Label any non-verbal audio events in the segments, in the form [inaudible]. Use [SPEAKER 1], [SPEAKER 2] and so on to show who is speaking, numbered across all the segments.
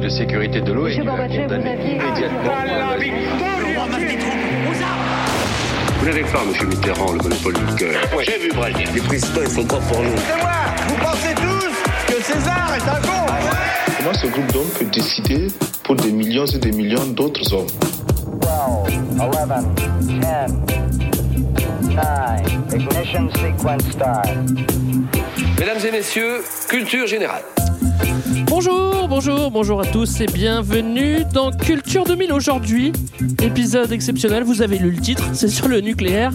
[SPEAKER 1] De sécurité de l'ONU a condamné immédiatement
[SPEAKER 2] Vous n'avez pas, monsieur Mitterrand, le monopole du cœur.
[SPEAKER 3] J'ai vu Brazil.
[SPEAKER 2] Les présidents, ils sont pas pour nous.
[SPEAKER 4] C'est moi Vous pensez tous que César est un con
[SPEAKER 5] Comment ce groupe d'hommes peut décider pour des millions et des millions d'autres hommes?
[SPEAKER 6] 12, 11, 10, 9, ignition sequence start.
[SPEAKER 7] Mesdames et messieurs, culture générale.
[SPEAKER 8] Bonjour, bonjour, bonjour à tous et bienvenue dans Culture 2000 aujourd'hui. Épisode exceptionnel, vous avez lu le titre, c'est sur le nucléaire,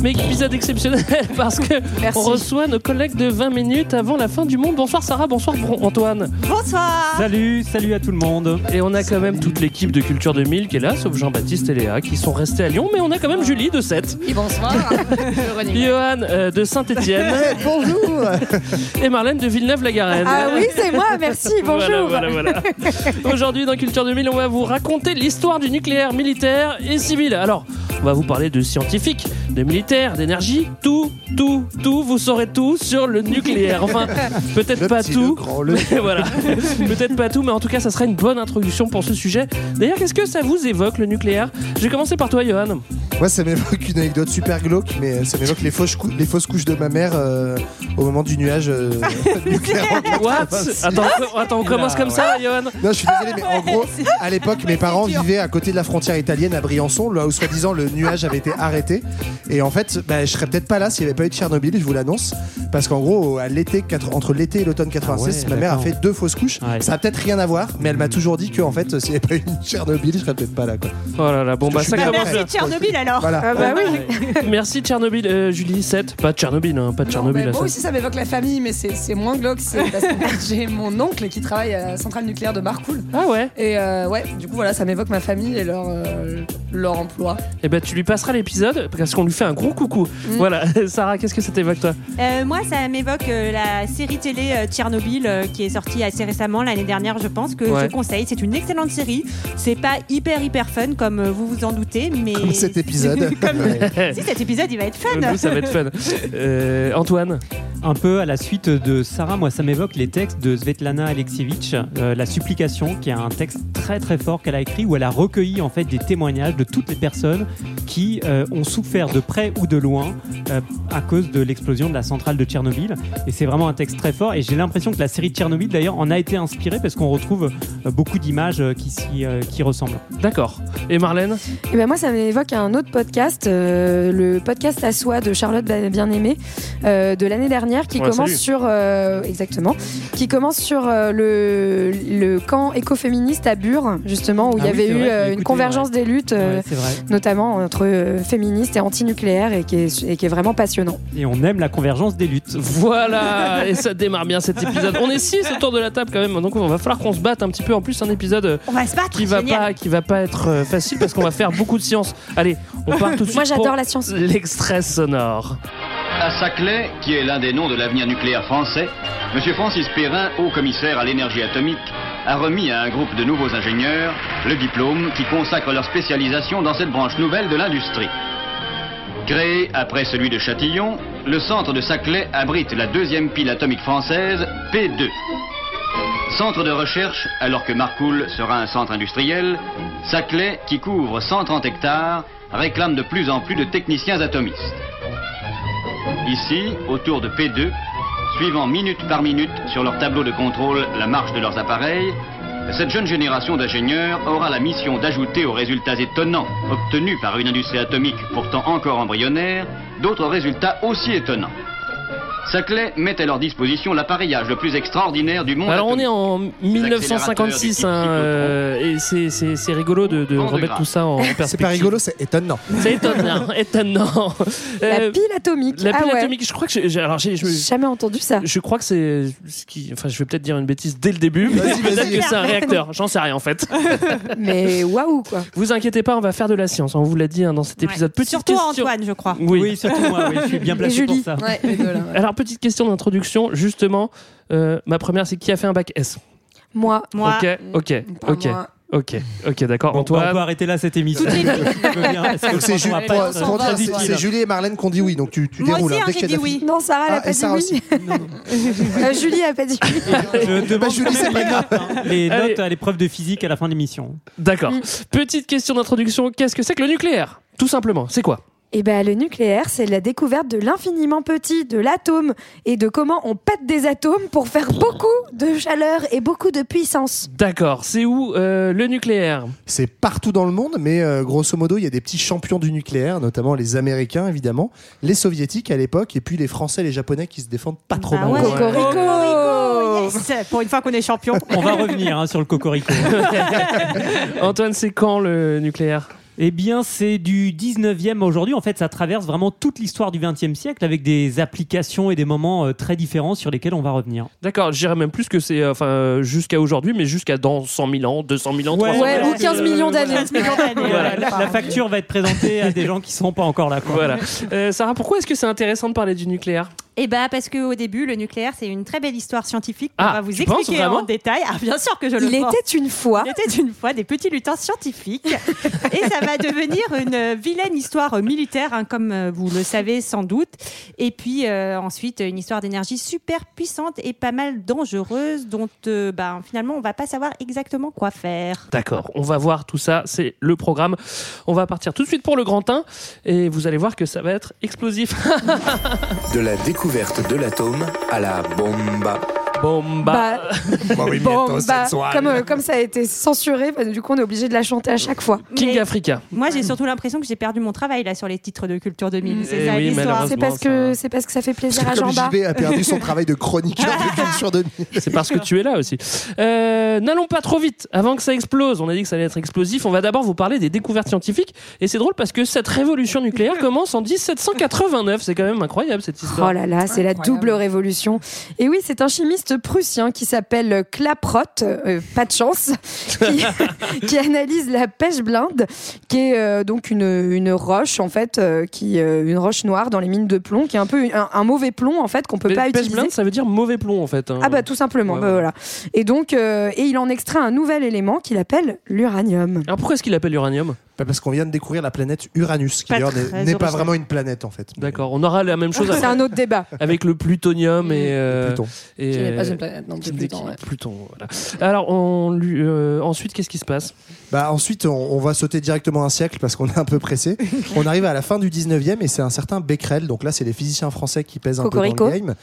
[SPEAKER 8] mais épisode exceptionnel [laughs] parce que on reçoit nos collègues de 20 minutes avant la fin du monde. Bonsoir Sarah, bonsoir Antoine.
[SPEAKER 9] Bonsoir
[SPEAKER 10] Salut, salut à tout le monde.
[SPEAKER 8] Et on a quand même toute l'équipe de Culture 2000 qui est là, sauf Jean-Baptiste et Léa qui sont restés à Lyon, mais on a quand même Julie de 7.
[SPEAKER 9] Et bonsoir [laughs]
[SPEAKER 8] Johan euh, de Saint-Etienne. [laughs]
[SPEAKER 11] Bonjour
[SPEAKER 8] Et Marlène de Villeneuve-la-Garenne.
[SPEAKER 9] Ah oui, c'est moi, merci, bonjour
[SPEAKER 8] Voilà, voilà, voilà. [laughs] Aujourd'hui, dans Culture 2000, on va vous raconter l'histoire du nucléaire militaire et civil. Alors, on va vous parler de scientifiques, de militaires, d'énergie, tout, tout, tout. Vous saurez tout sur le nucléaire. Enfin, [laughs] peut-être pas tout.
[SPEAKER 11] le grand, le- [laughs]
[SPEAKER 8] Mais voilà. Peut-être pas tout, mais en tout cas, ça sera une bonne introduction pour ce sujet. D'ailleurs, qu'est-ce que ça vous évoque, le nucléaire? Je vais commencer par toi, Johan.
[SPEAKER 11] Moi, ça m'évoque une anecdote super glauque, mais ça m'évoque les fausses, cou- les fausses couches de ma mère euh, au moment du nuage euh, [laughs] nucléaire. en
[SPEAKER 8] What?
[SPEAKER 11] 86.
[SPEAKER 8] attends, attends, on commence comme ça, Johan
[SPEAKER 11] Non, je suis désolé, mais en gros, à l'époque, mes parents vivaient à côté de la frontière italienne à Briançon, là où soi-disant le nuage avait été arrêté. Et en fait, bah, je serais peut-être pas là s'il n'y avait pas eu de Tchernobyl, je vous l'annonce. Parce qu'en gros, à l'été, entre l'été et l'automne 86,
[SPEAKER 10] Ah ouais,
[SPEAKER 11] ma mère a fait deux fausses couches.
[SPEAKER 10] Ouais.
[SPEAKER 11] Ça a peut-être rien à voir, mais elle m'a toujours dit que en fait, s'il n'y avait pas eu de Tchernobyl, je serais peut-être pas là. Quoi.
[SPEAKER 8] Oh là là, bon, bah ça commence.
[SPEAKER 9] Merci Tchernobyl alors
[SPEAKER 11] Voilà.
[SPEAKER 9] Ah bah oui [laughs]
[SPEAKER 8] Merci Tchernobyl, euh, Julie 7. Pas Tchernobyl, hein, pas
[SPEAKER 12] Non,
[SPEAKER 8] Tchernobyl.
[SPEAKER 12] moi
[SPEAKER 8] ça.
[SPEAKER 12] aussi, ça m'évoque la famille, mais c'est moins glauque. C'est parce que [laughs] j'ai mon oncle qui travaille à la centrale nucléaire de Marcoule.
[SPEAKER 8] Ah ouais
[SPEAKER 12] Et euh, ouais, du coup, voilà, ça m'évoque ma famille et leur, euh, leur emploi.
[SPEAKER 8] Eh ben tu lui passeras l'épisode parce qu'on lui fait un gros coucou.
[SPEAKER 12] Mm.
[SPEAKER 8] Voilà, [laughs] Sarah, qu'est-ce que ça t'évoque toi?
[SPEAKER 9] Euh, Moi, ça m'évoque euh, la série télé euh, Tchernobyl euh, qui est sortie assez récemment, l'année dernière, je pense, que
[SPEAKER 8] Ouais.
[SPEAKER 9] je conseille. C'est une excellente série. C'est pas hyper, hyper fun comme vous vous en doutez, mais.
[SPEAKER 11] Comme cet [laughs] épisode. [laughs]
[SPEAKER 9] Comme-. Si, cet épisode, il va être fun
[SPEAKER 8] Nous, ça va être fun. Euh, Antoine?
[SPEAKER 10] Un peu à la suite de Sarah, moi ça m'évoque les textes de Svetlana Alexievitch, euh, La supplication, qui est un texte très très fort qu'elle a écrit où elle a recueilli en fait des témoignages de toutes les personnes qui euh, ont souffert de près ou de loin euh, à cause de l'explosion de la centrale de Tchernobyl. Et c'est vraiment un texte très fort. Et j'ai l'impression que la série Tchernobyl d'ailleurs en a été inspirée parce qu'on retrouve euh, beaucoup d'images euh, qui, s'y, euh, qui ressemblent.
[SPEAKER 8] D'accord. Et Marlène?
[SPEAKER 13] Et ben moi, ça m'évoque un autre podcast, euh, le podcast à soi de Charlotte Bien-Aimée euh, de l'année dernière, qui commence sur euh, exactement, qui commence sur euh, le, le camp écoféministe à Bure, justement, où il
[SPEAKER 10] Ah
[SPEAKER 13] y
[SPEAKER 10] oui,
[SPEAKER 13] avait eu une convergence
[SPEAKER 10] ouais.
[SPEAKER 13] des luttes, euh,
[SPEAKER 10] Ouais,
[SPEAKER 13] notamment entre euh, féministes et antinucléaires, et qui est, et qui est vraiment passionnant.
[SPEAKER 10] Et on aime la convergence des luttes.
[SPEAKER 8] Voilà Et ça démarre bien cet épisode. On est six autour de la table quand même, donc on va falloir qu'on se batte un petit peu. En plus, un épisode euh,
[SPEAKER 9] On va se battre
[SPEAKER 8] qui va
[SPEAKER 9] génial.
[SPEAKER 8] pas, qui va pas être euh, facile parce qu'on va faire beaucoup de science. Allez, on part tout de suite.
[SPEAKER 13] Moi, j'adore la science.
[SPEAKER 8] L'extrait sonore.
[SPEAKER 1] À Saclay, qui est l'un des noms de l'avenir nucléaire français, M. Francis Perrin, haut commissaire à l'énergie atomique, a remis à un groupe de nouveaux ingénieurs le diplôme qui consacre leur spécialisation dans cette branche nouvelle de l'industrie. Créé après celui de Châtillon, le centre de Saclay abrite la deuxième pile atomique française, P2. Centre de recherche, alors que Marcoule sera un centre industriel, Saclay, qui couvre 130 hectares, réclame de plus en plus de techniciens atomistes. Ici, autour de P2, suivant minute par minute sur leur tableau de contrôle la marche de leurs appareils, cette jeune génération d'ingénieurs aura la mission d'ajouter aux résultats étonnants obtenus par une industrie atomique pourtant encore embryonnaire, d'autres résultats aussi étonnants. Saclay met à leur disposition l'appareillage le plus extraordinaire du monde.
[SPEAKER 8] Alors on est en 1956 hein, euh, et c'est- rigolo de, remettre tout ça en perspective. [laughs]
[SPEAKER 11] C'est pas rigolo, c'est étonnant.
[SPEAKER 8] C'est étonnant, [laughs] étonnant.
[SPEAKER 13] La
[SPEAKER 8] Euh,
[SPEAKER 13] pile atomique.
[SPEAKER 8] la
[SPEAKER 13] ah
[SPEAKER 8] pile
[SPEAKER 13] ouais.
[SPEAKER 8] atomique, je crois que j'ai- alors j'ai- je,
[SPEAKER 13] J'ai jamais entendu ça.
[SPEAKER 8] je crois que c'est ce qui, enfin je vais peut-être dire une bêtise dès le début, mais peut-être que c'est un réacteur. J'en sais rien en fait. [laughs]
[SPEAKER 13] Mais waouh, quoi.
[SPEAKER 8] Vous inquiétez pas, on va faire de la science. On vous l'a dit hein, dans cet
[SPEAKER 9] Ouais.
[SPEAKER 8] épisode. Petite
[SPEAKER 9] Surtout
[SPEAKER 8] question.
[SPEAKER 9] Antoine, je crois.
[SPEAKER 8] Oui.
[SPEAKER 10] Oui, surtout moi, oui, je suis bien placé pour
[SPEAKER 13] Julie.
[SPEAKER 10] ça.
[SPEAKER 12] Ouais, là, ouais.
[SPEAKER 8] Alors petite question d'introduction, justement. Euh, ma première, c'est qui a fait un bac S?
[SPEAKER 13] Moi,
[SPEAKER 9] Moi,
[SPEAKER 8] Ok, ok,
[SPEAKER 12] Pas
[SPEAKER 8] ok.
[SPEAKER 12] moi.
[SPEAKER 8] Ok, ok, d'accord.
[SPEAKER 10] Bon, bah,
[SPEAKER 8] Antoine.
[SPEAKER 10] on peut arrêter là cette émission.
[SPEAKER 9] Toutes [laughs] les-
[SPEAKER 11] Donc c'est
[SPEAKER 10] je pense
[SPEAKER 11] Ju-
[SPEAKER 10] qu'on va
[SPEAKER 11] pour-
[SPEAKER 10] pas être
[SPEAKER 11] pour
[SPEAKER 10] très
[SPEAKER 11] dire, c'est-
[SPEAKER 10] utile.
[SPEAKER 11] c'est Julie et Marlène qui ont dit oui, donc tu, tu
[SPEAKER 9] Moi
[SPEAKER 11] déroules.
[SPEAKER 9] aussi,
[SPEAKER 11] hein,
[SPEAKER 9] hein,
[SPEAKER 11] dès
[SPEAKER 9] j'ai
[SPEAKER 11] qu'il y a
[SPEAKER 9] dit
[SPEAKER 11] de la
[SPEAKER 9] oui.
[SPEAKER 13] Non, Sarah, elle
[SPEAKER 11] Ah,
[SPEAKER 13] a pas
[SPEAKER 11] et
[SPEAKER 13] dit
[SPEAKER 11] Sarah
[SPEAKER 13] oui.
[SPEAKER 11] aussi. [laughs]
[SPEAKER 13] Euh, Julie a pas dit oui.
[SPEAKER 10] Je demande
[SPEAKER 11] Julie,
[SPEAKER 10] quand
[SPEAKER 11] c'est pas
[SPEAKER 10] les notes, hein. les
[SPEAKER 8] Allez.
[SPEAKER 10] notes à l'épreuve de physique à la fin de l'émission.
[SPEAKER 8] D'accord.
[SPEAKER 13] Mm.
[SPEAKER 8] Petite question d'introduction. Qu'est-ce que c'est que le nucléaire? Tout simplement. C'est quoi?
[SPEAKER 13] Eh ben, le nucléaire, c'est la découverte de l'infiniment petit, de l'atome, et de comment on pète des atomes pour faire beaucoup de chaleur et beaucoup de puissance.
[SPEAKER 8] D'accord. C'est où euh, le nucléaire?
[SPEAKER 11] C'est partout dans le monde, mais euh, grosso modo, il y a des petits champions du nucléaire, notamment les Américains, évidemment, les Soviétiques à l'époque, et puis les Français et les Japonais qui se défendent pas trop
[SPEAKER 9] Ah
[SPEAKER 11] mal.
[SPEAKER 9] ouais.
[SPEAKER 13] Cocorico
[SPEAKER 9] Yes Pour une fois qu'on est champion.
[SPEAKER 10] On va revenir hein, sur le cocorico. [laughs]
[SPEAKER 8] Antoine, c'est quand le nucléaire?
[SPEAKER 10] Eh bien, c'est du 19e aujourd'hui. En fait, ça traverse vraiment toute l'histoire du 20e siècle avec des applications et des moments euh, très différents sur lesquels on va revenir.
[SPEAKER 8] D'accord, je dirais même plus que c'est euh, enfin euh, jusqu'à aujourd'hui, mais jusqu'à dans 100 000 ans, 200 000 ans, 300 000
[SPEAKER 13] Ouais,
[SPEAKER 8] ans.
[SPEAKER 13] ou 15 millions d'années.
[SPEAKER 9] 15 millions d'années.
[SPEAKER 8] Voilà.
[SPEAKER 9] ouais.
[SPEAKER 10] La, la facture va être présentée à des gens qui sont pas encore là. quoi.
[SPEAKER 8] Voilà. Euh, Sarah, pourquoi est-ce que c'est intéressant de parler du nucléaire?
[SPEAKER 9] Eh bah parce qu'au début, le nucléaire, c'est une très belle histoire scientifique qu'on
[SPEAKER 8] Ah,
[SPEAKER 9] va vous expliquer en détail. Ah, bien sûr que je le
[SPEAKER 13] Il
[SPEAKER 9] pense.
[SPEAKER 13] était une fois.
[SPEAKER 9] Il était une fois des petits lutins scientifiques [laughs] et ça va devenir une vilaine histoire militaire, hein, comme euh, vous le savez sans doute. Et puis euh, ensuite une histoire d'énergie super puissante et pas mal dangereuse, dont euh, bah, finalement on va pas savoir exactement quoi faire.
[SPEAKER 8] D'accord, on va voir tout ça, c'est le programme. On va partir tout de suite pour le grand 1 et vous allez voir que ça va être explosif. [laughs]
[SPEAKER 3] De la découverte de l'atome à la bomba.
[SPEAKER 8] Bomba.
[SPEAKER 13] Bah, comme, euh, comme ça a été censuré, bah, du coup on est obligé de la chanter à chaque fois.
[SPEAKER 8] King
[SPEAKER 9] Mais
[SPEAKER 8] Africa.
[SPEAKER 9] Moi j'ai surtout l'impression que j'ai perdu mon travail là sur les titres de Culture 2000. C'est
[SPEAKER 8] Eh
[SPEAKER 9] ça
[SPEAKER 8] oui,
[SPEAKER 9] l'histoire.
[SPEAKER 13] C'est parce que c'est parce que ça fait plaisir à
[SPEAKER 11] Comme
[SPEAKER 13] Jean-Bart.
[SPEAKER 11] JB a perdu son travail de chroniqueur de [laughs] culture de
[SPEAKER 8] C'est parce que tu es là aussi. Euh, N'allons pas trop vite avant que ça explose. On a dit que ça allait être explosif. On va d'abord vous parler des découvertes scientifiques. Et c'est drôle parce que cette révolution nucléaire [laughs] commence en 1789. C'est quand même incroyable cette histoire.
[SPEAKER 13] Oh là là, c'est la double révolution. Et oui, c'est un chimiste prussien qui s'appelle Klaproth, euh, pas de chance, qui, [laughs] qui analyse la pêche blinde, qui est euh, donc une, une roche en fait, euh, qui euh, une roche noire dans les mines de plomb, qui est un peu un, un mauvais plomb en fait qu'on peut
[SPEAKER 8] Mais
[SPEAKER 13] pas
[SPEAKER 8] pêche
[SPEAKER 13] utiliser.
[SPEAKER 8] blinde, ça veut dire mauvais plomb en fait. hein.
[SPEAKER 13] Ah bah tout simplement,
[SPEAKER 8] Ouais,
[SPEAKER 13] bah,
[SPEAKER 8] ouais.
[SPEAKER 13] voilà. Et donc, et il en extrait un nouvel élément qu'il appelle l'uranium.
[SPEAKER 8] Alors pourquoi est-ce qu'il appelle l'uranium?
[SPEAKER 11] Parce qu'on vient de découvrir la planète Uranus, qui d'ailleurs n'est- n'est pas vraiment une planète en fait.
[SPEAKER 8] D'accord. On aura la même chose
[SPEAKER 13] C'est un autre débat.
[SPEAKER 8] avec le plutonium et, euh,
[SPEAKER 11] Pluton.
[SPEAKER 8] et
[SPEAKER 12] Qui n'est pas une planète non plus,
[SPEAKER 8] qui-
[SPEAKER 12] Pluton,
[SPEAKER 8] qui-
[SPEAKER 12] ouais.
[SPEAKER 8] Pluton, voilà. Alors on euh, ensuite qu'est-ce qui se passe?
[SPEAKER 11] Bah ensuite, on, on va sauter directement un siècle parce qu'on est un peu pressé. [laughs] on arrive à la fin du 19e et c'est un certain Becquerel, donc là c'est les physiciens français qui pèsent un
[SPEAKER 13] Cocorico.
[SPEAKER 11] peu dans le game,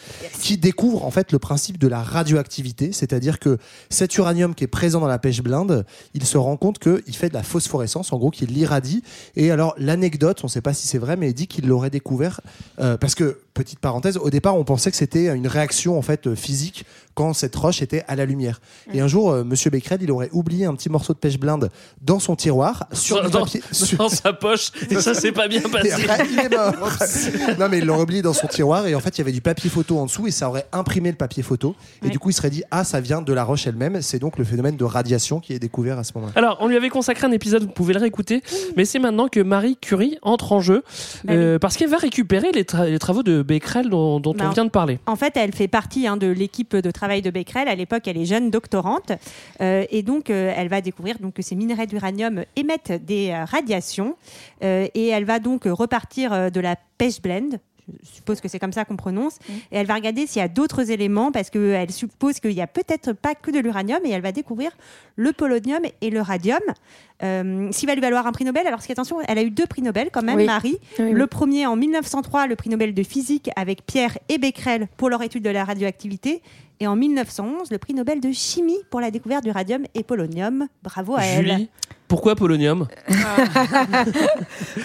[SPEAKER 11] qui découvrent en fait le principe de la radioactivité, c'est-à-dire que cet uranium qui est présent dans la pêche blinde, il se rend compte qu'il fait de la phosphorescence, en gros qu'il l'irradie. Et alors l'anecdote, on ne sait pas si c'est vrai, mais il dit qu'il l'aurait découvert euh, parce que petite parenthèse, au départ on pensait que c'était une réaction en fait physique quand cette roche était à la lumière. Et un jour, euh, Monsieur Becquerel, il aurait oublié un petit morceau de pêche blinde dans son tiroir, sur
[SPEAKER 8] dans,
[SPEAKER 11] papier. sur-
[SPEAKER 8] dans [laughs] sa poche [laughs] et ça s'est pas bien
[SPEAKER 11] Et
[SPEAKER 8] passé.
[SPEAKER 11] après, il est mort. [laughs] non, mais il l'aurait oublié dans son tiroir et en fait, il y avait du papier photo en dessous et ça aurait imprimé le papier photo. Et du coup, il serait dit Ah, ça vient de la roche elle-même. C'est donc le phénomène de radiation qui est découvert à ce moment-là.
[SPEAKER 8] Alors, on lui avait consacré un épisode, vous pouvez le réécouter, mais c'est maintenant que Marie Curie entre en jeu,
[SPEAKER 9] Bah
[SPEAKER 8] euh, parce qu'elle va récupérer les, tra- les travaux de Becquerel dont, dont on
[SPEAKER 9] Bah,
[SPEAKER 8] vient de parler.
[SPEAKER 9] En fait, elle fait partie hein, de l'équipe de travail de Becquerel. À l'époque, elle est jeune doctorante. Euh, et donc, euh, elle va découvrir donc, que ces minerais d'uranium émettent des euh, radiations. Et elle va donc repartir de la pêche blend. Je suppose que c'est comme ça qu'on prononce. Et elle va regarder s'il y a d'autres éléments parce qu'elle suppose qu'il n'y a peut-être pas que de l'uranium et elle va découvrir le polonium et le radium. Euh, qui va lui valoir un prix Nobel. Alors, ce qui attention, elle a eu deux prix Nobel quand même,
[SPEAKER 13] Oui.
[SPEAKER 9] Marie.
[SPEAKER 13] Oui.
[SPEAKER 9] Le premier en 1903, le prix Nobel de physique avec Pierre et Becquerel pour leur étude de la radioactivité. Et en 1911, le prix Nobel de chimie pour la découverte du radium et polonium. Bravo à elle.
[SPEAKER 8] Pourquoi polonium [laughs]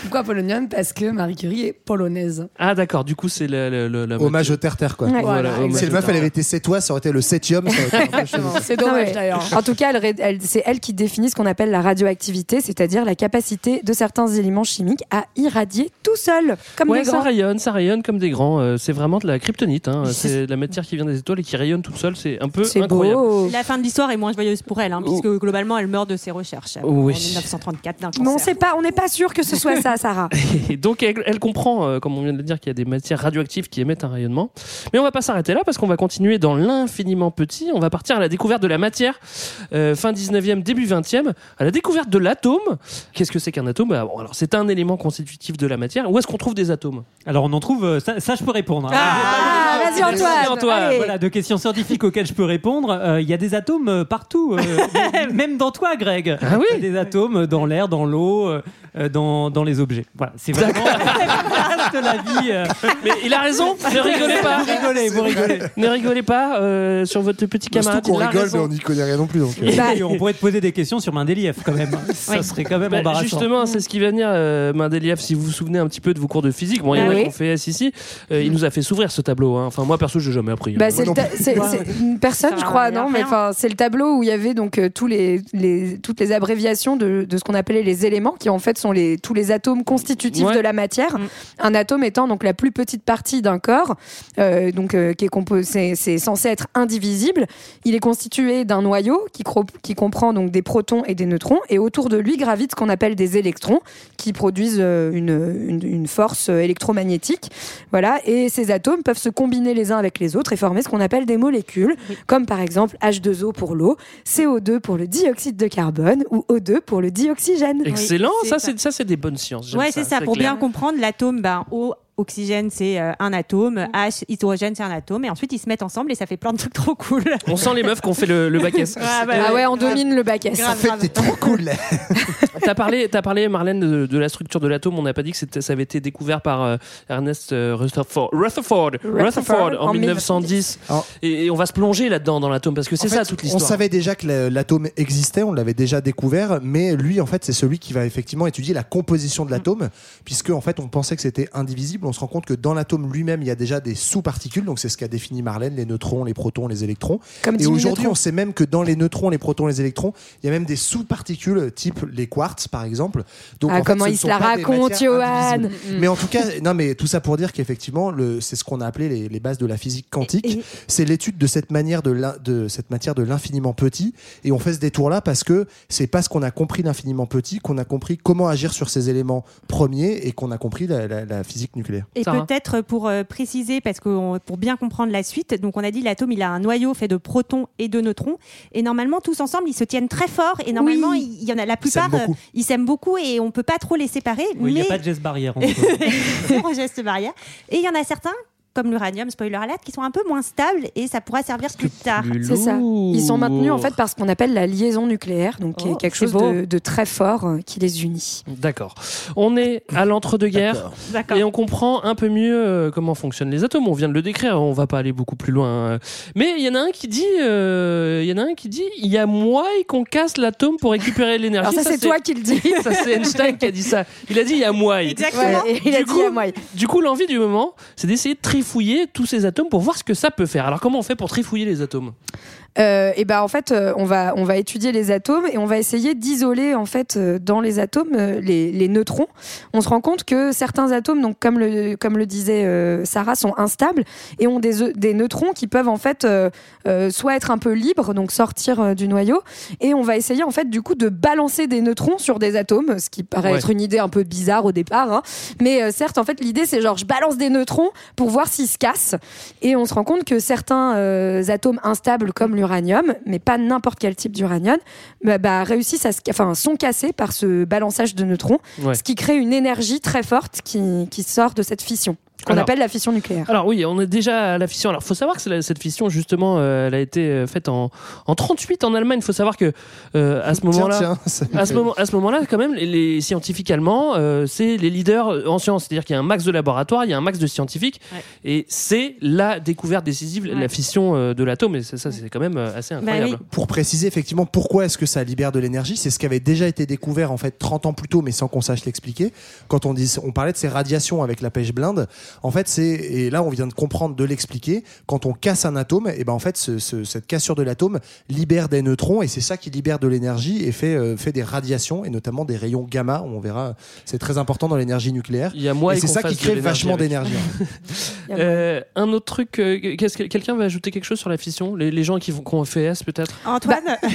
[SPEAKER 12] Pourquoi polonium Parce que Marie Curie est polonaise.
[SPEAKER 8] Ah d'accord, du coup c'est le, le- le- la
[SPEAKER 11] Hommage au terre-terre, quoi.
[SPEAKER 13] Ouais.
[SPEAKER 8] Voilà,
[SPEAKER 12] Voilà,
[SPEAKER 8] hommage
[SPEAKER 11] Si le
[SPEAKER 8] au
[SPEAKER 11] meuf, elle avait été sétois, ça aurait été le septième. ça aurait été un peu chelou.
[SPEAKER 12] Exactement, c'est dommage d'ailleurs.
[SPEAKER 13] En tout cas, elle ré- elle- c'est elle qui définit ce qu'on appelle la radioactivité, c'est-à-dire la capacité de certains éléments chimiques à irradier tout seul, comme
[SPEAKER 8] Ouais,
[SPEAKER 13] des
[SPEAKER 8] ça
[SPEAKER 13] grands.
[SPEAKER 8] rayonne, ça rayonne comme des grands. Euh, c'est vraiment de la kryptonite. hein. C'est de la matière qui vient des étoiles et qui rayonne toute seule. C'est un peu
[SPEAKER 13] C'est
[SPEAKER 8] incroyable.
[SPEAKER 13] beau.
[SPEAKER 9] La fin de l'histoire est moins joyeuse pour elle, hein, puisque globalement, elle meurt de ses recherches.
[SPEAKER 8] Oui, Oui.
[SPEAKER 9] 1934 d'un
[SPEAKER 13] Mais on
[SPEAKER 9] cancer.
[SPEAKER 13] sait pas, on n'est pas sûr que ce soit ça, Sarah. [laughs]
[SPEAKER 8] Et donc elle, elle comprend, euh, comme on vient de le dire, qu'il y a des matières radioactives qui émettent un rayonnement. Mais on va pas s'arrêter là parce qu'on va continuer dans l'infiniment petit. On va partir à la découverte de la matière, euh, fin 19e, début 20e, à la découverte de l'atome. Qu'est-ce que c'est qu'un atome? Bah, bon, alors C'est un élément constitutif de la matière. Où est-ce qu'on trouve des atomes?
[SPEAKER 10] Alors on en trouve, euh, ça, ça, je peux répondre. hein.
[SPEAKER 13] Ah, vas-y
[SPEAKER 10] Vas-y,
[SPEAKER 13] Antoine.
[SPEAKER 10] Voilà, de questions scientifiques auxquelles je peux répondre. Euh, Il y a des atomes partout, euh, [laughs] même dans toi, Greg.
[SPEAKER 8] Ah oui
[SPEAKER 10] Il y a des atomes dans l'air, dans l'eau, euh, dans, dans les objets. Voilà, c'est vraiment de [laughs] la vie. euh.
[SPEAKER 8] Mais il a raison, [laughs] ne rigolez pas.
[SPEAKER 10] Vous rigolez, vous rigolez. [laughs]
[SPEAKER 8] Ne rigolez pas euh, sur votre petit
[SPEAKER 11] Surtout
[SPEAKER 8] camarade.
[SPEAKER 11] qu'on
[SPEAKER 8] il a
[SPEAKER 11] rigole, mais
[SPEAKER 8] raison.
[SPEAKER 11] on n'y connaît rien non plus. Donc, euh.
[SPEAKER 10] Et
[SPEAKER 13] Bah,
[SPEAKER 10] on pourrait te poser des questions sur Mendeleïev quand même. Ça
[SPEAKER 9] Oui.
[SPEAKER 10] serait quand même
[SPEAKER 8] Bah,
[SPEAKER 10] embarrassant.
[SPEAKER 8] justement, c'est ce qui va venir, euh, Mendeleïev, si vous vous souvenez un petit peu de vos cours de physique. Bon, il y en
[SPEAKER 13] Ah
[SPEAKER 8] a
[SPEAKER 13] oui.
[SPEAKER 8] qui ont fait S ici. euh, il nous a fait s'ouvrir ce tableau. hein. Enfin, moi, perso, je n'ai jamais appris.
[SPEAKER 13] Bah,
[SPEAKER 8] hein.
[SPEAKER 13] c'est le ta- c'est- c'est une personne,
[SPEAKER 9] Ça
[SPEAKER 13] je
[SPEAKER 9] sert à
[SPEAKER 13] crois, non Mais enfin, c'est le tableau où il y avait donc euh, tous les, les toutes les abréviations de, de ce qu'on appelait les éléments, qui en fait sont les tous les atomes constitutifs
[SPEAKER 8] Ouais.
[SPEAKER 13] de la matière.
[SPEAKER 9] Mm.
[SPEAKER 13] Un atome étant donc la plus petite partie d'un corps, euh, donc euh, qui est compo- c'est censé être indivisible. Il est constitué d'un noyau qui, cro- qui comprend donc des protons et des neutrons, et autour de lui gravitent ce qu'on appelle des électrons, qui produisent euh, une, une, une force électromagnétique. Voilà, et ces atomes peuvent se combiner les uns avec les autres et former ce qu'on appelle des molécules, comme par exemple H2O pour l'eau, CO2 pour le dioxyde de carbone ou O2 pour le dioxygène.
[SPEAKER 8] Excellent,
[SPEAKER 9] Oui,
[SPEAKER 8] ça
[SPEAKER 9] c'est
[SPEAKER 8] ça c'est des bonnes sciences.
[SPEAKER 9] Ouais, c'est ça. Pour
[SPEAKER 8] clair.
[SPEAKER 9] bien comprendre, l'atome, ben, O, oxygène, c'est euh, un atome. H, hydrogène, c'est un atome. Et ensuite, ils se mettent ensemble et ça fait plein de trucs trop cool.
[SPEAKER 8] On sent les meufs qu'on fait le, le bac S. [laughs]
[SPEAKER 9] Ah, bah,
[SPEAKER 13] Ah ouais, on domine le bac S.
[SPEAKER 11] En fait, t'es trop cool. [laughs]
[SPEAKER 8] T'as parlé, t'as parlé, Marlène, de, de la structure de l'atome. On n'a pas dit que c'était- ça avait été découvert par euh, Ernest euh, Rutherford, Rutherford, Rutherford en,
[SPEAKER 13] en
[SPEAKER 8] 1910.
[SPEAKER 11] Alors-
[SPEAKER 8] Et, et on va se plonger là-dedans dans l'atome parce que c'est
[SPEAKER 11] En
[SPEAKER 8] ça
[SPEAKER 11] fait,
[SPEAKER 8] toute
[SPEAKER 11] On
[SPEAKER 8] l'histoire.
[SPEAKER 11] savait déjà que la- l'atome existait, on l'avait déjà découvert, mais lui, en fait, c'est celui qui va effectivement étudier la composition de l'atome, puisque en fait, on pensait que c'était indivisible. On se rend compte que dans l'atome lui-même, il y a déjà des sous-particules, donc c'est ce qu'a défini Marlène, les neutrons, les protons, les électrons.
[SPEAKER 13] Comme
[SPEAKER 11] Et
[SPEAKER 13] 10 000
[SPEAKER 11] aujourd'hui, on sait même que dans les neutrons, les protons, les électrons, il y a même des sous-particules, type les quarks, par exemple. Donc,
[SPEAKER 13] Ah,
[SPEAKER 11] en fait,
[SPEAKER 13] comment il se la raconte, Johan. Mm.
[SPEAKER 11] Mais en tout cas, non, mais tout ça pour dire qu'effectivement, le- c'est ce qu'on a appelé les, les bases de la physique quantique.
[SPEAKER 9] Et-
[SPEAKER 11] C'est l'étude de cette manière de, cette matière de l'infiniment petit. Et on fait ce détour-là parce que c'est parce qu'on a compris l'infiniment petit qu'on a compris comment agir sur ces éléments premiers et qu'on a compris la, la- la physique nucléaire.
[SPEAKER 9] Et peut-être pour euh, préciser, parce que on- pour bien comprendre la suite, donc on a dit l'atome il a un noyau fait de protons et de neutrons, et normalement tous ensemble ils se tiennent très fort, et normalement
[SPEAKER 13] Oui.
[SPEAKER 9] il y en a la plupart,
[SPEAKER 11] s'aiment beaucoup.
[SPEAKER 9] euh, ils s'aiment beaucoup et on peut pas trop les séparer,
[SPEAKER 10] Oui, il n'y a pas de geste barrière. [laughs]
[SPEAKER 9] zéro geste barrière. Et il y en a certains, comme l'uranium, spoiler alert, qui sont un peu moins stables et ça pourra servir plus tard.
[SPEAKER 13] C'est ça. Ils sont maintenus en fait par ce qu'on appelle la liaison nucléaire, donc
[SPEAKER 9] Oh,
[SPEAKER 13] quelque chose de, de très fort euh, qui les unit.
[SPEAKER 8] D'accord. On est à l'entre-deux-guerres et on comprend un peu mieux euh, comment fonctionnent les atomes. On vient de le décrire, on va pas aller beaucoup plus loin. euh. Mais il y en a un qui dit, euh, il y en a un qui dit, il y a moyen qu'on casse l'atome pour récupérer l'énergie.
[SPEAKER 13] Alors ça, c'est toi qui le dis. [laughs]
[SPEAKER 8] Ça c'est Einstein qui a dit ça. Il a dit il y a moyen.
[SPEAKER 9] Exactement.
[SPEAKER 13] Ouais, et il a dit
[SPEAKER 8] coup-
[SPEAKER 13] à moi.
[SPEAKER 8] Du coup, l'envie du moment, c'est d'essayer de trifouiller tous ces atomes pour voir ce que ça peut faire. Alors, comment on fait pour trifouiller les atomes?
[SPEAKER 13] Euh, et ben en fait, euh, on va on va étudier les atomes et on va essayer d'isoler en fait euh, dans les atomes euh, les, les neutrons. On se rend compte que certains atomes, donc comme le comme le disait euh, Sarah, sont instables et ont des des neutrons qui peuvent en fait euh, euh, soit être un peu libres, donc sortir du noyau, et on va essayer en fait du coup de balancer des neutrons sur des atomes, ce qui paraît
[SPEAKER 8] Ouais.
[SPEAKER 13] être une idée un peu bizarre au départ, hein. mais euh, certes en fait l'idée c'est genre je balance des neutrons pour voir s'ils se cassent et on se rend compte que certains euh, atomes instables comme l'uranium, mais pas n'importe quel type d'uranium, bah, bah, réussissent à se, enfin, sont cassés par ce balançage de neutrons,
[SPEAKER 8] Ouais.
[SPEAKER 13] ce qui crée une énergie très forte qui, qui sort de cette fission, qu'on appelle la fission nucléaire.
[SPEAKER 8] Alors oui, on est déjà à la fission. Alors faut savoir que la- cette fission justement, euh, elle a été euh, faite en, en 38 en Allemagne. Il faut savoir que euh, à ce moment-là, à ce moment, à ce moment-là, quand même, les, les scientifiques allemands, euh, c'est les leaders en sciences. C'est-à-dire qu'il y a un max de laboratoires, il y a un max de scientifiques,
[SPEAKER 9] Ouais.
[SPEAKER 8] et c'est la découverte décisive, la
[SPEAKER 9] Ouais.
[SPEAKER 8] fission euh, de l'atome. Et ça, c'est quand même euh, assez incroyable.
[SPEAKER 9] oui.
[SPEAKER 11] Pour préciser effectivement pourquoi est-ce que ça libère de l'énergie, c'est ce qui avait déjà été découvert en fait 30 ans plus tôt, mais sans qu'on sache l'expliquer. Quand on dit, on parlait de ces radiations avec la pêche blinde, En fait, c'est et là on vient de comprendre, de l'expliquer. Quand on casse un atome, et ben en fait, ce- ce- cette cassure de l'atome libère des neutrons et c'est ça qui libère de l'énergie et fait euh, fait des radiations et notamment des rayons gamma. On verra, c'est très important dans l'énergie nucléaire.
[SPEAKER 8] Il y a moi
[SPEAKER 11] et
[SPEAKER 8] et
[SPEAKER 11] c'est
[SPEAKER 8] qu'on
[SPEAKER 11] ça qui crée vachement d'énergie. [laughs]
[SPEAKER 8] Euh, un autre truc, euh, qu'est-ce que quelqu'un va ajouter quelque chose sur la fission? Les, les gens qui vont qui ont fait S peut-être?
[SPEAKER 9] Antoine? [laughs]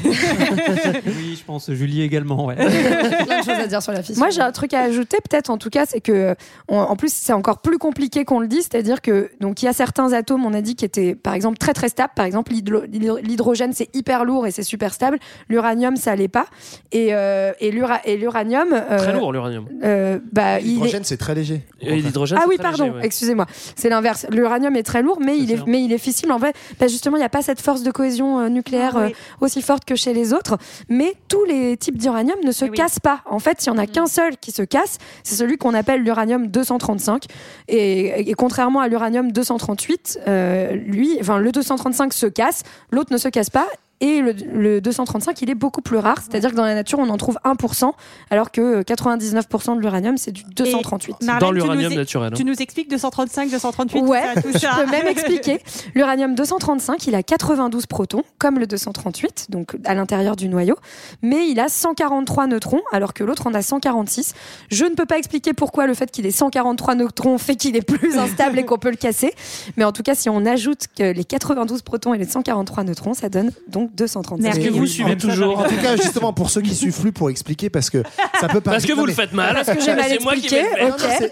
[SPEAKER 10] Oui, je pense Julie également. Ouais. [laughs]
[SPEAKER 12] Plein de choses à dire sur la fission.
[SPEAKER 13] Moi, j'ai un truc à ajouter, peut-être en tout cas, c'est que, on- en plus, c'est encore plus compliqué qu'on le dit, c'est-à-dire que, donc, il y a certains atomes, on a dit, qui étaient, par exemple, très très stables. Par exemple, l'hydro- l'hydrogène, c'est hyper lourd et c'est super stable. L'uranium, ça l'est pas. Et, euh, et l'uranium. euh,
[SPEAKER 8] Très lourd l'uranium.
[SPEAKER 13] euh, bah, est-
[SPEAKER 11] L'hydrogène, c'est très léger.
[SPEAKER 8] Et l'hydrogène.
[SPEAKER 13] Ah
[SPEAKER 8] c'est
[SPEAKER 13] oui,
[SPEAKER 8] très
[SPEAKER 13] pardon,
[SPEAKER 8] ouais.
[SPEAKER 13] excusez-moi. C'est l'inverse. L'uranium est très lourd, mais il est, mais il est fissible. En fait, bah, justement, il n'y a pas cette force de cohésion euh, nucléaire
[SPEAKER 9] Ah oui.
[SPEAKER 13] euh, aussi forte que chez les autres. Mais tous les types d'uranium ne se
[SPEAKER 9] Eh oui.
[SPEAKER 13] cassent pas. En fait, il n'y en a
[SPEAKER 8] Mm.
[SPEAKER 13] qu'un seul qui se casse. C'est celui qu'on appelle l'uranium 235. Et, et contrairement à l'uranium 238, euh, lui, enfin, le 235 se casse, l'autre ne se casse pas. Et le, le 235, il est beaucoup plus rare. C'est-à-dire que dans la nature, on en trouve 1%, alors que 99% de l'uranium, c'est du 238.
[SPEAKER 9] Marlène,
[SPEAKER 8] Dans
[SPEAKER 9] tu
[SPEAKER 8] l'uranium
[SPEAKER 9] nous,
[SPEAKER 8] naturel. hein.
[SPEAKER 9] tu nous expliques 235, 238,
[SPEAKER 13] Ouais,
[SPEAKER 9] tout ça, tout [laughs]
[SPEAKER 13] je peux même expliquer. L'uranium 235, il a 92 protons, comme le 238, donc à l'intérieur du noyau, mais il a 143 neutrons, alors que l'autre en a 146. Je ne peux pas expliquer pourquoi le fait qu'il ait 143 neutrons fait qu'il est plus [laughs] instable et qu'on peut le casser, mais en tout cas, si on ajoute que les 92 protons et les 143 neutrons, ça donne donc 235.
[SPEAKER 9] Merci.
[SPEAKER 8] Est-ce que vous suivez toujours
[SPEAKER 11] En tout cas, justement, pour ceux qui suivent plus, pour expliquer, parce que ça peut
[SPEAKER 8] Parce
[SPEAKER 11] paraître.
[SPEAKER 8] que vous le faites mal.
[SPEAKER 13] Parce que j'ai mal
[SPEAKER 8] C'est moi qui
[SPEAKER 13] expliqué.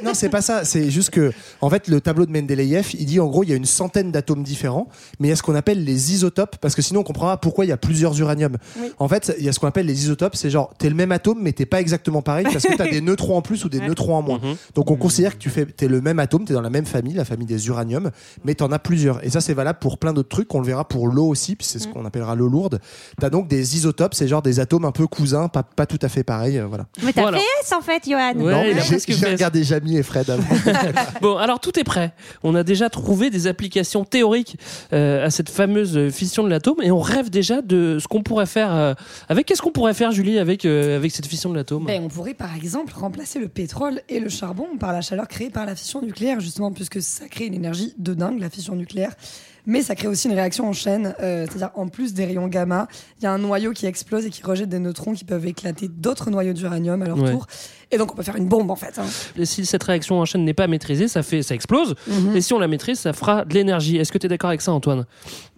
[SPEAKER 11] Non, c'est- pas ça. C'est juste que, en fait, le tableau de Mendeleïev, il dit en gros, il y a une centaine d'atomes différents, mais il y a ce qu'on appelle les isotopes, parce que sinon on comprend pas pourquoi il y a plusieurs uraniums. En fait, il y a ce qu'on appelle les isotopes, c'est genre, t'es le même atome, mais t'es pas exactement pareil, parce que t'as des [laughs] neutrons en plus ou des neutrons en moins.
[SPEAKER 8] Mhm.
[SPEAKER 11] Donc on considère que tu fais, t'es le même atome, t'es dans la même famille, la famille des uraniums, mais t'en as plusieurs. Et ça, c'est valable pour plein d'autres trucs. On le verra pour l'eau aussi, puis c'est ce qu'on appellera l'eau lourde. T'as donc des isotopes, c'est genre des atomes un peu cousins, pas, pas tout à fait pareils. euh, voilà.
[SPEAKER 9] Mais t'as
[SPEAKER 8] Voilà.
[SPEAKER 9] fait S en fait, Johan.
[SPEAKER 8] Ouais,
[SPEAKER 11] non,
[SPEAKER 8] il a
[SPEAKER 11] j'ai
[SPEAKER 8] presque
[SPEAKER 11] j'ai
[SPEAKER 8] fait.
[SPEAKER 11] regardé Jamie et Fred avant. [laughs]
[SPEAKER 8] Bon, alors tout est prêt. On a déjà trouvé des applications théoriques euh, à cette fameuse fission de l'atome et on rêve déjà de ce qu'on pourrait faire euh, avec. Qu'est-ce qu'on pourrait faire, Julie, avec euh, avec cette fission de l'atome?
[SPEAKER 12] Ben, on pourrait par exemple remplacer le pétrole et le charbon par la chaleur créée par la fission nucléaire, justement, puisque ça crée une énergie de dingue, la fission nucléaire. Mais ça crée aussi une réaction en chaîne, euh, c'est-à-dire en plus des rayons gamma, il y a un noyau qui explose et qui rejette des neutrons qui peuvent éclater d'autres noyaux d'uranium à leur
[SPEAKER 8] Ouais.
[SPEAKER 12] tour. Et donc on peut faire une bombe en fait. hein.
[SPEAKER 8] Et si cette réaction en chaîne n'est pas maîtrisée, ça fait, ça explose.
[SPEAKER 12] Mhm.
[SPEAKER 8] Et si on la maîtrise, ça fera de l'énergie. Est-ce que tu es d'accord avec ça, Antoine?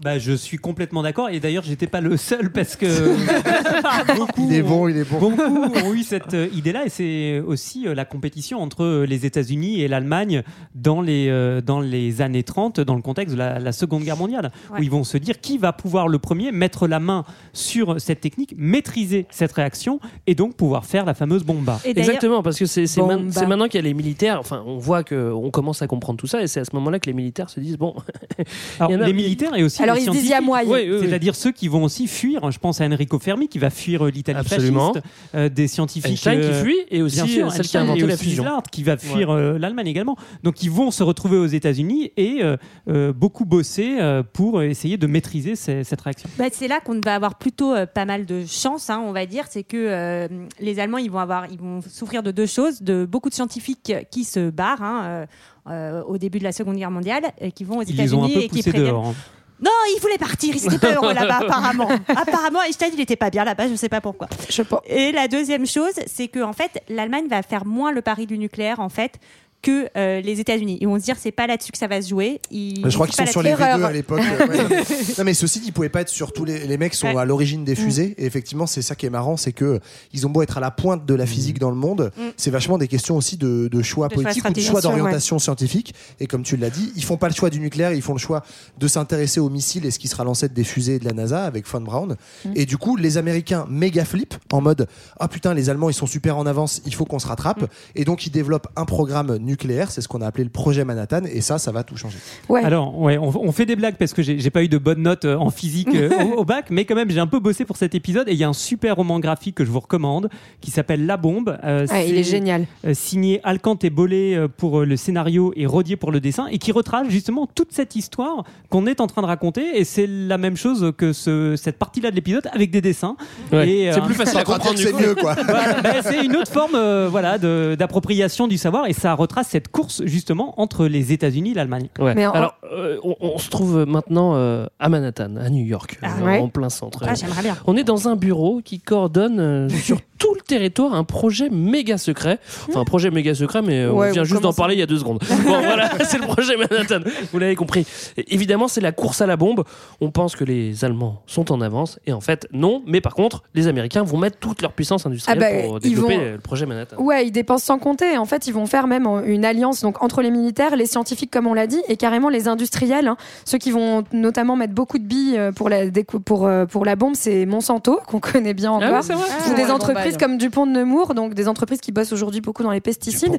[SPEAKER 10] Bah, je suis complètement d'accord. Et d'ailleurs, j'étais pas le seul parce que [laughs] beaucoup,
[SPEAKER 11] Il est bon, il est bon.
[SPEAKER 10] beaucoup ont eu cette euh, idée-là. Et c'est aussi euh, la compétition entre euh, les États-Unis et l'Allemagne dans les, euh, dans les années 30, dans le contexte de la, la Seconde Guerre mondiale,
[SPEAKER 9] Ouais.
[SPEAKER 10] où ils vont se dire qui va pouvoir le premier mettre la main sur cette technique, maîtriser cette réaction et donc pouvoir faire la fameuse bomba.
[SPEAKER 9] Et
[SPEAKER 8] Exactement, parce que c'est man- c'est maintenant qu'il y a les militaires. Enfin, on voit que on commence à comprendre tout ça, et c'est à ce moment-là que les militaires se disent bon. [laughs]
[SPEAKER 10] Alors, les militaires et aussi
[SPEAKER 13] Alors,
[SPEAKER 10] les
[SPEAKER 13] ils se disent, il y a
[SPEAKER 10] scientifiques.
[SPEAKER 13] moyen.
[SPEAKER 8] Oui, oui, oui.
[SPEAKER 10] C'est-à-dire ceux qui vont aussi fuir. Je pense à Enrico Fermi qui va fuir euh, l'Italie
[SPEAKER 8] Absolument.
[SPEAKER 10] fasciste, euh, des scientifiques
[SPEAKER 8] Instein qui
[SPEAKER 10] euh,
[SPEAKER 8] fuit et aussi
[SPEAKER 10] Bien sûr,
[SPEAKER 8] euh, celle qui a
[SPEAKER 10] Einstein
[SPEAKER 8] inventé
[SPEAKER 10] et
[SPEAKER 8] la
[SPEAKER 10] aussi
[SPEAKER 8] fusion.
[SPEAKER 10] Szilard qui va fuir euh, l'Allemagne également. Donc ils vont se retrouver aux États-Unis et euh, euh, beaucoup bosser euh, pour essayer de maîtriser ces- cette réaction.
[SPEAKER 9] Bah, c'est là qu'on va avoir plutôt euh, pas mal de chance, hein, on va dire. C'est que euh, les Allemands, ils vont avoir, ils vont souffrir de deux choses de beaucoup de scientifiques qui se barrent hein, euh, euh, au début de la Seconde Guerre mondiale, et qui vont aux États-Unis et qui préviennent.
[SPEAKER 10] dehors. hein.
[SPEAKER 9] Non, il voulait partir, il était pas heureux [laughs] là-bas apparemment. Apparemment, Einstein, il était pas bien là-bas, je sais pas pourquoi.
[SPEAKER 13] Je sais pas.
[SPEAKER 9] Et la deuxième chose, c'est que en fait, l'Allemagne va faire moins le pari du nucléaire en fait que euh, les États-Unis. Ils vont se dire c'est pas là-dessus que ça va se jouer. Ils-
[SPEAKER 11] Je crois qu'ils sont sur les
[SPEAKER 9] là-dessus.
[SPEAKER 11] V2 à l'époque. euh, ouais. [laughs] non mais ceci dit, ils pouvaient pas être sur tous les, les mecs sont
[SPEAKER 9] Ouais. Mm.
[SPEAKER 11] à l'origine des fusées. Et effectivement, c'est ça qui est marrant, c'est que ils ont beau être à la pointe de la physique dans le monde,
[SPEAKER 9] Mm.
[SPEAKER 11] c'est vachement des questions aussi de, de choix
[SPEAKER 9] De choix
[SPEAKER 11] ou de choix d'orientation scientifique. Et comme tu l'as dit, ils font pas le choix du nucléaire, ils font le choix de s'intéresser aux missiles et ce qui sera l'ancêtre des fusées de la NASA avec von Braun.
[SPEAKER 9] Mm.
[SPEAKER 11] Et du coup, les Américains méga flip en mode ah putain les Allemands ils sont super en avance, il faut qu'on se rattrape.
[SPEAKER 9] Mm.
[SPEAKER 11] Et donc ils développent un programme nucléaire, c'est ce qu'on a appelé le projet Manhattan. Et ça, ça va tout changer.
[SPEAKER 13] Ouais.
[SPEAKER 10] Alors, ouais, on, on fait des blagues parce que j'ai pas eu de bonnes notes euh, en physique euh, [laughs] au, au bac, mais quand même, j'ai un peu bossé pour cet épisode et il y a un super roman graphique que je vous recommande qui s'appelle La Bombe. Euh,
[SPEAKER 13] Ouais, il est génial.
[SPEAKER 10] euh, signé Alcante et Bollé pour le scénario et Rodier pour le dessin et qui retrace justement toute cette histoire qu'on est en train de raconter et c'est la même chose que ce, cette partie-là de l'épisode avec des dessins.
[SPEAKER 8] Ouais. C'est plus facile à comprendre
[SPEAKER 11] c'est mieux quoi. [laughs]
[SPEAKER 10] Voilà, ben, c'est une autre forme euh, voilà, d'appropriation du savoir et ça retrace cette course justement entre les États-Unis et l'Allemagne.
[SPEAKER 8] Ouais.
[SPEAKER 13] Mais en-
[SPEAKER 8] Alors, euh, on, on se trouve maintenant euh, à Manhattan, à New York,
[SPEAKER 9] Ah
[SPEAKER 8] euh,
[SPEAKER 13] ouais.
[SPEAKER 8] en plein centre.
[SPEAKER 9] Ah, j'aimerais bien.
[SPEAKER 8] On est dans un bureau qui coordonne euh, [laughs] sur tout le territoire un projet méga secret. Enfin, un projet méga secret, mais euh,
[SPEAKER 13] Ouais,
[SPEAKER 8] on vient juste d'en parler il y a deux secondes. [laughs] Bon, voilà, [laughs] c'est le projet Manhattan. Vous l'avez compris. Et évidemment, c'est la course à la bombe. On pense que les Allemands sont en avance. Et en fait, non. Mais par contre, les Américains vont mettre toute leur puissance industrielle
[SPEAKER 13] Ah bah,
[SPEAKER 8] pour développer
[SPEAKER 13] vont-
[SPEAKER 8] le projet Manhattan.
[SPEAKER 13] Ouais, ils dépensent sans compter. En fait, ils vont faire même une alliance donc entre les militaires, les scientifiques, comme on l'a dit, et carrément les industriels. hein. Ceux qui vont notamment mettre beaucoup de billes euh, pour la, décou- pour, euh, pour la bombe, c'est Monsanto, [laughs] qu'on connaît bien
[SPEAKER 8] Ah oui,
[SPEAKER 13] encore.
[SPEAKER 8] c'est vrai.
[SPEAKER 13] Ou
[SPEAKER 12] Ah,
[SPEAKER 13] des
[SPEAKER 12] ouais,
[SPEAKER 13] entreprises
[SPEAKER 12] bon,
[SPEAKER 13] comme Dupont de Nemours, donc des entreprises qui bossent aujourd'hui beaucoup dans les pesticides,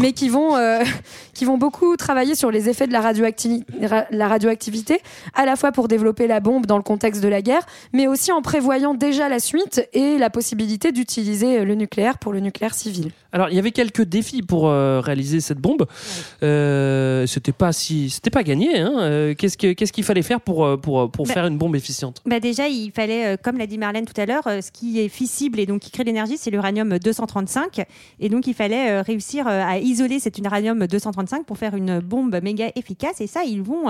[SPEAKER 13] mais qui vont, euh, [laughs] qui vont beaucoup travailler sur les effets de la radioactivité, à la fois pour développer la bombe dans le contexte de la guerre, mais aussi en prévoyant déjà la suite et la possibilité d'utiliser le nucléaire pour le nucléaire civil.
[SPEAKER 8] Alors, il y avait quelques défis pour euh, réaliser cette bombe. Euh, c'était pas si, c'était pas gagné. Hein. Euh, qu'est-ce que, qu'est-ce qu'il fallait faire pour euh, pour pour
[SPEAKER 9] Bah-
[SPEAKER 8] faire une bombe efficiente?
[SPEAKER 9] Bah déjà, il fallait, comme l'a dit Marlène tout à l'heure, ce qui est fissible et donc qui crée l'énergie, c'est l'uranium 235. Et donc, il fallait réussir à isoler cet uranium 235 pour faire une bombe méga efficace. Et ça, ils vont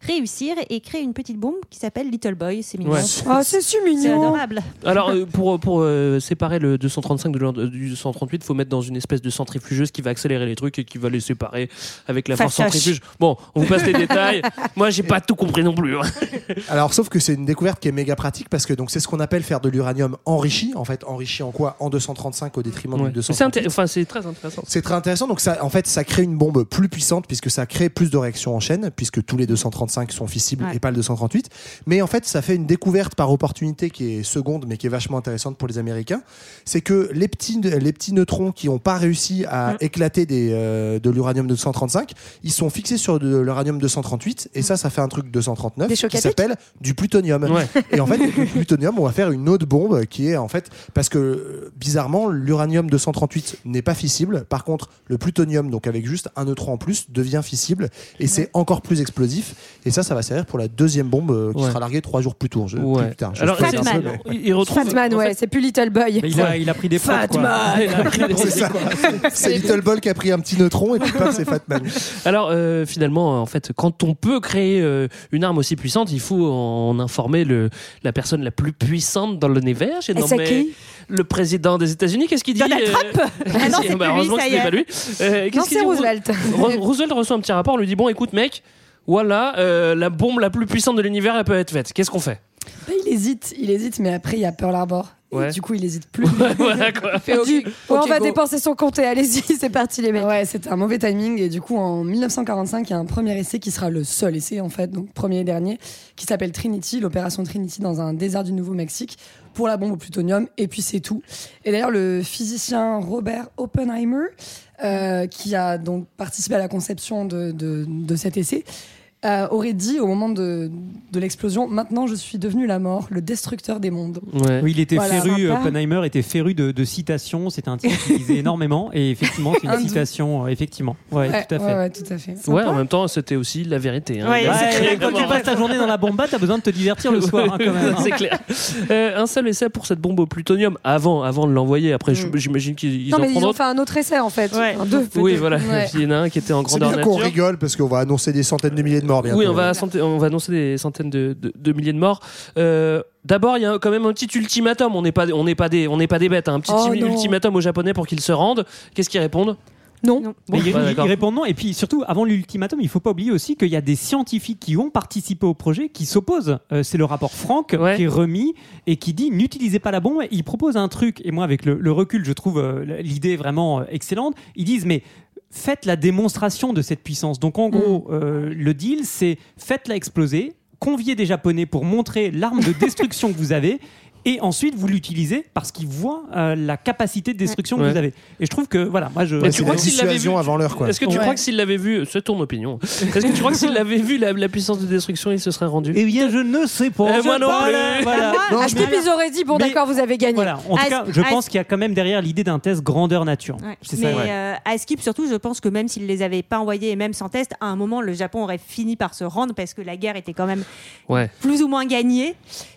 [SPEAKER 9] réussir et créer une petite bombe qui s'appelle Little Boy. C'est mignon.
[SPEAKER 8] Ouais.
[SPEAKER 13] Oh, c'est si
[SPEAKER 9] C'est
[SPEAKER 13] mignon.
[SPEAKER 9] adorable.
[SPEAKER 8] Alors, pour pour euh, séparer le 235 de l'or- du 238, faut mettre dans une espèce de centrifugeuse qui va accélérer les trucs et qui va les séparer avec la force centrifuge. Bon, on vous passe les [laughs] détails. Moi, j'ai pas tout compris non plus. hein. [laughs]
[SPEAKER 11] Alors, sauf que c'est une découverte qui est méga pratique parce que donc c'est ce qu'on appelle faire de l'uranium enrichi. En fait, enrichi en quoi? En 235 au détriment
[SPEAKER 8] Ouais.
[SPEAKER 11] du
[SPEAKER 8] C'est
[SPEAKER 11] 238.
[SPEAKER 8] inté- enfin, c'est très intéressant.
[SPEAKER 11] C'est très intéressant. Donc, ça, en fait, ça crée une bombe plus puissante puisque ça crée plus de réactions en chaîne, puisque tous les 235 sont fissibles
[SPEAKER 9] Ouais.
[SPEAKER 11] et pas le 238. Mais en fait, ça fait une découverte par opportunité qui est seconde, mais qui est vachement intéressante pour les Américains. C'est que les petits, les petits neutrons qui n'ont pas réussi à
[SPEAKER 9] Mm.
[SPEAKER 11] éclater des, euh, de l'uranium 235, ils sont fixés sur de l'uranium 238. Et ça, ça fait un truc 239
[SPEAKER 13] Des
[SPEAKER 11] qui s'appelle du plutonium.
[SPEAKER 8] Ouais.
[SPEAKER 11] Et en fait, avec le plutonium, on va faire une autre bombe qui est en fait parce que euh, bizarrement, l'uranium 238 n'est pas fissible. Par contre, le plutonium, donc avec juste un neutron en plus, devient fissible et c'est encore plus explosif. Et ça, ça va servir pour la deuxième bombe euh, qui
[SPEAKER 8] Ouais.
[SPEAKER 11] sera larguée trois jours plus tôt. Je,
[SPEAKER 8] Ouais.
[SPEAKER 11] plus tard. Je
[SPEAKER 8] Alors,
[SPEAKER 11] spoil un
[SPEAKER 9] Fatman.
[SPEAKER 11] peu, mais-
[SPEAKER 8] il il retrouve.
[SPEAKER 13] Fatman,
[SPEAKER 8] en
[SPEAKER 13] ouais,
[SPEAKER 8] fait,
[SPEAKER 13] c'est plus Little Boy.
[SPEAKER 10] Mais il, a, il a pris des prods, quoi.
[SPEAKER 8] Fatman. Il a pris des-
[SPEAKER 11] C'est [laughs] ça. C'est Little Ball qui a pris un petit neutron et puis c'est Fatman.
[SPEAKER 8] Alors euh, finalement, en fait, quand on peut créer euh, une arme aussi puissante, il faut en informer le, la personne la plus puissante dans l'univers. J'ai
[SPEAKER 13] Et c'est
[SPEAKER 8] nommé
[SPEAKER 13] qui?
[SPEAKER 8] le président des États-Unis. Qu'est-ce qu'il dit
[SPEAKER 9] Donald
[SPEAKER 8] euh,
[SPEAKER 9] Trump? [laughs] Ah non, c'est
[SPEAKER 8] bah,
[SPEAKER 9] lui,
[SPEAKER 8] heureusement que
[SPEAKER 9] ça
[SPEAKER 8] ce
[SPEAKER 9] y
[SPEAKER 8] n'est
[SPEAKER 9] est.
[SPEAKER 8] pas lui. Euh,
[SPEAKER 13] Non, c'est Roosevelt.
[SPEAKER 8] Ro- Roosevelt reçoit un petit rapport, on lui dit bon, écoute, mec. Voilà, euh, la bombe la plus puissante de l'univers, elle peut être faite. Qu'est-ce qu'on fait?
[SPEAKER 12] Bah, il hésite, il hésite, mais après il y a Pearl Harbor.
[SPEAKER 8] Ouais.
[SPEAKER 12] Et du coup, il hésite plus. [laughs]
[SPEAKER 8] Voilà quoi.
[SPEAKER 12] Fait,
[SPEAKER 13] Du- on va
[SPEAKER 12] go.
[SPEAKER 13] dépenser son compte et allez-y, [laughs] c'est parti les mecs.
[SPEAKER 12] Ouais, c'était un mauvais timing. Et du coup, en 1945, il y a un premier essai qui sera le seul essai, en fait, donc premier et dernier, qui s'appelle Trinity, l'opération Trinity dans un désert du Nouveau-Mexique pour la bombe au plutonium. Et puis c'est tout. Et d'ailleurs, le physicien Robert Oppenheimer, euh, qui a donc participé à la conception de, de, de cet essai, euh, aurait dit au moment de, de l'explosion Maintenant, je suis devenu la mort, le destructeur des mondes.
[SPEAKER 8] Ouais.
[SPEAKER 10] Oui, il était
[SPEAKER 12] Voilà.
[SPEAKER 10] féru,
[SPEAKER 12] Sympa.
[SPEAKER 10] Oppenheimer était féru de, de citations. C'était un type qui lisait [laughs] énormément. Et effectivement, c'est
[SPEAKER 12] Un
[SPEAKER 10] une citation. euh, Effectivement. Ouais,
[SPEAKER 12] Ouais,
[SPEAKER 10] tout à fait.
[SPEAKER 12] ouais, ouais, tout à fait.
[SPEAKER 8] En même temps, c'était aussi la vérité. hein.
[SPEAKER 9] Ouais,
[SPEAKER 8] Il a
[SPEAKER 9] c'est
[SPEAKER 8] créé
[SPEAKER 10] Ouais, quand tu passes ta journée dans la bomba, t'as besoin de te divertir le [laughs] soir, hein, quand même. hein.
[SPEAKER 8] c'est clair. Euh, un seul essai pour cette bombe au plutonium avant, avant de l'envoyer. Après, je- j'imagine qu'ils ils
[SPEAKER 13] Non,
[SPEAKER 8] en
[SPEAKER 13] mais ils ont fait un autre essai en fait.
[SPEAKER 9] Ouais.
[SPEAKER 13] Un deux.
[SPEAKER 8] Oui, voilà. [laughs] Il y en a un qui était en
[SPEAKER 11] C'est
[SPEAKER 8] grandeur
[SPEAKER 11] bien qu'on
[SPEAKER 8] nature.
[SPEAKER 11] rigole parce qu'on va annoncer des centaines de milliers de morts bientôt.
[SPEAKER 8] Oui, on va, santé- on va annoncer des centaines de, de- de milliers de morts. Euh, D'abord, il y a quand même un petit ultimatum. On n'est pas, on n'est pas des, on n'est pas des bêtes. hein. Un petit
[SPEAKER 13] Oh,
[SPEAKER 8] ultimatum aux Japonais pour qu'ils se rendent. Qu'est-ce qu'ils répondent?
[SPEAKER 13] Non.
[SPEAKER 9] Non.
[SPEAKER 10] Mais il,
[SPEAKER 8] bah,
[SPEAKER 10] il-
[SPEAKER 8] d'accord.
[SPEAKER 10] il répond non. Et puis surtout, avant l'ultimatum, il faut pas oublier aussi qu'il y a des scientifiques qui ont participé au projet qui s'opposent. Euh, c'est le rapport Franck
[SPEAKER 8] Ouais.
[SPEAKER 10] qui est remis et qui dit n'utilisez pas la bombe. Il propose un truc. Et moi, avec le, le recul, je trouve euh, l'idée vraiment excellente. Ils disent mais faites la démonstration de cette puissance. Donc en gros, euh, le deal, c'est faites-la exploser, conviez des Japonais pour montrer l'arme de [laughs] destruction que vous avez. Et ensuite, vous l'utilisez parce qu'ils voient euh, la capacité de destruction que vous avez. Et je trouve que, voilà, moi, je.
[SPEAKER 8] Mais
[SPEAKER 11] Ouais,
[SPEAKER 8] tu crois s'il l'avait vu,
[SPEAKER 11] avant l'heure, quoi.
[SPEAKER 8] Est-ce que tu
[SPEAKER 12] Ouais.
[SPEAKER 8] crois que s'il l'avait vu, c'est ton opinion. Est-ce que tu crois que s'il l'avait vu la, la puissance de destruction, il se serait rendu
[SPEAKER 10] Eh bien, je ne sais pas.
[SPEAKER 8] Eh, moi non plus.
[SPEAKER 10] Voilà.
[SPEAKER 11] Non,
[SPEAKER 13] Ah,
[SPEAKER 11] je
[SPEAKER 13] je type, ils auraient dit bon
[SPEAKER 10] Mais-
[SPEAKER 13] d'accord, vous avez gagné.
[SPEAKER 10] Voilà. En tout
[SPEAKER 9] Ah,
[SPEAKER 10] cas, je
[SPEAKER 9] ah,
[SPEAKER 10] pense qu'il y a quand même derrière l'idée d'un test grandeur nature.
[SPEAKER 9] Ouais.
[SPEAKER 10] C'est
[SPEAKER 9] Mais
[SPEAKER 10] ça. ouais.
[SPEAKER 9] euh, à Skip, surtout, je pense que même s'ils les avaient pas envoyés et même sans test, à un moment, le Japon aurait fini par se rendre parce que la guerre était quand même
[SPEAKER 8] Ouais.
[SPEAKER 9] plus ou moins gagnée.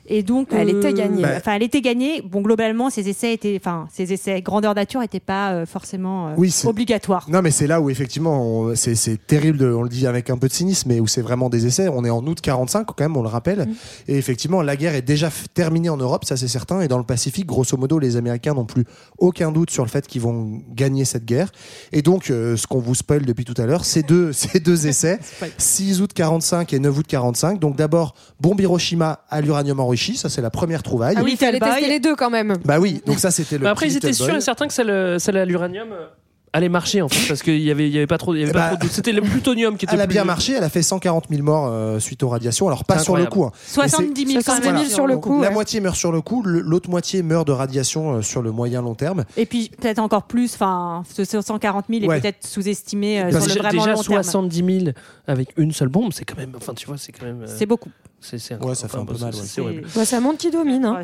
[SPEAKER 9] Et donc,
[SPEAKER 13] Elle était gagnée.
[SPEAKER 11] Bah,
[SPEAKER 9] Enfin, elle était gagnée. Bon, globalement, ces essais étaient, enfin, ces essais grandeur nature n'étaient pas euh, forcément euh,
[SPEAKER 11] Oui,
[SPEAKER 9] obligatoires.
[SPEAKER 11] Non, mais c'est là où effectivement, c'est terrible, de- on le dit avec un peu de cynisme, mais où c'est vraiment des essais. On est en août 45 quand même, on le rappelle.
[SPEAKER 9] Mm.
[SPEAKER 11] Et effectivement, la guerre est déjà terminée en Europe, ça c'est certain. Et dans le Pacifique, grosso modo, les Américains n'ont plus aucun doute sur le fait qu'ils vont gagner cette guerre. Et donc, euh, ce qu'on vous spoil depuis tout à l'heure, c'est deux, [laughs] ces deux essais, 6 août 45 et 9 août 45. Donc d'abord, bombe Hiroshima à l'uranium enrichi, ça c'est la première trouvaille.
[SPEAKER 13] Ah oui, il fallait tester les deux quand même.
[SPEAKER 11] Bah oui, donc ça c'était le.
[SPEAKER 8] Mais après,
[SPEAKER 11] petit
[SPEAKER 8] ils étaient
[SPEAKER 11] Little
[SPEAKER 8] sûrs
[SPEAKER 11] Boy.
[SPEAKER 8] et certains que celle, euh, celle à l'uranium euh, allait marcher en fait, parce qu'il y avait, il y avait pas trop, il y avait
[SPEAKER 11] Eh
[SPEAKER 8] pas
[SPEAKER 11] bah,
[SPEAKER 8] trop de doute. C'était le plutonium qui était
[SPEAKER 11] Elle a
[SPEAKER 8] plus-
[SPEAKER 11] bien marché, elle a fait 140 000 morts euh, suite aux radiations. Alors pas sur le coup. hein.
[SPEAKER 9] 70 000 quand
[SPEAKER 13] 70 000
[SPEAKER 9] même.
[SPEAKER 13] sur le coup.
[SPEAKER 11] La
[SPEAKER 13] ouais.
[SPEAKER 11] moitié meurt sur le coup, l'autre moitié meurt de radiation euh, sur le moyen long terme.
[SPEAKER 9] Et puis peut-être encore plus, enfin, ce 140 000 est peut-être sous-estimé euh, sur le vraiment
[SPEAKER 8] déjà
[SPEAKER 9] long terme.
[SPEAKER 8] 70 000 avec une seule bombe, c'est quand même, enfin tu vois, c'est quand même. euh,
[SPEAKER 9] C'est beaucoup.
[SPEAKER 8] c'est, c'est
[SPEAKER 11] Ouais, ça fait un peu mal, ouais.
[SPEAKER 8] c'est horrible.
[SPEAKER 13] Ça montre qui domine. hein.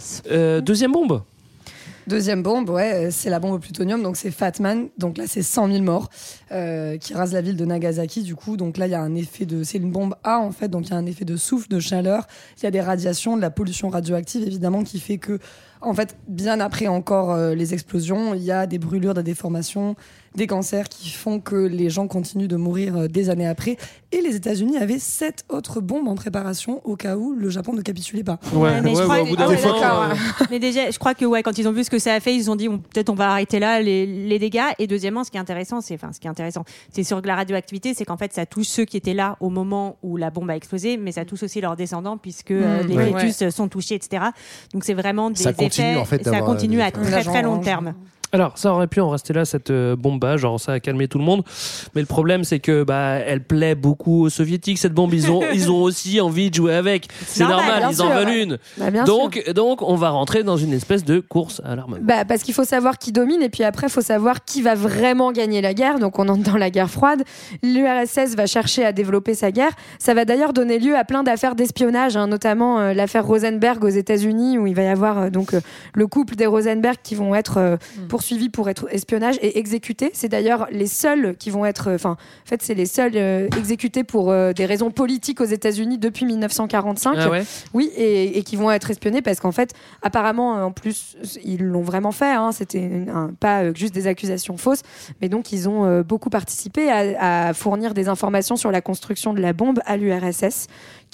[SPEAKER 8] Deuxième bombe.
[SPEAKER 12] Deuxième bombe, ouais, euh, c'est la bombe au plutonium, donc c'est Fatman. Donc là, c'est 100 000 morts euh, qui rasent la ville de Nagasaki. Du coup, donc là, il y a un effet de, c'est une bombe A en fait, donc il y a un effet de souffle, de chaleur. Il y a des radiations, de la pollution radioactive évidemment, qui fait que, en fait, bien après encore euh, les explosions, il y a des brûlures, des déformations, des cancers qui font que les gens continuent de mourir euh, des années après. Et les États-Unis avaient sept autres bombes en préparation au cas où le Japon ne capitulait pas.
[SPEAKER 9] Ouais, mais je crois-
[SPEAKER 8] d'un
[SPEAKER 9] ah
[SPEAKER 8] euh, [laughs]
[SPEAKER 9] Mais déjà, je crois que ouais, quand ils ont vu ce que ça a fait, ils se sont dit bon, peut-être on va arrêter là les, les dégâts. Et deuxièmement, ce qui est intéressant, c'est enfin ce qui est intéressant, c'est sur la radioactivité, c'est qu'en fait ça touche ceux qui étaient là au moment où la bombe a explosé, mais ça touche aussi leurs descendants puisque euh,
[SPEAKER 12] Mmh,
[SPEAKER 9] les
[SPEAKER 12] ouais.
[SPEAKER 9] fœtus sont touchés, etc. Donc c'est vraiment des
[SPEAKER 11] Ça continue,
[SPEAKER 9] effets.
[SPEAKER 11] en fait,
[SPEAKER 9] ça continue à très très long terme.
[SPEAKER 8] Alors, ça aurait pu en rester là, cette euh, bombe genre ça a calmé tout le monde. Mais le problème, c'est que bah, elle plaît beaucoup aux soviétiques, cette bombe. Ils ont, [laughs] ils ont aussi envie de jouer avec. C'est
[SPEAKER 9] normal,
[SPEAKER 8] ils en veulent
[SPEAKER 13] ouais.
[SPEAKER 8] une.
[SPEAKER 13] Bah,
[SPEAKER 8] Donc, donc, on va rentrer dans une espèce de course à l'armement.
[SPEAKER 13] Bah, parce qu'il faut savoir qui domine et puis après, il faut savoir qui va vraiment gagner la guerre. Donc, on entre dans la guerre froide. L'URSS va chercher à développer sa guerre. Ça va d'ailleurs donner lieu à plein d'affaires d'espionnage, hein, notamment euh, l'affaire Rosenberg aux États-Unis, où il va y avoir euh, donc euh, le couple des Rosenberg qui vont être euh, poursuivis pour être espionnage et exécutés. C'est d'ailleurs les seuls qui vont être, enfin, en fait, c'est les seuls euh, exécutés pour euh, des raisons politiques aux États-Unis depuis 1945.
[SPEAKER 8] Ah ouais
[SPEAKER 13] Oui, et, et qui vont être espionnés parce qu'en fait, apparemment, euh, en plus, ils l'ont vraiment fait. hein, C'était pas euh, juste des accusations fausses, mais donc ils ont euh, beaucoup participé à, à fournir des informations sur la construction de la bombe à l'URSS,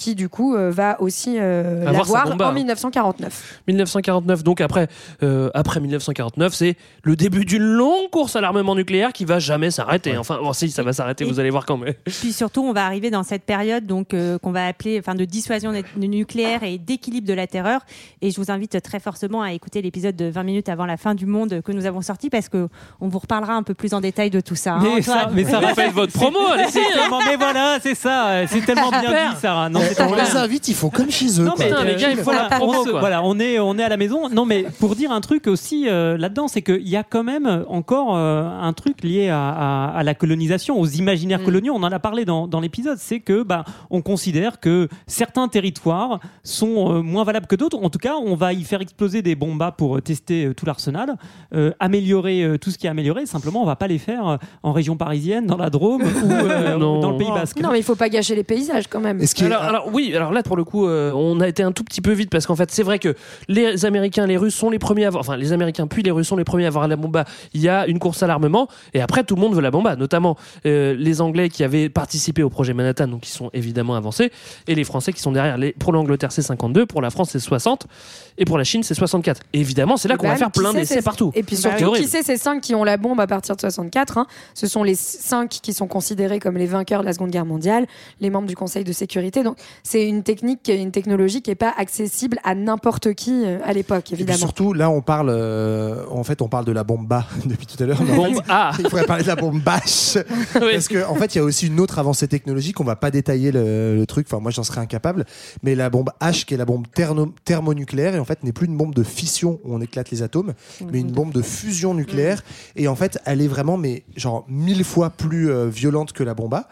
[SPEAKER 13] qui du coup euh, va aussi euh, l'avoir
[SPEAKER 8] hein.
[SPEAKER 13] en 1949.
[SPEAKER 8] 1949, donc après, euh, après 1949, c'est le début d'une longue course à l'armement nucléaire qui va jamais s'arrêter. Enfin, bon, si, ça va s'arrêter, vous allez voir quand même.
[SPEAKER 9] Puis surtout, on va arriver dans cette période donc euh, qu'on va appeler enfin de dissuasion nu- nucléaire et d'équilibre de la terreur. Et je vous invite très fortement à écouter l'épisode de 20 minutes avant la fin du monde que nous avons sorti parce que on vous reparlera un peu plus en détail de tout ça. hein,
[SPEAKER 10] Mais ça, mais ça
[SPEAKER 8] Vous faites votre promo, allez-y [laughs]
[SPEAKER 10] tellement- mais voilà, c'est ça, c'est tellement bien dit, Sarah. Non,
[SPEAKER 11] on les invite, ils font comme chez eux.
[SPEAKER 10] Non, mais,
[SPEAKER 8] les gars, il faut la
[SPEAKER 10] voilà,
[SPEAKER 8] promo,
[SPEAKER 10] on se- voilà, on est, on est à la maison. Non, mais pour dire un truc aussi euh, là-dedans, c'est qu'il y a quand même encore euh, un truc lié à, à- à la colonisation, aux imaginaires coloniaux. On en a parlé dans, dans l'épisode. C'est que bah, on considère que certains territoires sont euh, moins valables que d'autres. En tout cas, on va y faire exploser des bombes à pour tester euh, tout l'arsenal, euh, améliorer euh, tout ce qui est amélioré. Simplement, on va pas les faire en région parisienne, dans la Drôme ou euh, [laughs] dans le Pays Basque.
[SPEAKER 13] Non, mais il faut pas gâcher les paysages quand même.
[SPEAKER 8] Alors, oui, alors là pour le coup, euh, on a été un tout petit peu vite parce qu'en fait c'est vrai que les Américains, les Russes sont les premiers à avoir, enfin les Américains puis les Russes sont les premiers à avoir la bomba. Il y a une course à l'armement et après tout le monde veut la bomba, notamment euh, les Anglais qui avaient participé au projet Manhattan, donc qui sont évidemment avancés, et les Français qui sont derrière. Les, pour l'Angleterre c'est 52, pour la France c'est 60 et pour la Chine c'est 64. Et évidemment c'est là qu'on va
[SPEAKER 13] Bah,
[SPEAKER 8] faire plein
[SPEAKER 13] sait,
[SPEAKER 8] d'essais partout.
[SPEAKER 13] Et puis surtout, qui c'est ces cinq qui ont la bombe à partir de 64 hein Ce sont les cinq qui sont considérés comme les vainqueurs de la Seconde Guerre mondiale, les membres du Conseil de sécurité. Donc c'est une technique, une technologie qui n'est pas accessible à n'importe qui euh, à l'époque,
[SPEAKER 11] Et
[SPEAKER 13] évidemment.
[SPEAKER 11] surtout, là, on parle, euh, en fait, on parle de la bombe bas [laughs] depuis tout à l'heure.
[SPEAKER 8] Bombe
[SPEAKER 11] fait,
[SPEAKER 8] A.
[SPEAKER 11] Il faudrait parler de la bombe bâche. [laughs]
[SPEAKER 8] Oui.
[SPEAKER 11] Parce qu'en en fait, il y a aussi une autre avancée technologique. On va pas détailler le, le truc. Enfin, moi, j'en serais incapable. Mais la bombe H, qui est la bombe therno- thermonucléaire, et en fait, n'est plus une bombe de fission où on éclate les atomes, mais une bombe de fusion nucléaire. Et en fait, elle est vraiment, mais genre, mille fois plus euh, violente que la bombe A.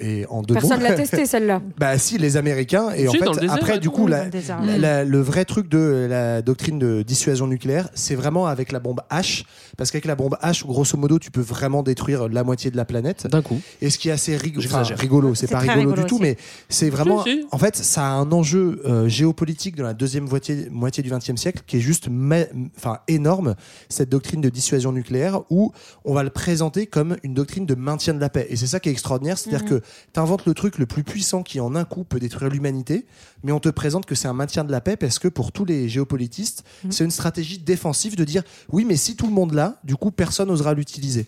[SPEAKER 11] Et en deux
[SPEAKER 13] Personne
[SPEAKER 11] mots.
[SPEAKER 13] l'a testé [laughs] celle-là.
[SPEAKER 11] Bah si, les Américains. Et
[SPEAKER 8] Si,
[SPEAKER 11] en fait,
[SPEAKER 8] désert,
[SPEAKER 11] après, du coup, la,
[SPEAKER 9] le désert,
[SPEAKER 11] la-
[SPEAKER 9] ouais.
[SPEAKER 11] la- le vrai truc de la doctrine de dissuasion nucléaire, c'est vraiment avec la bombe H. Parce qu'avec la bombe H, grosso modo, tu peux vraiment détruire la moitié de la planète.
[SPEAKER 8] D'un coup.
[SPEAKER 11] Et ce qui est assez enfin, rigolo, c'est pas rigolo,
[SPEAKER 9] rigolo
[SPEAKER 11] du tout,
[SPEAKER 9] aussi.
[SPEAKER 11] mais c'est vraiment.
[SPEAKER 8] Si, si.
[SPEAKER 11] En fait, ça a un enjeu euh, géopolitique dans la deuxième moitié, moitié du XXe siècle qui est juste ma- enfin, énorme, cette doctrine de dissuasion nucléaire, où on va le présenter comme une doctrine de maintien de la paix. Et c'est ça qui est extraordinaire, c'est-à-dire que tu inventes le truc le plus puissant qui, en un coup, peut détruire l'humanité, mais on te présente que c'est un maintien de la paix parce que pour tous les géopolitistes, c'est une stratégie défensive de dire oui, mais si tout le monde l'a, du coup, personne n'osera l'utiliser.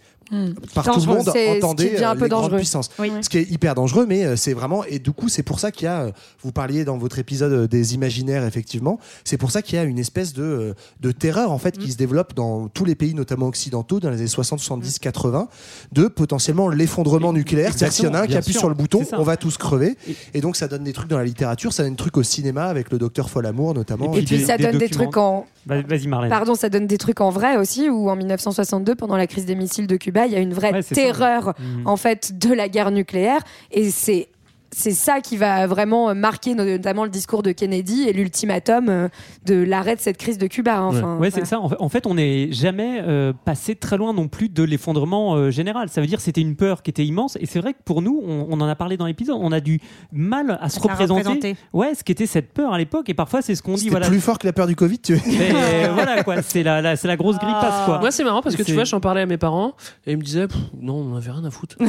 [SPEAKER 11] Par tout le monde, entendez
[SPEAKER 13] un
[SPEAKER 11] euh,
[SPEAKER 13] peu
[SPEAKER 11] les grandes
[SPEAKER 13] dangereux.
[SPEAKER 11] puissances.
[SPEAKER 9] Oui.
[SPEAKER 11] Ce qui est hyper dangereux, mais euh, c'est vraiment. Et du coup, c'est pour ça qu'il y a. euh, Vous parliez dans votre épisode des imaginaires, effectivement. C'est pour ça qu'il y a une espèce de, de terreur, en fait, qui se développe dans tous les pays, notamment occidentaux, dans les années 60, 70, 80, de potentiellement l'effondrement nucléaire. C'est-à-dire qu'il y en a un qui appuie
[SPEAKER 10] sûr.
[SPEAKER 11] sur le bouton, on va tous crever. Et donc, ça donne des trucs dans la littérature, ça donne des trucs au cinéma avec le docteur Folamour, notamment.
[SPEAKER 13] Et puis
[SPEAKER 10] des-
[SPEAKER 13] ça
[SPEAKER 10] des
[SPEAKER 13] donne des trucs en.
[SPEAKER 10] Vas- Vas-y, Marlène.
[SPEAKER 13] Pardon, ça donne des trucs en vrai aussi, où en 1962, pendant la crise des missiles de Cuba, il y a une vraie
[SPEAKER 10] Ouais,
[SPEAKER 13] terreur
[SPEAKER 10] Mhm.
[SPEAKER 13] en fait de la guerre nucléaire, et c'est c'est ça qui va vraiment marquer notamment le discours de Kennedy et l'ultimatum euh, de l'arrêt de cette crise de Cuba. hein. Enfin,
[SPEAKER 10] Ouais, c'est
[SPEAKER 13] voilà.
[SPEAKER 10] ça. En fait, on n'est jamais euh, passé très loin non plus de l'effondrement euh, général. Ça veut dire que c'était une peur qui était immense. Et c'est vrai que pour nous, on, on en a parlé dans l'épisode, on a du mal à se représenter.
[SPEAKER 9] représenter.
[SPEAKER 10] Ouais, ce qu'était cette peur à l'époque. Et parfois, c'est ce qu'on dit.
[SPEAKER 11] C'était
[SPEAKER 10] Voilà.
[SPEAKER 11] plus fort que la peur du Covid, tu
[SPEAKER 10] Mais voilà quoi, c'est la, la- c'est la grosse grippasse quoi.
[SPEAKER 8] Moi, c'est marrant parce que tu vois, j'en parlais à mes parents et ils me disaient non, on avait rien à foutre. [laughs]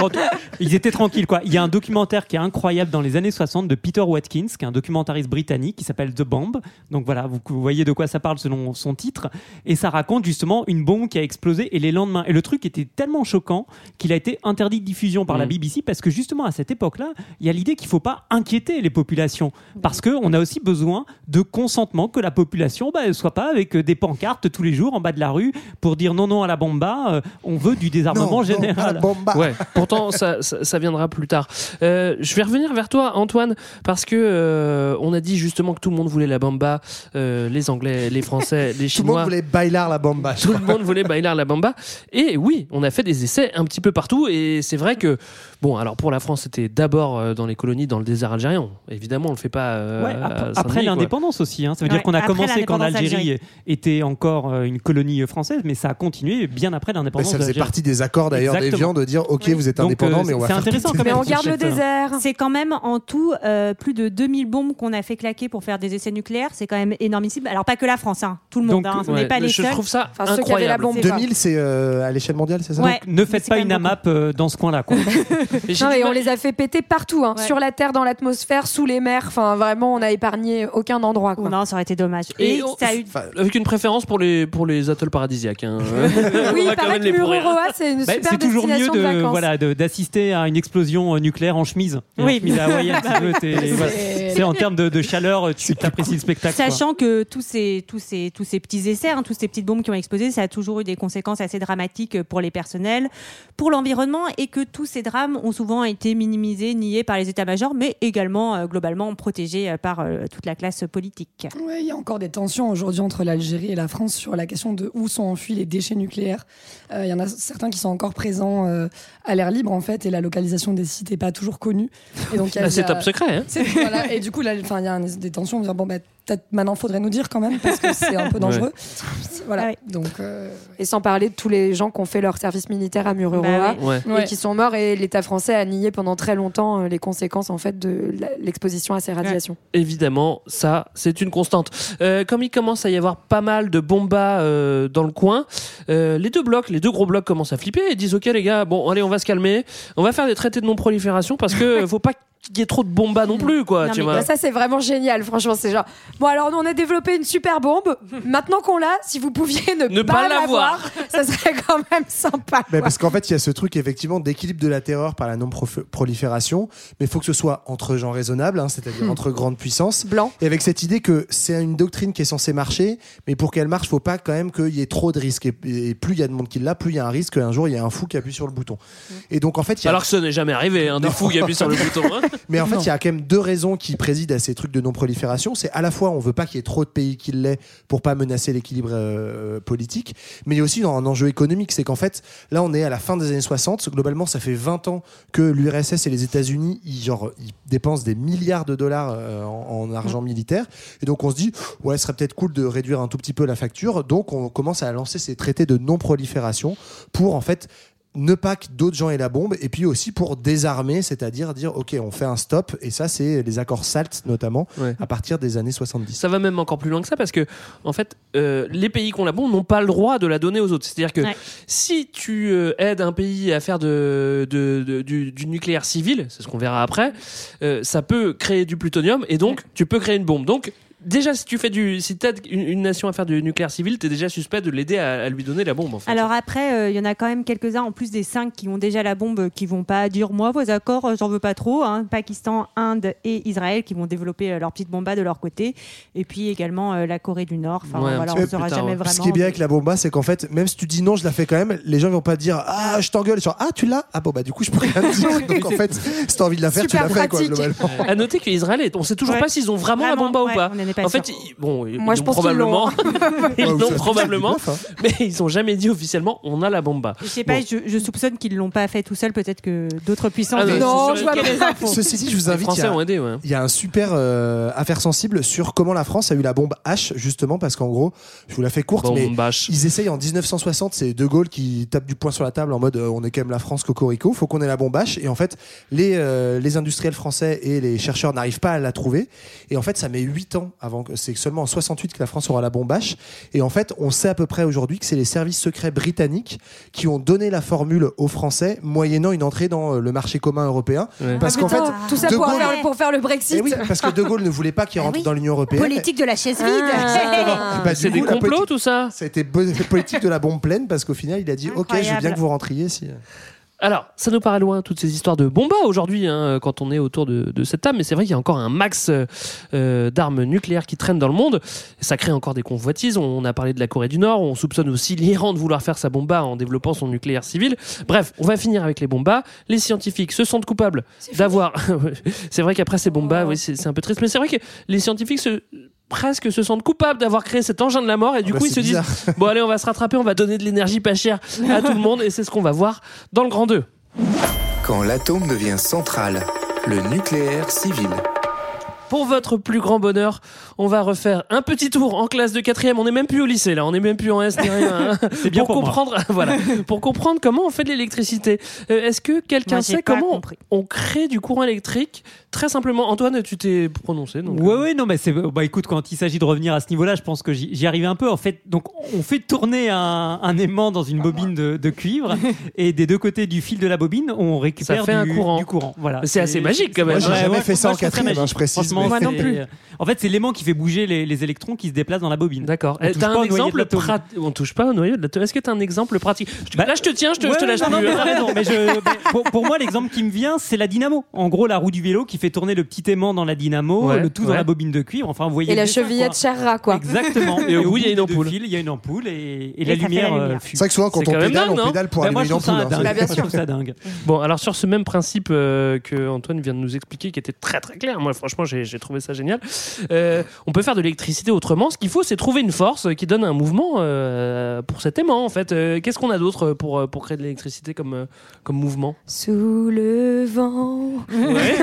[SPEAKER 10] Bon, ils étaient tranquilles quoi. Il y a un documentaire qui est incroyable dans les années 60 de Peter Watkins, qui est un documentariste britannique qui s'appelle The Bomb. Donc voilà, vous, vous voyez de quoi ça parle selon son titre. Et ça raconte justement une bombe qui a explosé et les lendemains. Et le truc était tellement choquant qu'il a été interdit de diffusion par la
[SPEAKER 8] Mm.
[SPEAKER 10] BBC parce que justement à cette époque-là, il y a l'idée qu'il faut pas inquiéter les populations parce que on a aussi besoin de consentement que la population bah, soit pas avec des pancartes tous les jours en bas de la rue pour dire non non à la bomba. euh, on veut du désarmement
[SPEAKER 11] Non, non,
[SPEAKER 10] général.
[SPEAKER 11] à la bomba.
[SPEAKER 8] Ouais, pourtant ça, ça, ça viendra plus tard. Euh, je vais revenir vers toi, Antoine, parce que euh, on a dit justement que tout le monde voulait la bamba, euh, les Anglais, les Français, [laughs] les
[SPEAKER 11] Tout le monde
[SPEAKER 8] Chinois.
[SPEAKER 11] voulait bailar la bomba. je
[SPEAKER 8] Tout le monde voulait bailar la bamba. Et oui, on a fait des essais un petit peu partout. Et c'est vrai que, bon, alors pour la France, c'était d'abord dans les colonies, dans le désert algérien. Évidemment, on le fait pas. euh,
[SPEAKER 10] Ouais, ap- après l'indépendance aussi. hein. Ça veut
[SPEAKER 9] Ouais,
[SPEAKER 10] dire qu'on a commencé quand l'Algérie était encore une colonie française, mais ça a continué bien après l'indépendance.
[SPEAKER 11] ça faisait partie des accords d'ailleurs d'Evian de dire ok
[SPEAKER 9] Oui.
[SPEAKER 11] vous êtes
[SPEAKER 10] Donc,
[SPEAKER 11] indépendant
[SPEAKER 10] euh,
[SPEAKER 11] mais on va
[SPEAKER 10] c'est
[SPEAKER 11] faire
[SPEAKER 10] intéressant
[SPEAKER 11] péter
[SPEAKER 10] quand
[SPEAKER 13] Mais
[SPEAKER 10] même.
[SPEAKER 13] on garde le
[SPEAKER 10] euh,
[SPEAKER 13] désert.
[SPEAKER 9] C'est quand même en tout euh, plus de 2000 bombes qu'on a fait claquer pour faire des essais nucléaires. C'est quand même énormissime. Alors pas que la France, hein, tout le monde.
[SPEAKER 10] Donc,
[SPEAKER 9] hein, on
[SPEAKER 8] Ouais,
[SPEAKER 9] n'est pas les
[SPEAKER 8] je
[SPEAKER 9] seuls.
[SPEAKER 8] trouve ça
[SPEAKER 13] Enfin, ceux qui avaient la
[SPEAKER 8] incroyable.
[SPEAKER 13] bombe.
[SPEAKER 11] 2000 c'est euh, à l'échelle mondiale c'est ça
[SPEAKER 9] Ouais.
[SPEAKER 10] Ne faites
[SPEAKER 9] C'est
[SPEAKER 10] pas
[SPEAKER 9] quand
[SPEAKER 10] une
[SPEAKER 9] même
[SPEAKER 10] AMAP euh, dans ce coin-là. quoi. [laughs]
[SPEAKER 8] Mais j'ai
[SPEAKER 13] Non,
[SPEAKER 8] du
[SPEAKER 13] et on
[SPEAKER 8] mal-
[SPEAKER 13] les a fait péter partout, hein,
[SPEAKER 9] Ouais.
[SPEAKER 13] sur la terre, dans l'atmosphère, sous les mers. Enfin, vraiment, on a épargné aucun endroit. Quoi.
[SPEAKER 9] Non, ça aurait été dommage.
[SPEAKER 8] Et
[SPEAKER 9] Et,
[SPEAKER 8] on-
[SPEAKER 9] ça a eu.
[SPEAKER 11] Enfin,
[SPEAKER 8] Avec une préférence pour les, pour les atolls paradisiaques. hein. [laughs]
[SPEAKER 13] Oui,
[SPEAKER 8] va
[SPEAKER 13] il
[SPEAKER 8] quand
[SPEAKER 13] paraît
[SPEAKER 8] même
[SPEAKER 13] que
[SPEAKER 8] les pourrir.
[SPEAKER 13] Mururoa, c'est une
[SPEAKER 10] Bah,
[SPEAKER 13] super
[SPEAKER 10] c'est toujours mieux
[SPEAKER 13] destination de,
[SPEAKER 10] de
[SPEAKER 13] vacances.
[SPEAKER 10] voilà de- d'assister à une explosion euh, nucléaire en chemise. En
[SPEAKER 9] Oui.
[SPEAKER 10] chemise hawaïenne, si tu veux, t'es- voilà. C'est en termes de, de chaleur, tu apprécies le spectacle. quoi.
[SPEAKER 9] Sachant que tous ces, tous, ces, tous ces petits essais, hein, toutes ces petites bombes qui ont explosé, ça a toujours eu des conséquences assez dramatiques pour les personnels, pour l'environnement, et que tous ces drames ont souvent été minimisés, niés par les états-majors, mais également euh, globalement protégés euh, par euh, toute la classe politique.
[SPEAKER 12] Ouais, il y a encore des tensions aujourd'hui entre l'Algérie et la France sur la question de où sont enfuis les déchets nucléaires. Euh, Il y en a certains qui sont encore présents euh, à l'air libre en fait, et la localisation des sites n'est pas toujours connue. Et donc il y a-
[SPEAKER 8] Ah, c'est
[SPEAKER 12] a-
[SPEAKER 8] top secret. Hein.
[SPEAKER 12] voilà. Et du coup, là, il y a un- des tensions. On va dire, bon, bah, peut-être maintenant, faudrait nous dire quand même, parce que c'est un peu [laughs] dangereux. Voilà.
[SPEAKER 9] Ah ouais.
[SPEAKER 12] Donc, euh,
[SPEAKER 13] Et sans parler de tous les gens qui ont fait leur service militaire à Mururoa.
[SPEAKER 9] Bah.
[SPEAKER 8] Ouais.
[SPEAKER 13] Et
[SPEAKER 12] Ouais.
[SPEAKER 13] qui sont morts et l'État français a nié pendant très longtemps euh, les conséquences en fait de l'exposition à ces radiations.
[SPEAKER 8] Évidemment, ça, c'est une constante. Euh, comme il commence à y avoir pas mal de bombas euh, dans le coin, euh, les deux blocs, les deux gros blocs commencent à flipper et disent Ok, les gars, bon, allez, on va se calmer. On va faire des traités de non-prolifération parce que [laughs] faut pas qu'il y ait trop de bombas non plus, quoi.
[SPEAKER 9] Non,
[SPEAKER 8] tu
[SPEAKER 9] mais
[SPEAKER 8] vois.
[SPEAKER 13] Bah, ça c'est vraiment génial, franchement c'est genre bon alors nous on a développé une super bombe, [laughs] maintenant qu'on l'a, si vous pouviez ne,
[SPEAKER 8] Ne pas l'avoir.
[SPEAKER 13] ça serait quand même sympa.
[SPEAKER 11] Mais
[SPEAKER 13] quoi.
[SPEAKER 11] parce qu'en fait, il y a ce truc effectivement d'équilibre de la terreur par la non-prolifération, mais il faut que ce soit entre gens raisonnables, hein, c'est-à-dire entre grandes puissances.
[SPEAKER 13] Blanc.
[SPEAKER 11] Et avec cette idée que c'est une doctrine qui est censée marcher, mais pour qu'elle marche, faut pas quand même qu'il y ait trop de risques. Et, et plus il y a de monde qui l'a, plus il y a un risque qu'un jour il y a un fou qui appuie sur le bouton. Et donc en fait, il y a
[SPEAKER 8] Alors que ce n'est jamais arrivé, hein, des fous qui appuient sur le bouton. hein. [laughs]
[SPEAKER 11] Mais en fait, il y a quand même deux raisons qui président à ces trucs de non-prolifération. C'est à la fois on veut pas qu'il y ait trop de pays qui l'aient pour pas menacer l'équilibre euh, politique, mais il y a aussi dans un enjeu économique, c'est qu'en fait, là, on est à la fin des années 60. Globalement, ça fait 20 ans que l'URSS et les États-Unis, ils, genre, ils dépensent des milliards de dollars euh, en, en argent militaire, et donc on se dit, ouais, ce serait peut-être cool de réduire un tout petit peu la facture. Donc, on commence à lancer ces traités de non-prolifération pour en fait ne pas que d'autres gens aient la bombe, et puis aussi pour désarmer, c'est-à-dire dire, ok, on fait un stop, et ça, c'est les accords SALT notamment,
[SPEAKER 8] Ouais.
[SPEAKER 11] à partir des années 70.
[SPEAKER 8] Ça va même encore plus loin que ça parce que, en fait, euh, les pays qui ont la bombe n'ont pas le droit de la donner aux autres. C'est-à-dire que
[SPEAKER 9] Ouais.
[SPEAKER 8] si tu euh, aides un pays à faire de, de- de- du, du nucléaire civil, c'est ce qu'on verra après, euh, ça peut créer du plutonium et donc tu peux créer une bombe. Donc déjà, si tu fais du, si aides une, une nation à faire du nucléaire civil, t'es déjà suspect de l'aider à, à lui donner la bombe. En fait.
[SPEAKER 9] Alors après, euh, il y en a quand même quelques-uns, en plus des cinq qui ont déjà la bombe, euh, qui vont pas dire moi vos accords, euh, j'en veux pas trop. hein. Pakistan, Inde et Israël qui vont développer leur petite bomba de leur côté, et puis également euh, la Corée du Nord. Enfin
[SPEAKER 8] Ouais,
[SPEAKER 9] voilà, on saura jamais
[SPEAKER 8] ouais.
[SPEAKER 9] vraiment.
[SPEAKER 11] Ce qui est bien avec la bomba, c'est qu'en fait, même si tu dis non, je la fais quand même, les gens vont pas dire ah je t'engueule, genre ah tu l'as, ah bon bah du coup je peux rien te dire. [laughs] Donc en fait, si t'as envie de la faire,
[SPEAKER 13] Super
[SPEAKER 11] tu la fais quoi globalement.
[SPEAKER 8] À noter qu'Israël, on sait toujours
[SPEAKER 9] Ouais.
[SPEAKER 8] pas s'ils ont vraiment, la
[SPEAKER 9] Vraiment,
[SPEAKER 8] bomba
[SPEAKER 9] ouais,
[SPEAKER 8] ou pas.
[SPEAKER 9] En pas
[SPEAKER 8] fait, ils- bon, ils
[SPEAKER 13] Moi, je
[SPEAKER 8] l'ont
[SPEAKER 13] pense qu'ils
[SPEAKER 8] probablement, [laughs] ils l'ont probablement,
[SPEAKER 11] hein.
[SPEAKER 8] mais ils ont jamais dit officiellement on a la bomba.
[SPEAKER 9] Je sais pas,
[SPEAKER 8] Bon.
[SPEAKER 9] je, je soupçonne qu'ils l'ont pas fait tout seul, peut-être que d'autres puissances.
[SPEAKER 8] Ah,
[SPEAKER 13] non,
[SPEAKER 8] c'est
[SPEAKER 13] je vois [laughs] infos.
[SPEAKER 11] Ceci dit, je vous
[SPEAKER 8] Les
[SPEAKER 11] invite. il y
[SPEAKER 8] Français
[SPEAKER 11] a-
[SPEAKER 8] ont aidé, ouais.
[SPEAKER 11] Il y a un super euh, affaire sensible sur comment la France a eu la bombe H, justement, parce qu'en gros, je vous la fais courte, mais ils essayent en 1960, c'est De Gaulle qui tape du poing sur la table en mode euh, on est quand même la France cocorico, faut qu'on ait la bombe H. Et en fait, les, euh, les industriels français et les chercheurs n'arrivent pas à la trouver. Et en fait, ça met 8 ans avant que c'est seulement en 68 que la France aura la bombe H. Et en fait, on sait à peu près aujourd'hui que c'est les services secrets britanniques qui ont donné la formule aux Français moyennant une entrée dans euh, le marché commun européen.
[SPEAKER 8] Ouais.
[SPEAKER 11] Parce
[SPEAKER 13] Ah,
[SPEAKER 11] qu'en fait,
[SPEAKER 13] tout ça
[SPEAKER 11] De
[SPEAKER 13] pour,
[SPEAKER 11] Gaulle-
[SPEAKER 13] faire, pour faire le Brexit.
[SPEAKER 11] Eh oui, parce que De Gaulle ne voulait pas qu'il [laughs] rentre
[SPEAKER 9] oui.
[SPEAKER 11] dans l'Union européenne.
[SPEAKER 9] Politique de la chaise vide. [laughs]
[SPEAKER 13] Ah.
[SPEAKER 11] Et bah, du
[SPEAKER 8] C'est
[SPEAKER 11] coup,
[SPEAKER 8] des
[SPEAKER 11] la
[SPEAKER 8] complots,
[SPEAKER 11] politique-
[SPEAKER 8] tout ça
[SPEAKER 11] Ça a été bo- politique de la bombe pleine parce qu'au final, il a dit Ok, je veux bien que vous rentriez. Si...
[SPEAKER 8] Alors, ça nous paraît loin, toutes ces histoires de bomba aujourd'hui, hein, quand on est autour de, de cette table, mais c'est vrai qu'il y a encore un max euh, euh, d'armes nucléaires qui traînent dans le monde. Ça crée encore des convoitises. On a parlé de la Corée du Nord, on soupçonne aussi [laughs] l'Iran de vouloir faire sa bomba en développant son nucléaire civil. Bref, on va finir avec les bombas. Les scientifiques se sentent coupables d'avoir. [laughs] c'est vrai qu'après ces bombas, oui, c'est un peu triste, mais c'est vrai que les scientifiques se presque se sentent coupables d'avoir créé cet engin de la mort et du
[SPEAKER 11] bah,
[SPEAKER 8] coup ils se disent bon allez on va se rattraper on va donner de l'énergie pas chère à tout le monde et c'est ce qu'on va voir dans le grand 2
[SPEAKER 3] Quand l'atome devient central, le nucléaire civil.
[SPEAKER 8] Pour votre plus grand bonheur, on va refaire un petit tour en classe de quatrième. On n'est même plus au lycée là, on n'est même plus en S hein. [laughs]
[SPEAKER 10] C'est bien pour
[SPEAKER 8] comprendre, [laughs] voilà, pour comprendre comment on fait de l'électricité. Euh, Est-ce que quelqu'un sait comment on,
[SPEAKER 9] compris.
[SPEAKER 8] on crée du courant électrique? Très simplement, Antoine, tu t'es prononcé. Donc,
[SPEAKER 10] Ouais,
[SPEAKER 8] euh,
[SPEAKER 10] ouais, non, mais c'est. Bah écoute, quand il s'agit de revenir à ce niveau-là, je pense que j'y j'y arrivais un peu. En fait, donc, on fait tourner un, un aimant dans une bobine de, de cuivre, [laughs] et des deux côtés du fil de la bobine, on récupère
[SPEAKER 8] Ça fait un courant.
[SPEAKER 10] du courant. Voilà.
[SPEAKER 8] C'est assez magique, quand même.
[SPEAKER 11] Moi, j'ai jamais
[SPEAKER 10] ouais,
[SPEAKER 11] fait ça en quatrième, hein, je précise.
[SPEAKER 9] Moi non plus.
[SPEAKER 10] En fait, c'est l'aimant qui fait bouger les, les électrons qui se déplacent dans la bobine.
[SPEAKER 8] D'accord.
[SPEAKER 10] On
[SPEAKER 8] Eh,
[SPEAKER 10] touche pas
[SPEAKER 8] un exemple pratique On touche pas au noyau de l'atome. Est-ce que t'as un exemple pratique
[SPEAKER 10] Bah,
[SPEAKER 8] Là, je te tiens, je te, je te
[SPEAKER 10] Ouais,
[SPEAKER 8] lâche
[SPEAKER 10] non, non,
[SPEAKER 8] plus.
[SPEAKER 10] mais raison, [laughs] mais je- mais pour, pour moi, l'exemple qui me vient, c'est la dynamo. En gros, la roue du vélo qui fait tourner le petit aimant dans la dynamo,
[SPEAKER 8] Ouais,
[SPEAKER 10] le tout dans la bobine de cuivre. Enfin, vous voyez.
[SPEAKER 13] Et la chevillette
[SPEAKER 10] quoi.
[SPEAKER 13] Cherra, quoi.
[SPEAKER 10] Exactement. [laughs]
[SPEAKER 8] Et au bout, il y a une ampoule.
[SPEAKER 10] Il y a une ampoule et, la lumière. euh.
[SPEAKER 11] C'est vrai que souvent, quand
[SPEAKER 8] C'est
[SPEAKER 11] on pédale,
[SPEAKER 8] dingue, non
[SPEAKER 11] on pédale pour
[SPEAKER 10] Bah,
[SPEAKER 11] allumer
[SPEAKER 10] moi, je
[SPEAKER 11] une
[SPEAKER 10] trouve ça
[SPEAKER 11] ampoule. hein.
[SPEAKER 10] dingue.
[SPEAKER 13] Bah, bien sûr.
[SPEAKER 10] ça dingue.
[SPEAKER 8] Bon, alors sur ce même principe euh, que Antoine vient de nous expliquer, qui était très très clair, moi franchement j'ai j'ai trouvé ça génial, euh, on peut faire de l'électricité autrement. Ce qu'il faut, c'est trouver une force qui donne un mouvement euh, pour cet aimant en fait. Euh, Qu'est-ce qu'on a d'autre pour, pour créer de l'électricité comme, comme mouvement?
[SPEAKER 13] Sous le vent. [laughs]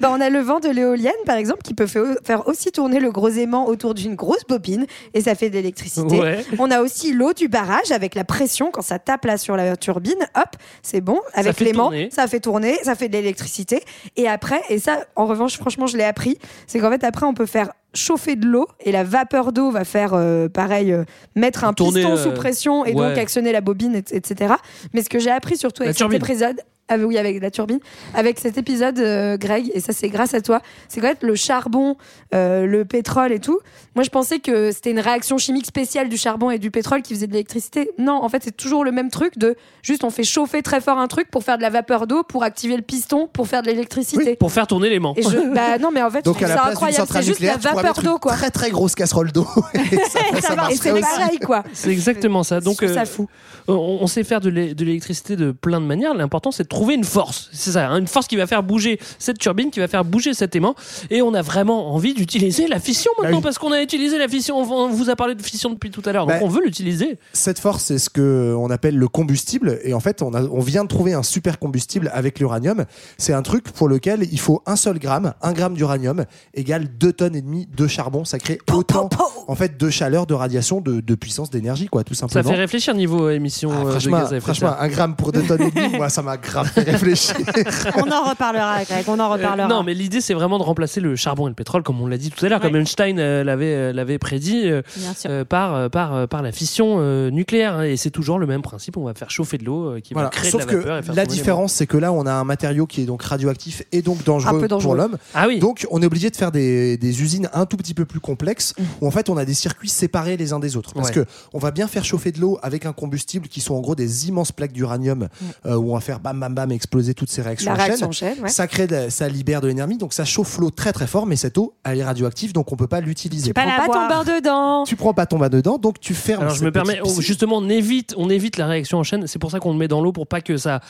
[SPEAKER 13] Bah, on a le vent de l'éolienne, par exemple, qui peut fa- faire aussi tourner le gros aimant autour d'une grosse bobine et ça fait de l'électricité.
[SPEAKER 8] Ouais.
[SPEAKER 13] On a aussi l'eau du barrage avec la pression quand ça tape là sur la turbine, hop, c'est bon. Avec l'aimant, ça fait tourner, ça fait de l'électricité. Et après, et ça, en revanche, franchement, je l'ai appris, c'est qu'en fait, après, on peut faire chauffer de l'eau et la vapeur d'eau va faire euh, pareil, euh, mettre un
[SPEAKER 8] Tourner,
[SPEAKER 13] piston
[SPEAKER 8] euh,
[SPEAKER 13] sous pression et
[SPEAKER 8] ouais.
[SPEAKER 13] donc actionner la bobine, et- etc. Mais ce que j'ai appris surtout avec cet épisode, ah oui, avec la turbine, avec cet épisode, euh, Greg, et ça c'est grâce à toi, c'est fait le charbon, euh, le pétrole et tout, moi je pensais que c'était une réaction chimique spéciale du charbon et du pétrole qui faisait de l'électricité. Non, en fait c'est toujours le même truc de juste on fait chauffer très fort un truc pour faire de la vapeur d'eau, pour activer le piston, pour faire de l'électricité.
[SPEAKER 8] Pour faire tourner l'aimant.
[SPEAKER 13] Bah [laughs] non mais en fait
[SPEAKER 11] d'une
[SPEAKER 13] incroyable, c'est juste la vapeur d'eau
[SPEAKER 11] une
[SPEAKER 13] quoi.
[SPEAKER 11] très très grosse casserole d'eau. [laughs] et ça, ça
[SPEAKER 13] Et
[SPEAKER 11] marcherait
[SPEAKER 13] c'est pareil quoi.
[SPEAKER 8] C'est exactement ça. Donc,
[SPEAKER 13] ça
[SPEAKER 8] euh,
[SPEAKER 13] fou.
[SPEAKER 8] on, on sait faire de l'électricité de plein de manières. L'important, c'est de trouver une force. C'est ça, hein, une force qui va faire bouger cette turbine, qui va faire bouger cet aimant. Et on a vraiment envie d'utiliser la fission
[SPEAKER 11] Bah
[SPEAKER 8] maintenant parce qu'on a utilisé la fission. On vous a parlé de fission depuis tout à l'heure, donc
[SPEAKER 11] Bah,
[SPEAKER 8] on veut l'utiliser.
[SPEAKER 11] Cette force, c'est ce que on appelle le combustible. Et en fait, on, a, on vient de trouver un super combustible avec l'uranium. C'est un truc pour lequel il faut un seul gramme. Un gramme d'uranium égale deux tonnes et demie de charbon. Ça crée autant, en fait, de chaleur, de radiation, de, de puissance d'énergie, quoi, tout
[SPEAKER 8] Ça
[SPEAKER 11] simplement.
[SPEAKER 8] fait réfléchir niveau émission
[SPEAKER 11] Ah,
[SPEAKER 8] euh, de
[SPEAKER 11] franchement,
[SPEAKER 8] gaz à effet de
[SPEAKER 11] franchement,
[SPEAKER 8] serre.
[SPEAKER 11] un gramme pour deux tonnes et demie, moi, ça m'a grave fait réfléchir. [laughs]
[SPEAKER 9] On en reparlera, Greg. On en
[SPEAKER 8] Euh,
[SPEAKER 9] reparlera.
[SPEAKER 8] non, mais l'idée c'est vraiment de remplacer le charbon et le pétrole, comme on l'a dit tout à l'heure, comme Einstein euh, l'avait euh, l'avait prédit euh,
[SPEAKER 9] Bien sûr.
[SPEAKER 8] euh, par par par la fission euh, nucléaire. hein. et c'est toujours le même principe. On va faire chauffer de l'eau euh, qui
[SPEAKER 11] Voilà.
[SPEAKER 8] va créer
[SPEAKER 11] Sauf
[SPEAKER 8] de la vapeur. et
[SPEAKER 11] que
[SPEAKER 8] faire
[SPEAKER 11] la différence, c'est que là, on a un matériau qui est donc radioactif et donc dangereux, pour l'homme.
[SPEAKER 8] Ah oui.
[SPEAKER 11] Donc, on est obligé de faire des, des usines un tout petit peu plus complexes
[SPEAKER 13] Mmh.
[SPEAKER 11] où en fait, on a des circuits séparés les uns des autres. Parce
[SPEAKER 8] Ouais.
[SPEAKER 11] que on va bien faire chauffer de l'eau avec un combustible qui sont en gros des immenses plaques d'uranium euh, où on va faire bam bam bam exploser toutes ces réactions
[SPEAKER 13] La
[SPEAKER 11] en chaîne.
[SPEAKER 13] réaction en chaîne, ouais.
[SPEAKER 11] Ça crée, de- ça libère de l'énergie, donc ça chauffe l'eau très très fort, mais cette eau, elle est radioactive, donc on peut pas l'utiliser.
[SPEAKER 9] Tu pas
[SPEAKER 13] Prends pas ton bain dedans.
[SPEAKER 11] Tu prends pas ton bain dedans, donc tu fermes.
[SPEAKER 8] Alors je me permets, oh, justement, on évite, on évite la réaction en chaîne. C'est pour ça qu'on le met dans l'eau pour pas que ça.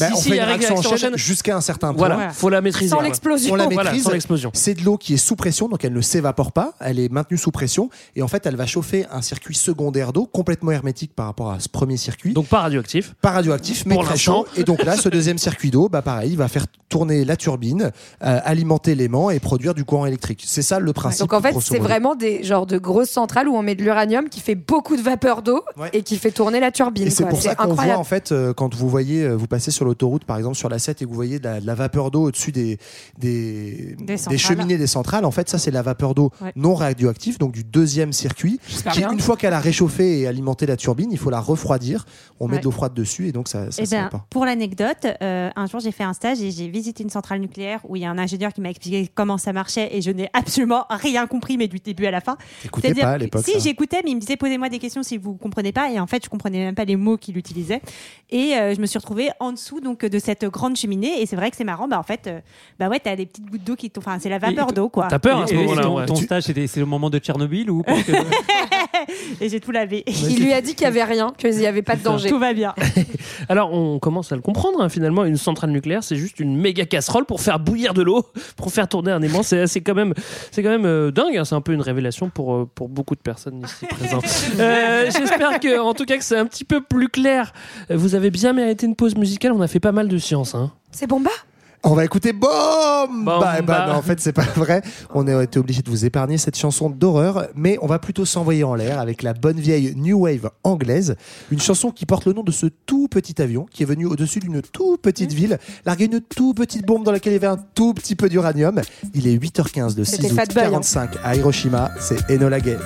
[SPEAKER 11] Bah,
[SPEAKER 8] si
[SPEAKER 11] on
[SPEAKER 8] si,
[SPEAKER 11] fait
[SPEAKER 8] il y
[SPEAKER 11] une réaction en chaîne jusqu'à un certain point.
[SPEAKER 8] Voilà, faut la maîtriser.
[SPEAKER 13] Sans
[SPEAKER 8] voilà.
[SPEAKER 13] l'explosion.
[SPEAKER 11] On la
[SPEAKER 8] Voilà,
[SPEAKER 11] maîtrise.
[SPEAKER 8] sans l'explosion.
[SPEAKER 11] C'est de l'eau qui est sous pression, donc elle ne s'évapore pas, elle est maintenue sous pression, et en fait elle va chauffer un circuit secondaire d'eau complètement hermétique par rapport à ce premier circuit.
[SPEAKER 8] Donc pas radioactif.
[SPEAKER 11] pas radioactif, mais
[SPEAKER 8] Pour
[SPEAKER 11] très chaud. Et donc là, [laughs] ce deuxième circuit d'eau, bah pareil, il va faire tourner la turbine, euh, alimenter l'aimant et produire du courant électrique. C'est ça le principe.
[SPEAKER 13] Donc en fait, c'est vraiment des genres de grosses centrales où on met de l'uranium qui fait beaucoup de vapeur d'eau
[SPEAKER 11] Ouais.
[SPEAKER 13] et qui fait tourner la turbine.
[SPEAKER 11] Et c'est pour ça qu'on voit en fait euh, quand vous voyez euh, vous passez sur l'autoroute par exemple sur la 7 et que vous voyez de la, de la vapeur d'eau au-dessus des des, cheminées des centrales en fait ça c'est la vapeur d'eau
[SPEAKER 9] Ouais.
[SPEAKER 11] non radioactive donc du deuxième circuit qui
[SPEAKER 13] bien.
[SPEAKER 11] une fois qu'elle a réchauffé et alimenté la turbine il faut la refroidir on met de l'eau froide dessus et donc ça ça
[SPEAKER 9] Eh ben,
[SPEAKER 11] pas.
[SPEAKER 9] pour l'anecdote, euh, un jour j'ai fait un stage et j'ai visité une centrale nucléaire où il y a un ingénieur qui m'a expliqué comment ça marchait et je n'ai absolument rien compris, mais du début à la fin.
[SPEAKER 11] Écoutez
[SPEAKER 9] C'est-à-dire
[SPEAKER 11] pas à
[SPEAKER 9] que-
[SPEAKER 11] l'époque
[SPEAKER 9] Si j'écoutais, mais il me disait posez-moi des questions si vous comprenez pas et en fait je comprenais même pas les mots qu'il utilisait et euh, je me suis retrouvée en dessous donc de cette grande cheminée et c'est vrai que c'est marrant. Bah en fait, euh, bah ouais, t'as des petites gouttes d'eau qui, tombent. enfin c'est la vapeur d'eau quoi.
[SPEAKER 8] T'as peur à ce moment-là.
[SPEAKER 10] ton,
[SPEAKER 8] ouais.
[SPEAKER 10] ton stage, c'était- c'est le moment de Tchernobyl ou que- [laughs]
[SPEAKER 9] Et j'ai tout lavé.
[SPEAKER 13] Il lui a dit qu'il n'y avait rien, qu'il n'y avait pas de danger.
[SPEAKER 9] Tout va bien. [laughs]
[SPEAKER 8] Alors on commence à le comprendre. Hein, finalement, une centrale nucléaire, c'est juste une méga casserole pour faire bouillir de l'eau, [laughs] pour faire tourner un aimant. C'est quand même, c'est quand même euh, dingue. hein, C'est un peu une révélation pour euh, pour beaucoup de personnes ici présentes. [laughs] Euh, J'espère que, en tout cas, que c'est un petit peu plus clair. Vous avez bien mérité une pause musicale. On a fait pas mal de science. Hein.
[SPEAKER 13] C'est Bomba?
[SPEAKER 11] On va écouter BOM
[SPEAKER 8] Bomba.
[SPEAKER 11] bah, eh ben, non, En fait, c'est pas vrai. On a été obligé de vous épargner cette chanson d'horreur, mais on va plutôt s'envoyer en l'air avec la bonne vieille New Wave anglaise. Une chanson qui porte le nom de ce tout petit avion qui est venu au-dessus d'une toute petite ville, larguer une toute petite bombe dans laquelle il y avait un tout petit peu d'uranium. Il est 8h15 de 6
[SPEAKER 13] C'était
[SPEAKER 11] août
[SPEAKER 13] Fatboy, hein.
[SPEAKER 11] 45 à Hiroshima. C'est Enola Gay.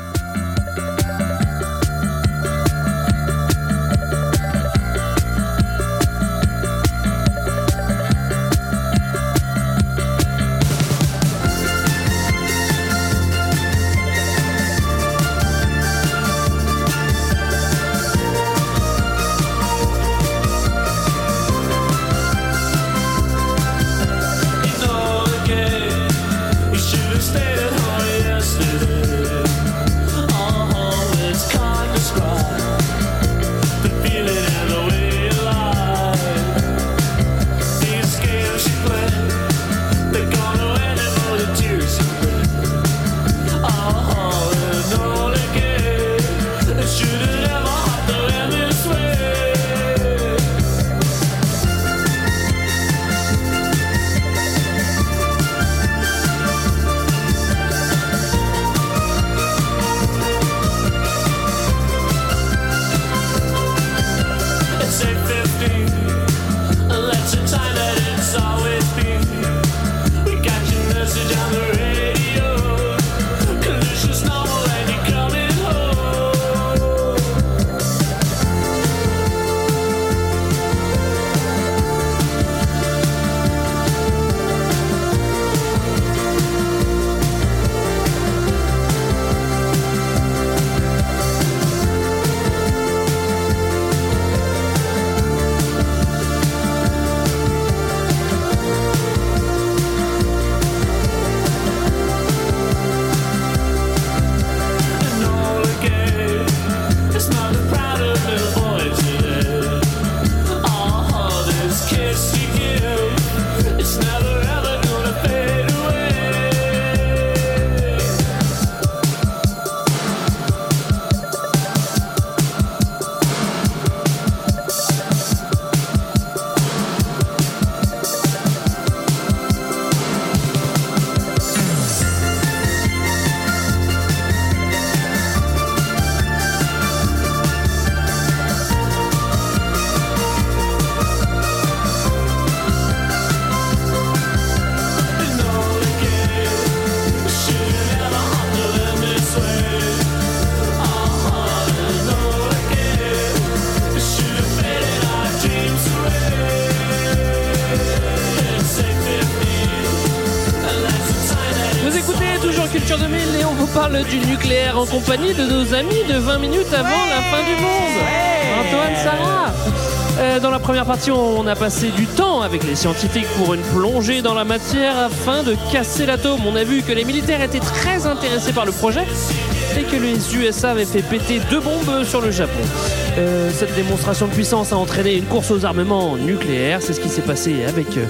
[SPEAKER 8] En compagnie de nos amis de 20 minutes avant la fin du monde. Antoine, Sarah. Euh, dans la première partie, on a passé du temps avec les scientifiques pour une plongée dans la matière afin de casser l'atome. On a vu que les militaires étaient très intéressés par le projet et que les USA avaient fait péter deux bombes sur le Japon. Euh, cette démonstration de puissance a entraîné une course aux armements nucléaires. C'est ce qui s'est passé avec euh,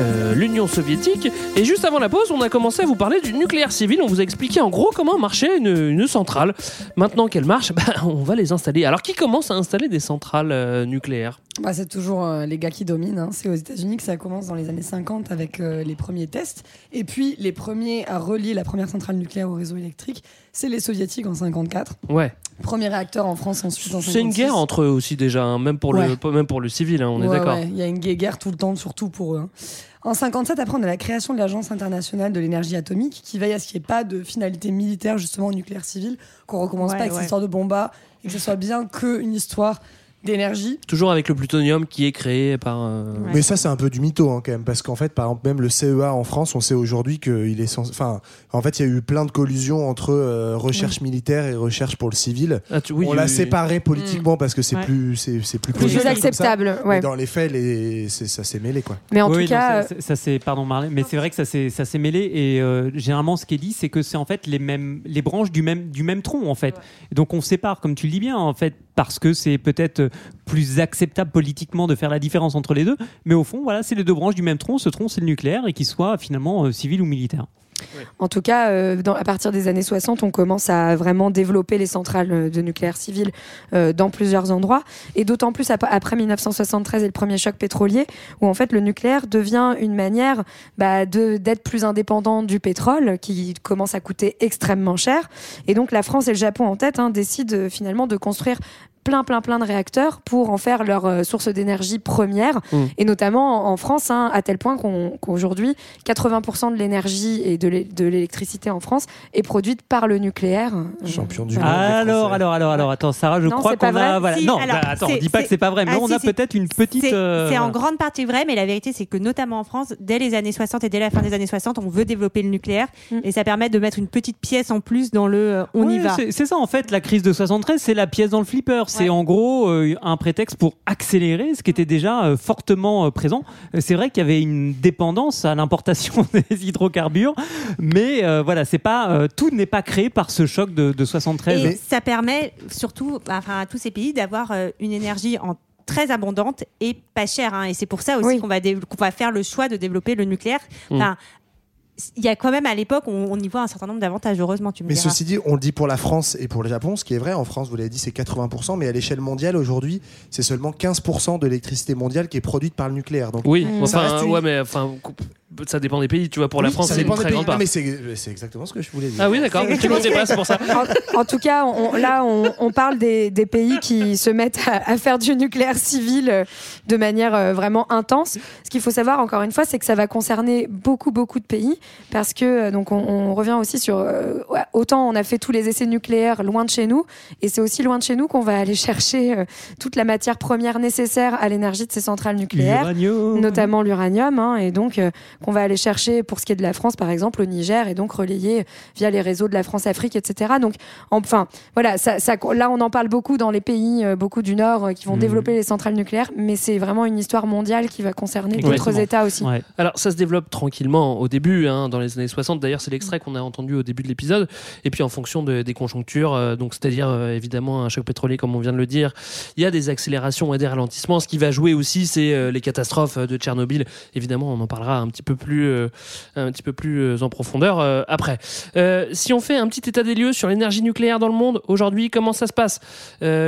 [SPEAKER 8] euh, l'Union soviétique. Et juste avant la pause, on a commencé à vous parler du nucléaire civil. On vous a expliqué en gros comment marchait une, centrale. Maintenant qu'elle marche, [laughs] bah, on va les installer. Alors qui commence à installer des centrales nucléaires?
[SPEAKER 12] Bah, c'est toujours euh, les gars qui dominent. hein. C'est aux États-Unis que ça commence dans les années 50 avec euh, les premiers tests. Et puis, les premiers à relier la première centrale nucléaire au réseau électrique, c'est les soviétiques en 54.
[SPEAKER 8] Ouais.
[SPEAKER 12] Premier réacteur en France ensuite en 56.
[SPEAKER 8] C'est une guerre entre eux aussi déjà, hein, même, pour
[SPEAKER 12] Ouais.
[SPEAKER 8] le, même pour le civil, hein, on est d'accord.
[SPEAKER 12] ouais, Il y a une guerre tout le temps, surtout pour eux. hein. En 57, après, on a la création de l'Agence internationale de l'énergie atomique qui veille à ce qu'il n'y ait pas de finalité militaire, justement, au nucléaire civil, qu'on recommence
[SPEAKER 9] Ouais,
[SPEAKER 12] pas avec
[SPEAKER 9] ouais.
[SPEAKER 12] cette histoire de bomba et que ce soit bien qu'une histoire d'énergie.
[SPEAKER 8] Toujours avec le plutonium qui est créé par. euh,
[SPEAKER 11] Mais ça, c'est un peu du mytho hein, quand même, parce qu'en fait, par exemple, même le CEA en France, on sait aujourd'hui qu'il est censé. Enfin, en fait, il y a eu plein de collusions entre euh, recherche militaire et recherche pour le civil.
[SPEAKER 8] Ah, tu- oui,
[SPEAKER 11] on l'a
[SPEAKER 8] oui,
[SPEAKER 11] séparé politiquement parce que c'est
[SPEAKER 9] Ouais.
[SPEAKER 11] plus, c'est c'est plus,
[SPEAKER 13] Plus acceptable, ouais.
[SPEAKER 11] Mais dans les faits, les, c'est- ça s'est mêlé quoi.
[SPEAKER 13] Mais en
[SPEAKER 10] Oui,
[SPEAKER 13] tout cas,
[SPEAKER 10] ça, ça- ça, c'est pardon Marlène, mais c'est vrai que ça s'est ça s'est mêlé et euh, généralement ce qui est dit c'est que c'est en fait les mêmes les branches du même du même tronc en fait. Donc on sépare comme tu le dis bien en fait parce que c'est peut-être plus acceptable politiquement de faire la différence entre les deux, mais au fond voilà c'est les deux branches du même tronc. Ce tronc c'est le nucléaire et qu'il soit finalement euh, civil ou militaire.
[SPEAKER 13] En tout cas, euh, à partir des années 60, on commence à vraiment développer les centrales euh, de nucléaire civil euh, dans plusieurs endroits. Et d'autant plus ap- après 1973 et le premier choc pétrolier, où en fait le nucléaire devient une manière bah, d'être plus indépendant du pétrole, qui commence à coûter extrêmement cher. Et donc la France et le Japon en tête hein, décident finalement de construire plein plein plein de réacteurs pour en faire leur euh, source d'énergie première
[SPEAKER 8] Mm.
[SPEAKER 13] et notamment en, en France hein, à tel point qu'aujourd'hui 80% de l'énergie et de l'é- de l'électricité en France est produite par le nucléaire.
[SPEAKER 11] Champion du monde.
[SPEAKER 10] Alors alors alors alors attends Sarah je
[SPEAKER 13] Non,
[SPEAKER 10] crois qu'on a
[SPEAKER 13] vrai.
[SPEAKER 10] voilà
[SPEAKER 9] Si,
[SPEAKER 10] non
[SPEAKER 9] alors,
[SPEAKER 10] bah, attends on dit pas que
[SPEAKER 9] c'est-
[SPEAKER 10] pas vrai mais
[SPEAKER 9] Ah,
[SPEAKER 10] on
[SPEAKER 9] si,
[SPEAKER 10] a
[SPEAKER 9] si.
[SPEAKER 10] peut-être une petite
[SPEAKER 9] C'est
[SPEAKER 10] euh,
[SPEAKER 9] en
[SPEAKER 10] voilà.
[SPEAKER 9] grande partie vrai, mais la vérité, c'est que notamment en France, dès les années 60 et dès la fin des années 60, on veut développer le nucléaire
[SPEAKER 13] Mm.
[SPEAKER 9] et ça permet de mettre une petite pièce en plus dans le euh, on y va.
[SPEAKER 10] c'est- C'est ça en fait, la crise de 73, c'est la pièce dans le flipper. C'est
[SPEAKER 9] Ouais.
[SPEAKER 10] en gros euh, un prétexte pour accélérer ce qui était déjà euh, fortement euh, présent. C'est vrai qu'il y avait une dépendance à l'importation [laughs] des hydrocarbures, mais euh, voilà, c'est pas euh, tout n'est pas créé par ce choc de, de 73.
[SPEAKER 9] Et ça permet surtout enfin, à tous ces pays d'avoir euh, une énergie en très abondante et pas chère. hein. Et c'est pour ça aussi
[SPEAKER 13] Oui.
[SPEAKER 9] qu'on va, faire le choix de développer le nucléaire.
[SPEAKER 8] Mm.
[SPEAKER 9] Enfin, il y a quand même à l'époque, on, on y voit un certain nombre d'avantages, heureusement, tu me
[SPEAKER 11] Mais
[SPEAKER 9] diras.
[SPEAKER 11] ceci dit, on le dit pour la France et pour le Japon, ce qui est vrai. En France, vous l'avez dit, c'est 80%, mais à l'échelle mondiale, aujourd'hui, c'est seulement 15% de l'électricité mondiale qui est produite par le nucléaire. Donc,
[SPEAKER 8] Oui,
[SPEAKER 13] Mm.
[SPEAKER 11] Ça
[SPEAKER 8] enfin,
[SPEAKER 11] reste une-
[SPEAKER 8] ouais, mais enfin, ça dépend des pays. Tu vois, pour la
[SPEAKER 11] Oui,
[SPEAKER 8] France, c'est une très grande part.
[SPEAKER 11] mais c'est exactement ce que je voulais dire.
[SPEAKER 8] Ah oui, d'accord. Tu me sais pas, c'est pour ça.
[SPEAKER 13] En, en tout cas, on- là, on, on parle des, des pays qui se mettent à, à faire du nucléaire civil euh, de manière euh, vraiment intense. Ce qu'il faut savoir, encore une fois, c'est que ça va concerner beaucoup, beaucoup de pays, parce que euh, donc on, on revient aussi sur euh, autant on a fait tous les essais nucléaires loin de chez nous, et c'est aussi loin de chez nous qu'on va aller chercher euh, toute la matière première nécessaire à l'énergie de ces centrales nucléaires
[SPEAKER 10] L'uranium.
[SPEAKER 13] notamment l'uranium, hein, et donc euh, qu'on va aller chercher pour ce qui est de la France, par exemple, au Niger, et donc relayer via les réseaux de la France-Afrique, etc. Donc, enfin, voilà, ça, ça- là, on en parle beaucoup dans les pays, euh, beaucoup du Nord, euh, qui vont
[SPEAKER 10] Mhm.
[SPEAKER 13] développer les centrales nucléaires, mais c'est vraiment une histoire mondiale qui va concerner d'autres. États aussi.
[SPEAKER 10] Ouais.
[SPEAKER 8] Alors, ça se développe tranquillement au début, hein, dans les années 60. D'ailleurs, c'est l'extrait qu'on a entendu au début de l'épisode. Et puis, en fonction de- des conjonctures, euh, donc c'est-à-dire euh, évidemment un choc pétrolier, comme on vient de le dire, il y a des accélérations et des ralentissements. Ce qui va jouer aussi, c'est euh, les catastrophes de Tchernobyl. Évidemment, on en parlera un petit peu plus, euh, un petit peu plus euh, en profondeur euh, après. Si on fait un petit état des lieux sur l'énergie nucléaire dans le monde aujourd'hui, comment ça se passe?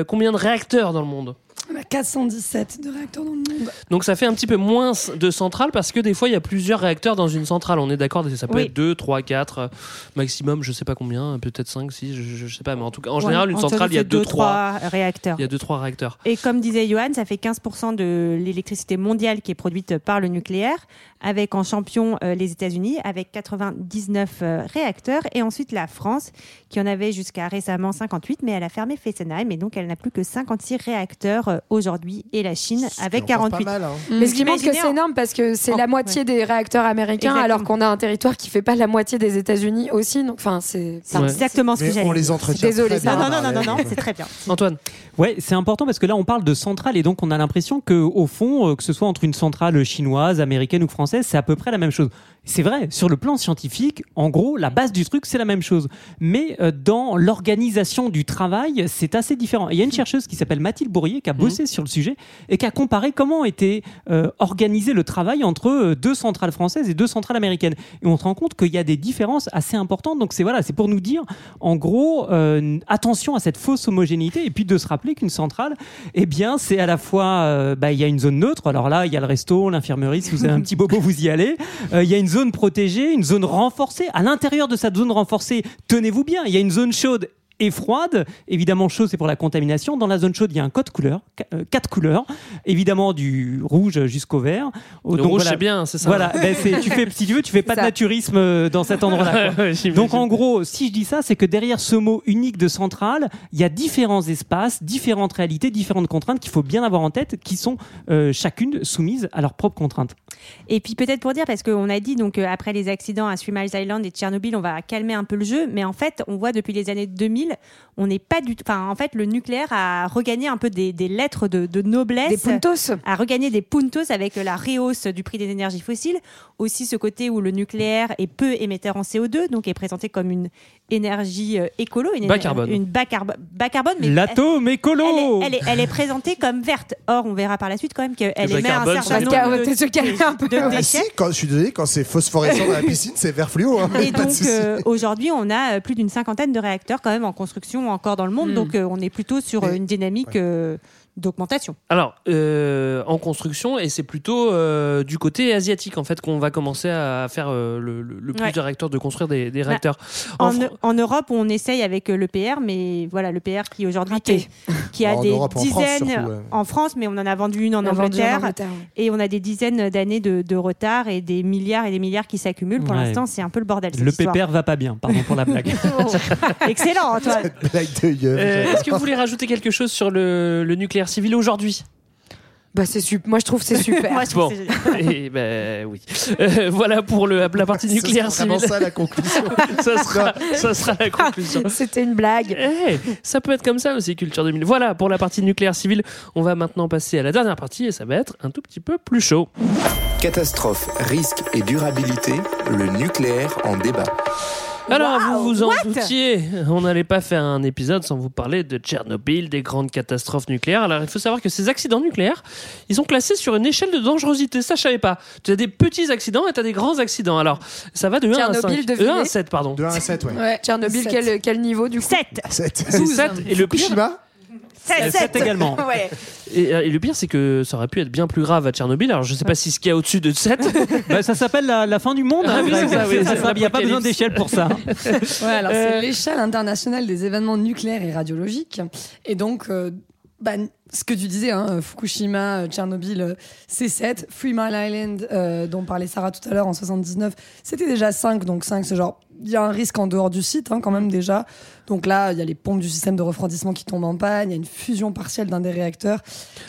[SPEAKER 8] Combien de réacteurs dans le monde?
[SPEAKER 12] On a 417 de réacteurs dans le monde.
[SPEAKER 8] Donc ça fait un petit peu moins de centrales parce que des fois il y a plusieurs réacteurs dans une centrale. On est d'accord, ça peut
[SPEAKER 9] Oui.
[SPEAKER 8] être 2, 3, 4, maximum, je sais pas combien, peut-être 5, 6, je, je- sais pas, mais en tout cas, en
[SPEAKER 9] Ouais,
[SPEAKER 8] général, une centrale, il y a
[SPEAKER 9] ces
[SPEAKER 8] 2,
[SPEAKER 9] deux,
[SPEAKER 8] 3.
[SPEAKER 9] trois réacteurs.
[SPEAKER 8] Il y a 2, 3 réacteurs.
[SPEAKER 9] Et comme disait Johan, ça fait 15% de l'électricité mondiale qui est produite par le nucléaire, avec en champion euh, les États-Unis, avec 99 euh, réacteurs, et ensuite la France, qui en avait jusqu'à récemment 58, mais elle a fermé Fessenheim, et donc elle n'a plus que 56 réacteurs euh, aujourd'hui et la Chine avec
[SPEAKER 11] encore pas
[SPEAKER 9] 48.
[SPEAKER 11] mal, hein.
[SPEAKER 13] Mais ce qui montre que c'est
[SPEAKER 9] en-
[SPEAKER 13] énorme parce que c'est
[SPEAKER 9] en-
[SPEAKER 13] la moitié des réacteurs américains
[SPEAKER 9] Exactement.
[SPEAKER 13] alors qu'on a un territoire qui fait pas la moitié des États-Unis aussi. Donc, enfin, c'est.
[SPEAKER 8] Ouais.
[SPEAKER 9] exactement ce que j'allais
[SPEAKER 11] on les entretient. Bien
[SPEAKER 9] Non, non, non, non,
[SPEAKER 11] les-
[SPEAKER 9] non, c'est très bien.
[SPEAKER 8] Antoine,
[SPEAKER 10] Ouais, c'est important parce que là, on parle de centrale et donc on a l'impression que au fond, euh, que ce soit entre une centrale chinoise, américaine ou française, c'est à peu près la même chose. C'est vrai, sur le plan scientifique, en gros, la base du truc, c'est la même chose. Mais euh, dans l'organisation du travail, c'est assez différent. Et Il y a une chercheuse qui s'appelle Mathilde Bourrier qui a bossé sur le sujet et qui a comparé comment était euh, organisé le travail entre euh, deux centrales françaises et deux centrales américaines. Et on se rend compte qu'il y a des différences assez importantes. Donc c'est voilà, c'est pour nous dire, en gros, euh, attention à cette fausse homogénéité et puis de se rappeler qu'une centrale, eh bien, c'est à la fois, bah, il y a une zone neutre. Alors là, il y a le resto, l'infirmerie. Si vous avez un petit bobo, vous y allez. Il y a une zone protégée, une zone renforcée. À l'intérieur de cette zone renforcée, tenez-vous bien, il y a une zone chaude et froide. Évidemment, chaud, c'est pour la contamination. Dans la zone chaude, il y a un code couleur, euh, quatre couleurs. Évidemment, du rouge jusqu'au vert.
[SPEAKER 8] le
[SPEAKER 10] Donc
[SPEAKER 8] rouge
[SPEAKER 10] voilà.
[SPEAKER 8] c'est bien, c'est ça
[SPEAKER 10] Voilà, ben, c'est- tu fais, si tu veux, tu fais pas de naturisme euh, dans cet endroit-là. [laughs] Donc en gros, si je dis ça, c'est que derrière ce mot unique de centrale, il y a différents espaces, différentes réalités, différentes contraintes qu'il faut bien avoir en tête, qui sont euh, chacune soumises à leurs propres contraintes.
[SPEAKER 9] Et puis peut-être pour dire, parce qu'on a dit, donc euh, après les accidents à Three Mile Island et Tchernobyl, on va calmer un peu le jeu, mais en fait, on voit depuis les années 2000, on n'est pas du tout. Enfin, en fait, le nucléaire a regagné un peu des, des lettres de, de noblesse.
[SPEAKER 13] Des puntos.
[SPEAKER 9] a regagné des puntos avec la rehausse du prix des énergies fossiles. Aussi ce côté où le nucléaire est peu émetteur en CO2, donc est présenté comme une énergie euh, écolo, une,
[SPEAKER 8] Bas carbone.
[SPEAKER 9] une bas, carbo- bas carbone. Mais
[SPEAKER 10] L'atome écolo
[SPEAKER 9] elle est, elle, est, elle est présentée comme verte. Or, on verra par la suite quand même qu'elle émet un certain nombre de,
[SPEAKER 13] peu.
[SPEAKER 9] de
[SPEAKER 11] Ah,
[SPEAKER 9] déchets.
[SPEAKER 11] si, quand, je suis désolé, quand c'est phosphorescent dans la [laughs] piscine, c'est vert fluo. Hein.
[SPEAKER 9] Et
[SPEAKER 11] de
[SPEAKER 9] donc euh, aujourd'hui, on a euh, plus d'une cinquantaine de réacteurs quand même en construction encore dans le monde.
[SPEAKER 13] Mm.
[SPEAKER 9] Donc euh, on est plutôt sur une dynamique euh, d'augmentation.
[SPEAKER 8] Alors, euh, en construction, et c'est plutôt euh, du côté asiatique en fait qu'on va commencer à faire euh, le, plus
[SPEAKER 9] Ouais.
[SPEAKER 8] de réacteurs, de construire des, des
[SPEAKER 9] Bah,
[SPEAKER 8] réacteurs.
[SPEAKER 9] En,
[SPEAKER 8] Fr-
[SPEAKER 9] en Europe, on essaye avec l'EPR, mais voilà, l'EPR qui aujourd'hui qui, qui a
[SPEAKER 11] En
[SPEAKER 9] des
[SPEAKER 11] Europe, en France,
[SPEAKER 9] dizaines
[SPEAKER 11] surtout, ouais.
[SPEAKER 9] en France, mais on en a vendu une en Angleterre. Et on a des dizaines d'années de, de retard et des milliards et des milliards qui s'accumulent. Pour
[SPEAKER 10] Ouais.
[SPEAKER 9] l'instant, c'est un peu le bordel. cette
[SPEAKER 10] Le pépère va pas bien, pardon pour la blague. [laughs]
[SPEAKER 9] Excellent, Antoine. [laughs]
[SPEAKER 8] Euh, Est-ce que vous voulez rajouter quelque chose sur le, le nucléaire civil aujourd'hui
[SPEAKER 13] Bah, c'est super. Moi, je trouve que c'est [laughs] super.
[SPEAKER 9] Moi, je
[SPEAKER 8] Bon.
[SPEAKER 9] c'est.
[SPEAKER 8] Eh ben oui. Euh, voilà pour le, la partie nucléaire
[SPEAKER 11] sera vraiment
[SPEAKER 8] civile.
[SPEAKER 11] ça la conclusion. [laughs]
[SPEAKER 8] ça, sera, ça sera la conclusion. [laughs]
[SPEAKER 13] C'était une blague.
[SPEAKER 8] Eh, ça peut être comme ça aussi, Culture 2000. Voilà pour la partie nucléaire civile. On va maintenant passer à la dernière partie et ça va être un tout petit peu plus chaud.
[SPEAKER 3] Catastrophe, risque et durabilité, le nucléaire en débat.
[SPEAKER 8] Alors, vous vous en
[SPEAKER 9] what?
[SPEAKER 8] doutiez, on n'allait pas faire un épisode sans vous parler de Tchernobyl, des grandes catastrophes nucléaires. Alors, il faut savoir que ces accidents nucléaires, ils sont classés sur une échelle de dangerosité. Ça, je savais pas. Tu as des petits accidents et tu as des grands accidents. Alors, ça va de 1 à
[SPEAKER 13] Tchernobyl,
[SPEAKER 8] 5.
[SPEAKER 13] devinez.
[SPEAKER 8] 1 à 7, pardon.
[SPEAKER 11] De 1 à 7, ouais.
[SPEAKER 12] Ouais.
[SPEAKER 13] Tchernobyl,
[SPEAKER 12] Sept.
[SPEAKER 13] quel, quel niveau du coup?
[SPEAKER 9] 7.
[SPEAKER 11] 7.
[SPEAKER 8] C'est 7. Et le pire,
[SPEAKER 11] Fukushima
[SPEAKER 9] Sept,
[SPEAKER 10] Sept également. [laughs]
[SPEAKER 9] Ouais.
[SPEAKER 8] et, euh, et le pire, c'est que ça aurait pu être bien plus grave à Tchernobyl. Alors, je sais pas si ce qu'il y a au-dessus de 7. [laughs]
[SPEAKER 10] Bah, ça s'appelle la, la fin du monde.
[SPEAKER 8] Ah
[SPEAKER 10] hein,
[SPEAKER 8] oui,
[SPEAKER 10] Greg.
[SPEAKER 8] c'est ça, oui, c'est
[SPEAKER 10] Il n'y a pas besoin d'échelle pour ça. [laughs]
[SPEAKER 12] Ouais, alors
[SPEAKER 8] Euh,
[SPEAKER 12] c'est l'échelle internationale des événements nucléaires et radiologiques. Et donc, euh, bah, ce que tu disais, hein, Fukushima, Tchernobyl, euh, c'est 7. Three Mile Island, euh, dont parlait Sarah tout à l'heure en 79, c'était déjà 5. Donc 5, c'est genre, il y a un risque en dehors du site hein, quand même déjà. Donc là, il y a les pompes du système de refroidissement qui tombent en panne, il y a une fusion partielle d'un des réacteurs.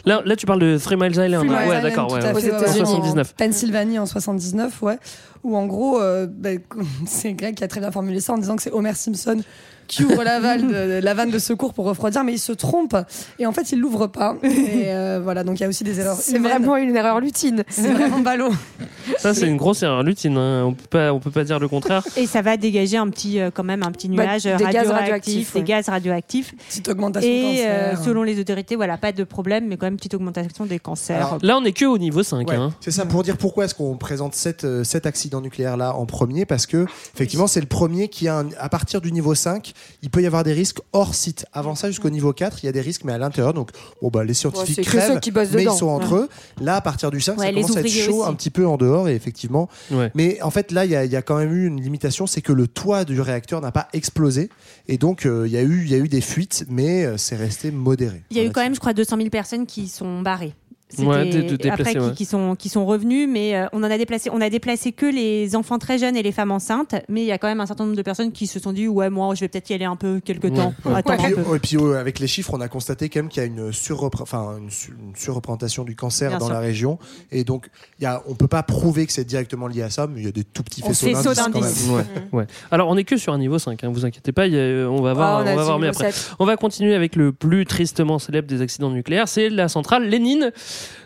[SPEAKER 8] Là, là, tu parles de Three Miles Island.
[SPEAKER 12] Three
[SPEAKER 8] hein.
[SPEAKER 12] Mile
[SPEAKER 8] ouais,
[SPEAKER 12] Island,
[SPEAKER 8] d'accord. Ouais, ouais. En
[SPEAKER 12] ouais, ouais.
[SPEAKER 8] 79.
[SPEAKER 12] Pennsylvanie en 79, ouais. Où en gros, euh, bah, [laughs] c'est Greg qui a très bien formulé ça en disant que c'est Homer Simpson qui ouvre la, [laughs] vanne de, la vanne de secours pour refroidir, mais il se trompe. Et en fait, il l'ouvre pas. Et [laughs] euh, voilà, donc il y a aussi des erreurs
[SPEAKER 13] C'est
[SPEAKER 12] humaines.
[SPEAKER 13] vraiment une erreur lutine.
[SPEAKER 12] C'est vraiment ballot.
[SPEAKER 8] Ça, c'est une grosse erreur lutine. hein. On peut pas, on peut pas dire le contraire.
[SPEAKER 9] Et ça va dégager un petit, euh, quand même, un petit
[SPEAKER 13] Bah,
[SPEAKER 9] nuage
[SPEAKER 13] des gaz
[SPEAKER 9] radioactif,
[SPEAKER 13] radioactifs,
[SPEAKER 9] des
[SPEAKER 13] ouais.
[SPEAKER 9] gaz radioactifs.
[SPEAKER 12] Petite augmentation de
[SPEAKER 9] Et euh,
[SPEAKER 12] cancer.
[SPEAKER 9] selon les autorités, voilà, pas de problème, mais quand même petite augmentation des cancers.
[SPEAKER 11] Alors,
[SPEAKER 8] Là, on est que au niveau 5.
[SPEAKER 11] Ouais,
[SPEAKER 8] hein.
[SPEAKER 11] C'est ça pour dire pourquoi est-ce qu'on présente cet, euh, cet accident nucléaire là en premier parce que effectivement c'est le premier qui a un- à partir du niveau 5 il peut y avoir des risques hors site avant ça jusqu'au niveau 4 il y a des risques mais à l'intérieur donc bon bah les scientifiques crèvent
[SPEAKER 13] ceux qui bossent
[SPEAKER 11] mais
[SPEAKER 13] dedans.
[SPEAKER 11] ils sont entre eux là à partir du 5
[SPEAKER 9] Ouais,
[SPEAKER 11] ça commence à être chaud
[SPEAKER 9] aussi.
[SPEAKER 11] un petit peu en dehors et effectivement
[SPEAKER 8] Ouais.
[SPEAKER 11] mais en fait là il y, a- il y a quand même eu une limitation c'est que le toit du réacteur n'a pas explosé et donc euh, il y a eu il y a eu des fuites mais euh, c'est resté modéré
[SPEAKER 9] Il y a eu quand même, je crois, 200 000 personnes qui sont barrées.
[SPEAKER 8] Ouais, de- de déplacer,
[SPEAKER 9] après qui,
[SPEAKER 8] ouais.
[SPEAKER 9] qui sont qui sont revenus, mais euh, on en a déplacé, on a déplacé que les enfants très jeunes et les femmes enceintes, mais il y a quand même un certain nombre de personnes qui se sont dit ouais moi je vais peut-être y aller un peu quelque temps,
[SPEAKER 11] Et
[SPEAKER 9] un
[SPEAKER 11] puis,
[SPEAKER 9] peu.
[SPEAKER 11] et puis, euh, avec les chiffres, on a constaté quand même qu'il y a une, surrepré- enfin, une, su- une surreprésentation du cancer
[SPEAKER 9] Bien
[SPEAKER 11] dans
[SPEAKER 9] sûr.
[SPEAKER 11] la région. Et donc, il y a, on peut pas prouver que c'est directement lié à ça, mais il y a des tout petits faisceaux d'indices.
[SPEAKER 8] Alors on est que sur un niveau 5, hein, vous inquiétez pas, a- on va voir,
[SPEAKER 13] Ah, on
[SPEAKER 8] va voir mieux
[SPEAKER 13] niveau
[SPEAKER 8] après.
[SPEAKER 13] 7.
[SPEAKER 8] On va continuer avec le plus tristement célèbre des accidents nucléaires, c'est la centrale Lénine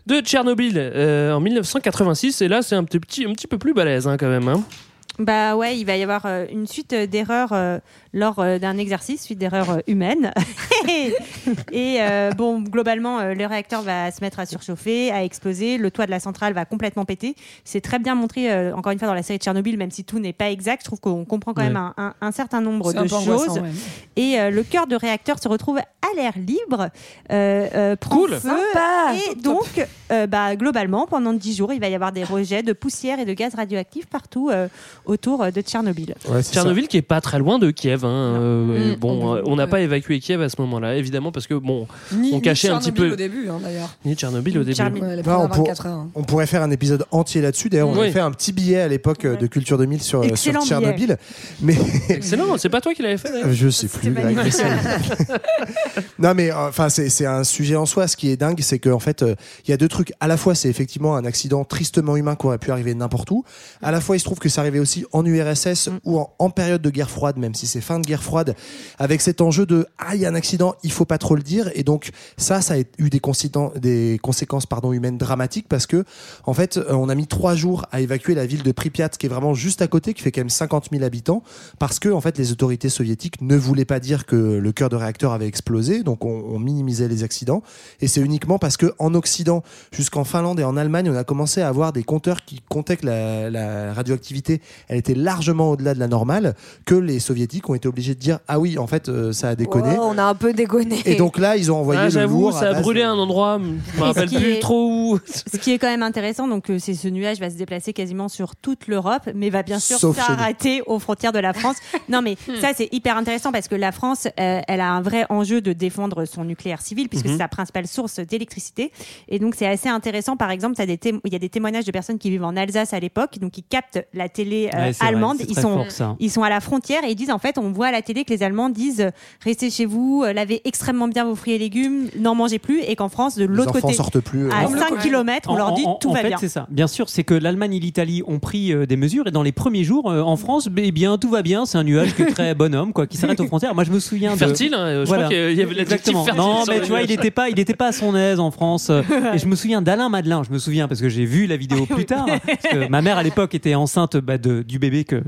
[SPEAKER 8] de Tchernobyl euh, en 1986. Et là, c'est un petit, un petit peu plus balèze hein, quand même. hein.
[SPEAKER 9] Bah ouais, il va y avoir euh, une suite euh, d'erreurs lors euh, d'un exercice, suite d'erreurs euh, humaines. [laughs] et euh, bon, globalement, euh, le réacteur va se mettre à surchauffer, à exploser, le toit de la centrale va complètement péter. C'est très bien montré, euh, encore une fois, dans la série de Tchernobyl, même si tout n'est pas exact. Je trouve qu'on comprend quand
[SPEAKER 8] Ouais.
[SPEAKER 9] même un, un- un certain nombre
[SPEAKER 12] un
[SPEAKER 9] de choses.
[SPEAKER 12] ouais.
[SPEAKER 9] Et euh, le cœur de réacteur se retrouve à l'air libre, euh, euh, prend
[SPEAKER 8] Cool.
[SPEAKER 9] feu.
[SPEAKER 13] Sympa.
[SPEAKER 9] Et donc, euh, bah, globalement, pendant 10 jours, il va y avoir des rejets de poussière et de gaz radioactifs partout euh, autour de Tchernobyl.
[SPEAKER 11] Ouais,
[SPEAKER 8] Tchernobyl qui est pas très loin de Kiev. Hein, euh,
[SPEAKER 13] Mm.
[SPEAKER 8] bon, euh, on n'a pas évacué Kiev à ce moment-là, évidemment, parce que bon,
[SPEAKER 12] Ni,
[SPEAKER 8] On
[SPEAKER 12] ni
[SPEAKER 8] cachait un petit
[SPEAKER 12] Tchernobyl
[SPEAKER 8] peu-
[SPEAKER 12] au début, hein, d'ailleurs.
[SPEAKER 8] ni Tchernobyl au début.
[SPEAKER 9] Tchernobyl.
[SPEAKER 12] Ouais, les
[SPEAKER 11] on
[SPEAKER 12] premières
[SPEAKER 11] pour-
[SPEAKER 12] 24 heures. hein.
[SPEAKER 11] On pourrait faire un épisode entier là-dessus. D'ailleurs, on
[SPEAKER 8] Oui.
[SPEAKER 11] avait fait un petit billet à l'époque euh, de Culture 2000 sur, euh, sur Tchernobyl. Mais [laughs]
[SPEAKER 8] Excellent, c'est pas toi qui l'avais fait d'ailleurs
[SPEAKER 11] je sais plus. [laughs] non, mais euh, enfin, c'est c'est un sujet en soi. Ce qui est dingue, c'est qu'en fait, euh, il y a deux trucs. À la fois, c'est effectivement un accident tristement humain qui aurait pu arriver n'importe où. À la fois, il se trouve que ça arrivait aussi en URSS ou en, en période de guerre froide, même si c'est de guerre froide, avec cet enjeu de ah, il y a un accident, il faut pas trop le dire. Et donc, ça, ça a eu des, conséquences- pardon, humaines dramatiques parce que, en fait, euh, on a mis trois jours à évacuer la ville de Pripyat, qui est vraiment juste à côté, qui fait quand même 50 000 habitants, parce que, en fait, les autorités soviétiques ne voulaient pas dire que le cœur de réacteur avait explosé, donc on, on minimisait les accidents. Et c'est uniquement parce que en Occident, jusqu'en Finlande et en Allemagne, on a commencé à avoir des compteurs qui comptaient que la, la radioactivité, elle était largement au-delà de la normale, que les soviétiques ont été obligés de dire ah oui, en fait, euh, ça a déconné.
[SPEAKER 13] Oh, on a un peu déconné.
[SPEAKER 11] Et donc là, ils ont envoyé
[SPEAKER 8] Ah,
[SPEAKER 11] le lourd.
[SPEAKER 8] ça a brûlé
[SPEAKER 11] de-
[SPEAKER 8] un endroit, je me rappelle plus
[SPEAKER 9] est-
[SPEAKER 8] trop où.
[SPEAKER 9] Ce qui est quand même intéressant, donc euh, c'est ce nuage va se déplacer quasiment sur toute l'Europe, mais va bien sûr s'arrêter aux frontières de la France. [laughs] non, mais ça c'est hyper intéressant parce que la France, euh, elle a un vrai enjeu de défendre son nucléaire civil puisque
[SPEAKER 8] Mhm.
[SPEAKER 9] c'est sa principale source d'électricité. Et donc c'est assez intéressant. Par exemple, t'as des témo- il y a des témoignages de personnes qui vivent en Alsace à l'époque, donc qui captent la télé euh,
[SPEAKER 10] Ouais, c'est vrai,
[SPEAKER 9] allemande. ils sont
[SPEAKER 10] fort,
[SPEAKER 9] ils sont à la frontière et ils disent en fait, on voit à la télé que les Allemands disent restez chez vous, euh, lavez extrêmement bien vos fruits et légumes, n'en mangez plus, et qu'en France, de l'autre côté,
[SPEAKER 11] sortent plus. euh,
[SPEAKER 9] à
[SPEAKER 11] non.
[SPEAKER 9] 5 km, on
[SPEAKER 10] En-
[SPEAKER 9] leur dit
[SPEAKER 10] en-
[SPEAKER 9] tout
[SPEAKER 10] en
[SPEAKER 9] va
[SPEAKER 10] fait,
[SPEAKER 9] bien.
[SPEAKER 10] c'est ça. Bien sûr, c'est que l'Allemagne et l'Italie ont pris euh, des mesures et dans les premiers jours euh, en France, eh bien tout va bien. C'est un nuage qui est très [laughs] bonhomme, quoi, qui s'arrête aux frontières. Moi, je me souviens de
[SPEAKER 8] Fertile, hein, je
[SPEAKER 10] Voilà.
[SPEAKER 8] crois qu'il y avait l'adjectif
[SPEAKER 10] Exactement.
[SPEAKER 8] fertile.
[SPEAKER 10] Non, mais tu vois, il n'était pas, il était pas à son aise en France. [laughs] Et je me souviens d'Alain Madelin. Je me souviens parce que j'ai vu la vidéo plus tard. [laughs] Parce que ma mère à l'époque était enceinte bah, de, du bébé que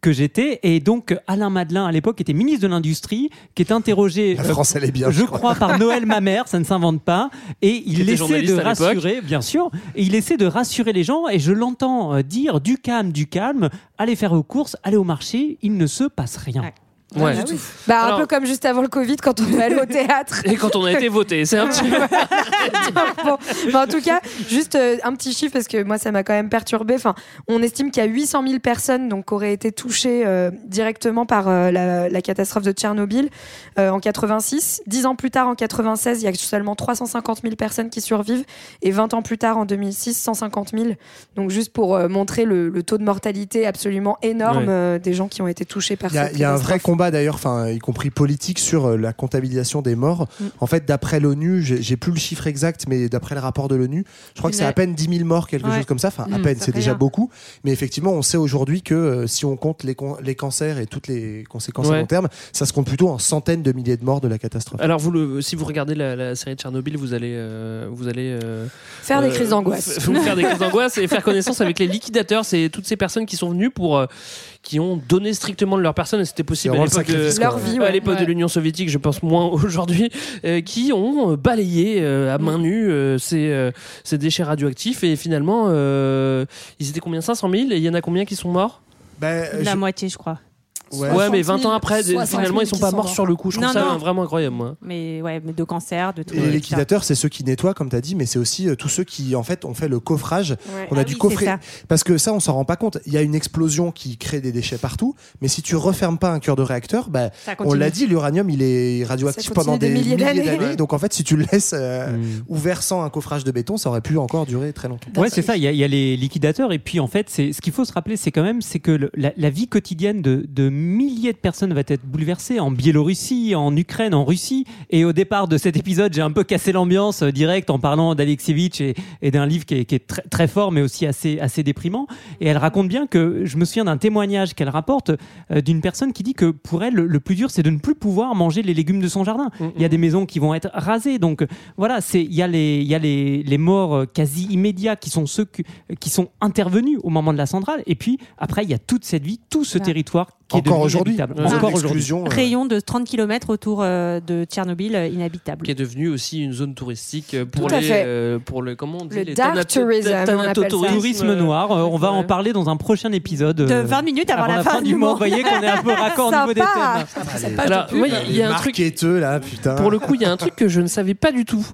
[SPEAKER 10] que j'étais et donc Alain Madelin à l'époque était ministre de l'industrie, qui est interrogé.
[SPEAKER 11] La
[SPEAKER 10] euh,
[SPEAKER 11] France, elle est bien.
[SPEAKER 10] je crois par [laughs] Noël ma mère, ça ne s'invente pas. Et il essaie de rassurer, bien sûr, et il essaie de rassurer les gens. Et je l'entends euh, dire du calme, du calme. Allez faire vos courses, allez au marché, il ne se passe rien.
[SPEAKER 9] Ouais.
[SPEAKER 8] Ouais.
[SPEAKER 12] Ah oui.
[SPEAKER 13] Bah, un
[SPEAKER 8] Alors-
[SPEAKER 13] peu comme juste avant le Covid quand on est allé au théâtre. [laughs]
[SPEAKER 8] Et quand on a été voté, c'est un petit peu. [laughs]
[SPEAKER 13] Bon, bah, en tout cas, juste euh, un petit chiffre parce que moi ça m'a quand même perturbé. Enfin, on estime qu'il y a 800 000 personnes donc qui auraient été touchées euh, directement par euh, la, la catastrophe de Tchernobyl euh, en 86. Dix ans plus tard, en 96, il y a seulement 350 000 personnes qui survivent et 20 ans plus tard, en 2006, 150 000. Donc juste pour euh, montrer le, le taux de mortalité absolument énorme euh, des gens qui ont été touchés par
[SPEAKER 11] Il y a,
[SPEAKER 13] cette
[SPEAKER 11] il y a un vrai. Combat d'ailleurs, enfin, y compris politique, sur euh, la comptabilisation des morts.
[SPEAKER 9] Mm.
[SPEAKER 11] En fait, d'après l'ONU, j'ai plus le chiffre exact, mais d'après le rapport de l'ONU, je crois que c'est à peine 10 000 morts, quelque
[SPEAKER 9] Ouais.
[SPEAKER 11] chose comme ça. Enfin, à
[SPEAKER 9] Mm,
[SPEAKER 11] peine, c'est déjà
[SPEAKER 9] rien.
[SPEAKER 11] beaucoup. Mais effectivement, on sait aujourd'hui que euh, si on compte les, con- les cancers et toutes les conséquences
[SPEAKER 8] Ouais.
[SPEAKER 11] à long terme, ça se compte plutôt en centaines de milliers de morts de la catastrophe.
[SPEAKER 8] Alors, vous le, si vous regardez la, la série de Tchernobyl, vous allez, euh, vous allez euh,
[SPEAKER 13] Faire des
[SPEAKER 8] euh,
[SPEAKER 13] crises d'angoisse.
[SPEAKER 8] faire des crises d'angoisse et faire connaissance avec les liquidateurs. C'est toutes ces personnes qui sont venues pour, euh, qui ont donné strictement de leur personne. Et c'était possible à l'époque de,
[SPEAKER 13] Leur vie,
[SPEAKER 8] à
[SPEAKER 13] ouais.
[SPEAKER 8] l'époque de
[SPEAKER 12] Ouais.
[SPEAKER 8] l'Union soviétique, je pense moins [laughs] aujourd'hui, euh, qui ont euh, balayé euh, à main nue euh, ces, euh, ces déchets radioactifs. Et finalement, euh, ils étaient combien? 500 000 Et il y en a combien qui sont morts?
[SPEAKER 11] Ben,
[SPEAKER 9] La
[SPEAKER 11] je-
[SPEAKER 9] moitié, je crois.
[SPEAKER 8] Ouais,
[SPEAKER 12] 60
[SPEAKER 8] mais 20 ans
[SPEAKER 12] 000,
[SPEAKER 8] après,
[SPEAKER 12] 60 000
[SPEAKER 8] finalement, ils sont pas
[SPEAKER 12] sont
[SPEAKER 8] morts
[SPEAKER 12] morts.
[SPEAKER 8] sur le coup. Je trouve
[SPEAKER 9] Non,
[SPEAKER 8] ça
[SPEAKER 9] non.
[SPEAKER 8] vraiment incroyable, moi.
[SPEAKER 9] Mais ouais, mais de cancer, de tout.
[SPEAKER 11] Et les liquidateurs, c'est ceux qui nettoient, comme tu as dit, mais c'est aussi euh, tous ceux qui, en fait, ont fait le coffrage. On a
[SPEAKER 9] Ah
[SPEAKER 11] dû
[SPEAKER 9] oui,
[SPEAKER 11] coffrer. Parce que ça, on s'en rend pas compte. Il y a une explosion qui crée des déchets partout, mais si tu refermes pas un cœur de réacteur, bah, on l'a dit, l'uranium, il est radioactif pendant des
[SPEAKER 12] milliers d'années.
[SPEAKER 11] Donc, en fait, si tu le laisses euh,
[SPEAKER 10] Mm.
[SPEAKER 11] ouvert sans un coffrage de béton, ça aurait pu encore durer très longtemps.
[SPEAKER 10] Ouais, c'est ça. Il y, a, il y a les liquidateurs et puis en fait, c'est ce qu'il faut se rappeler, c'est quand même, c'est que le- la, la vie quotidienne de, de milliers de personnes va être bouleversée en Biélorussie, en Ukraine, en Russie. Et au départ de cet épisode, j'ai un peu cassé l'ambiance euh, directe en parlant d'Alexievitch et, et d'un livre qui est, qui est très, très fort, mais aussi assez assez déprimant. Et elle raconte bien que je me souviens d'un témoignage qu'elle rapporte euh, d'une personne qui dit que pour elle, le, le plus dur, c'est de ne plus pouvoir manger les légumes de son jardin. Il y a des maisons qui vont être rasées, donc voilà, c'est il y a les il y a les, les morts euh, quasi immédiats qui sont ceux que- qui sont intervenus au moment de la centrale, et puis après il y a toute cette vie, tout ce
[SPEAKER 9] Ouais.
[SPEAKER 10] territoire qui est
[SPEAKER 11] Encore aujourd'hui.
[SPEAKER 10] Encore aujourd'hui.
[SPEAKER 9] Rayon de 30 km autour euh, de Tchernobyl, euh, inhabitable.
[SPEAKER 8] Qui est devenu aussi une zone touristique euh, pour
[SPEAKER 13] Tout
[SPEAKER 8] les, euh, pour le comment on dit
[SPEAKER 13] Le
[SPEAKER 8] les
[SPEAKER 13] dark tourism,
[SPEAKER 10] Tourisme noir, euh, on va en parler dans un prochain épisode.
[SPEAKER 9] De
[SPEAKER 10] euh,
[SPEAKER 9] 20 minutes avant, la, fin
[SPEAKER 10] du mois. Vous voyez qu'on est un peu raccord au niveau des thèmes.
[SPEAKER 8] Alors, il y a un truc.
[SPEAKER 11] marketeux, là, putain.
[SPEAKER 8] Pour le coup, il y a un truc que je ne savais pas du tout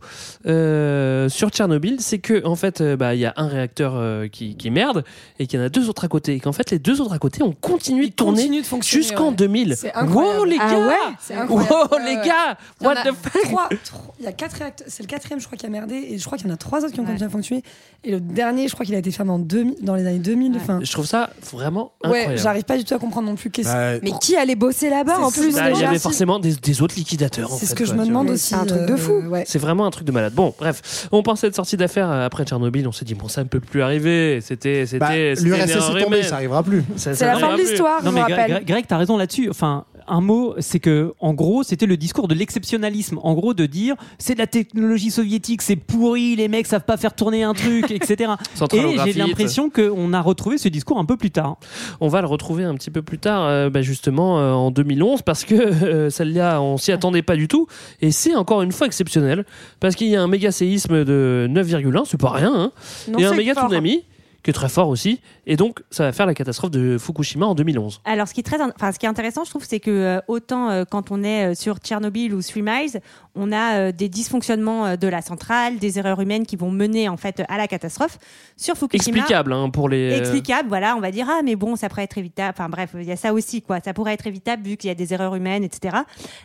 [SPEAKER 8] euh, sur Tchernobyl, c'est que en fait, bah, il y a un réacteur euh, qui, qui merde et qu'il y en a deux autres à côté, et qu'en fait, les deux autres à côté ont continué de tourner jusqu'en
[SPEAKER 12] ouais.
[SPEAKER 8] 2000.
[SPEAKER 12] C'est incroyable.
[SPEAKER 8] Wow les
[SPEAKER 13] Ah
[SPEAKER 8] gars,
[SPEAKER 13] ouais
[SPEAKER 8] wow
[SPEAKER 12] Ouais,
[SPEAKER 8] les
[SPEAKER 12] ouais.
[SPEAKER 8] gars,
[SPEAKER 12] Il y en
[SPEAKER 8] what
[SPEAKER 12] a
[SPEAKER 8] the fuck.
[SPEAKER 12] trois- trois- Il y a quatre réacteurs. C'est le quatrième, je crois, qui a merdé. Et je crois qu'il y en a trois autres qui ont
[SPEAKER 9] Ouais.
[SPEAKER 12] continué à fonctionner. Et le dernier, je crois qu'il a été fermé en 2000, dans les années 2000.
[SPEAKER 9] Ouais.
[SPEAKER 12] Enfin,
[SPEAKER 8] Je trouve ça vraiment
[SPEAKER 12] ouais,
[SPEAKER 8] incroyable.
[SPEAKER 12] j'arrive pas du tout à comprendre non plus.
[SPEAKER 11] Bah,
[SPEAKER 13] Mais qui allait bosser là-bas en plus
[SPEAKER 8] Bah, il y avait forcément des, des autres liquidateurs.
[SPEAKER 12] C'est ce que je me demande aussi.
[SPEAKER 13] C'est un truc de
[SPEAKER 12] euh,
[SPEAKER 13] fou.
[SPEAKER 12] ouais.
[SPEAKER 8] C'est vraiment un truc de malade. Bon, bref, on pensait de sortie d'affaires euh, après Tchernobyl. On s'est dit bon, ça ne peut plus arriver. C'était, c'était,
[SPEAKER 11] bah, l'URSS est tombé,
[SPEAKER 8] humaine.
[SPEAKER 11] ça arrivera plus.
[SPEAKER 13] C'est la fin de l'histoire, je vous rappelle.
[SPEAKER 10] Greg, Greg, t'as raison là-dessus. Enfin, un mot, c'est que en gros, c'était le discours de l'exceptionnalisme. En gros, de dire c'est de la technologie soviétique, c'est pourri, les mecs savent pas faire tourner un truc, etc. [laughs] Et j'ai l'impression qu'on a retrouvé ce discours un peu plus tard.
[SPEAKER 8] On va le retrouver un petit peu plus tard, euh, bah, justement euh, en 2011, parce que euh, celle-là, on s'y attendait pas du tout, et c'est encore une fois exceptionnel, parce qu'il y a un méga séisme de 9,1, c'est pas rien, hein,
[SPEAKER 9] Non,
[SPEAKER 8] et un méga
[SPEAKER 9] fort.
[SPEAKER 8] tsunami qui est très fort aussi, et donc ça va faire la catastrophe de Fukushima en 2011.
[SPEAKER 9] Alors, ce qui est très, enfin, ce qui est intéressant, je trouve, c'est que euh, autant euh, quand on est euh, sur Tchernobyl ou Three Miles, on a euh, des dysfonctionnements euh, de la centrale, des erreurs humaines qui vont mener en fait à la catastrophe. Sur Fukushima,
[SPEAKER 8] Explicable hein, pour les. euh,
[SPEAKER 9] explicable, voilà, on va dire ah mais bon, ça pourrait être évitable. Enfin bref, il y a ça aussi quoi. Ça pourrait être évitable vu qu'il y a des erreurs humaines, etc.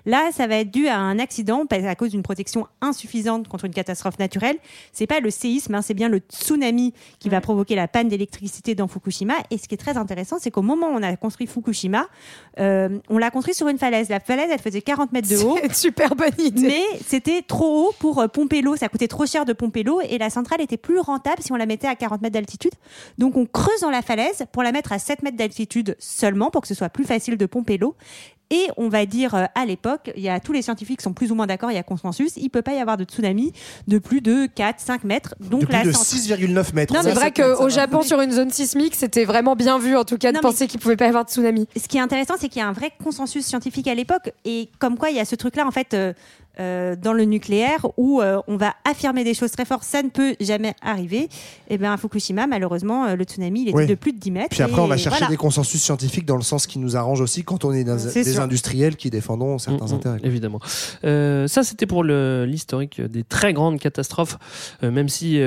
[SPEAKER 9] Là, ça va être dû à un accident à cause d'une protection insuffisante contre une catastrophe naturelle. C'est pas le séisme, hein, c'est bien le tsunami qui va provoquer la panne d'électricité dans Fukushima. Et ce qui est très intéressant, c'est qu'au moment où on a construit Fukushima, euh, on l'a construit sur une falaise. La falaise, elle faisait 40 mètres de [laughs] haut.
[SPEAKER 13] C'est une super bonne idée.
[SPEAKER 9] Mais c'était trop haut pour euh, pomper l'eau. Ça coûtait trop cher de pomper l'eau et la centrale était plus rentable si on la mettait à 40 mètres d'altitude. Donc on creuse dans la falaise pour la mettre à 7 mètres d'altitude seulement pour que ce soit plus facile de pomper l'eau. Et on va dire euh, à l'époque, il y a tous les scientifiques sont plus ou moins d'accord, il y a consensus, il peut pas y avoir de tsunami de plus de 4 5 mètres. Donc
[SPEAKER 11] de
[SPEAKER 9] la
[SPEAKER 11] plus de
[SPEAKER 9] centrale-
[SPEAKER 11] 6,9 mètres.
[SPEAKER 13] Non, c'est vrai qu'au. Japon, sur une zone sismique, c'était vraiment bien vu, en tout cas, de
[SPEAKER 9] Non, mais-
[SPEAKER 13] penser qu'il pouvait pas y avoir de tsunami.
[SPEAKER 9] ce qui est intéressant, c'est qu'il y a un vrai consensus scientifique à l'époque, et comme quoi il y a ce truc-là, en fait, euh, euh, dans le nucléaire, où euh, on va affirmer des choses très fortes, ça ne peut jamais arriver. Et bien à Fukushima, malheureusement, euh, le tsunami, il était
[SPEAKER 11] Oui.
[SPEAKER 9] de plus de 10 mètres.
[SPEAKER 11] Puis après, on va chercher
[SPEAKER 9] voilà.
[SPEAKER 11] des consensus scientifiques dans le sens qui nous arrange aussi quand on est dans
[SPEAKER 9] C'est
[SPEAKER 11] des
[SPEAKER 9] sûr.
[SPEAKER 11] industriels qui défendons certains
[SPEAKER 8] Mm, mm,
[SPEAKER 11] intérêts.
[SPEAKER 8] Évidemment. Euh, ça, c'était pour l'historique des très grandes catastrophes, euh, même si.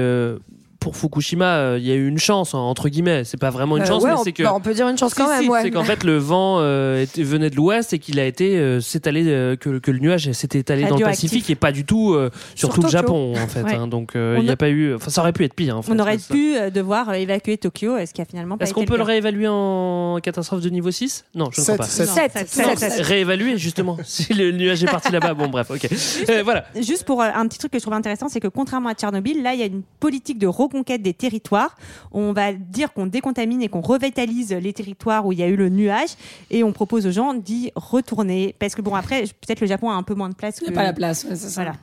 [SPEAKER 8] Pour Fukushima, euh, il y a eu une chance, hein, entre guillemets. C'est pas vraiment une
[SPEAKER 13] Euh,
[SPEAKER 8] chance,
[SPEAKER 13] ouais,
[SPEAKER 8] mais
[SPEAKER 13] on,
[SPEAKER 8] c'est que.
[SPEAKER 13] bah, on peut dire une chance quand
[SPEAKER 8] Si,
[SPEAKER 13] même,
[SPEAKER 8] si,
[SPEAKER 13] ouais.
[SPEAKER 8] C'est qu'en fait, le vent euh, était- venait de l'ouest et qu'il a été euh, s'étalé, euh, que, que le nuage s'était étalé dans le. Pacifique et pas du tout euh, sur,
[SPEAKER 9] Sur
[SPEAKER 8] tout le
[SPEAKER 9] Tokyo.
[SPEAKER 8] Japon, en fait.
[SPEAKER 9] Ouais.
[SPEAKER 8] hein. donc, euh,
[SPEAKER 9] On
[SPEAKER 8] il n'y a
[SPEAKER 9] a-
[SPEAKER 8] pas eu. Enfin, ça aurait pu être pire, en fait.
[SPEAKER 9] On aurait pu devoir évacuer Tokyo, euh, ce qui a finalement pas
[SPEAKER 8] Est-ce qu'on peut le réévaluer en catastrophe de niveau 6 Non, je ne crois pas.
[SPEAKER 11] sept.
[SPEAKER 9] Non,
[SPEAKER 13] Sept,
[SPEAKER 9] sept,
[SPEAKER 13] sept,
[SPEAKER 9] sept, sept.
[SPEAKER 8] Réévaluer, justement. [laughs] si le nuage est parti là-bas, bon, bref, ok. Euh, voilà.
[SPEAKER 9] Juste pour un petit truc que je trouve intéressant, c'est que contrairement à Tchernobyl, là, il y a une politique de reconquête des territoires. On va dire qu'on décontamine et qu'on revitalise les territoires où il y a eu le nuage et on propose aux gens d'y retourner. Parce que bon, après, peut-être le Japon a un peu moins de place.
[SPEAKER 12] Il n'y a pas la place. ouais, c'est ça.
[SPEAKER 9] Voilà.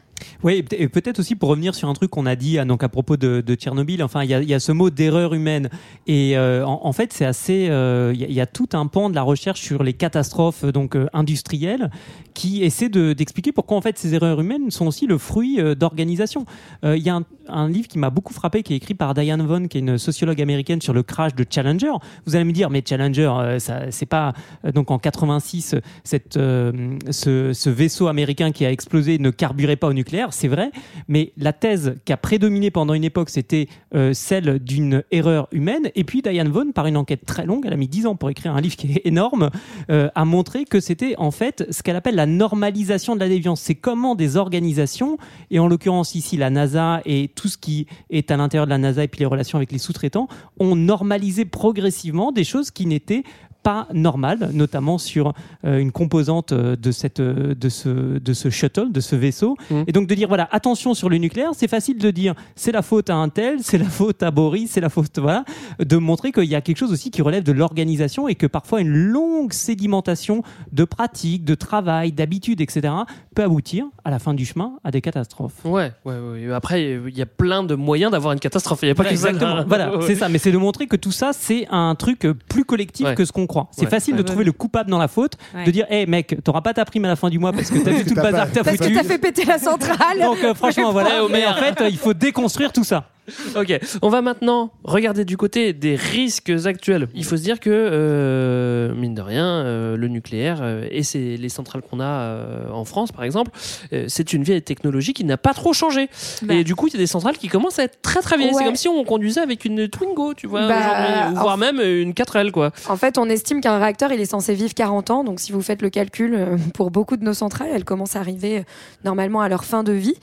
[SPEAKER 10] Oui, et peut- et peut-être aussi pour revenir sur un truc qu'on a dit donc à propos de, Tchernobyl. Enfin, il y a, ce mot d'erreur humaine, et euh, en, fait, c'est assez. euh, Il y, a- tout un pan de la recherche sur les catastrophes donc euh, industrielles qui essaie de- d'expliquer pourquoi en fait ces erreurs humaines sont aussi le fruit d'organisation. Il y a un, livre qui m'a beaucoup frappé, qui est écrit par Diane Vaughan, qui est une sociologue américaine sur le crash de Challenger. Vous allez me dire, mais Challenger, c'est pas donc en 86 cette, ce, ce vaisseau américain qui a explosé ne carburait pas au nucléaire, c'est vrai, mais la thèse qui a prédominé pendant une époque, c'était euh, celle d'une erreur humaine. Et puis Diane Vaughan, par une enquête très longue, elle a mis 10 ans pour écrire un livre qui est énorme, euh, a montré que c'était en fait ce qu'elle appelle la normalisation de la déviance. C'est comment des organisations, et en l'occurrence ici la NASA et tout ce qui est à l'intérieur de la NASA et puis les relations avec les sous-traitants, ont normalisé progressivement des choses qui n'étaient pas normales, notamment sur euh, une composante euh, de, cette, euh, de, ce, de ce shuttle, de ce vaisseau. Et donc de dire, voilà, attention sur le nucléaire, c'est facile de dire, c'est la faute à un tel, c'est la faute à Boris, c'est la faute, voilà, de montrer qu'il y a quelque chose aussi qui relève de l'organisation et que parfois une longue sédimentation de pratiques, de travail, d'habitudes, etc., peut aboutir à la fin du chemin à des catastrophes.
[SPEAKER 8] Ouais, ouais, ouais. Après, il y a plein de moyens d'avoir une catastrophe. Il n'y a pas que ça.
[SPEAKER 10] Exactement. Voilà,
[SPEAKER 8] Ouais. [laughs]
[SPEAKER 10] c'est ça. Mais c'est de montrer que tout ça, c'est un truc plus collectif
[SPEAKER 8] Ouais.
[SPEAKER 10] que ce qu'on croit. C'est
[SPEAKER 8] Ouais.
[SPEAKER 10] facile de trouver le coupable dans la faute,
[SPEAKER 9] Ouais.
[SPEAKER 10] de dire, hé mec, t'auras pas ta prime à la fin du mois parce que t'as [laughs] vu tout le bazar que t'as
[SPEAKER 13] Parce que
[SPEAKER 10] foutu.
[SPEAKER 13] t'as fait péter la centrale.
[SPEAKER 10] Donc euh, franchement, [laughs] voilà. Mais en fait, euh, il faut déconstruire tout ça.
[SPEAKER 8] Ok, on va maintenant regarder du côté des risques actuels. Il faut se dire que, euh, mine de rien, euh, le nucléaire euh, et c'est les centrales qu'on a en France, par exemple, c'est une vieille technologie qui n'a pas trop changé.
[SPEAKER 9] Bah.
[SPEAKER 8] Et du coup, il y a des centrales qui commencent à être très très vieilles. C'est comme si on conduisait avec une Twingo, tu vois,
[SPEAKER 13] Bah,
[SPEAKER 8] ou voire même une 4L, quoi.
[SPEAKER 13] En fait, on estime qu'un réacteur, il est censé vivre 40 ans. Donc, si vous faites le calcul, pour beaucoup de nos centrales, elles commencent à arriver normalement à leur fin de vie.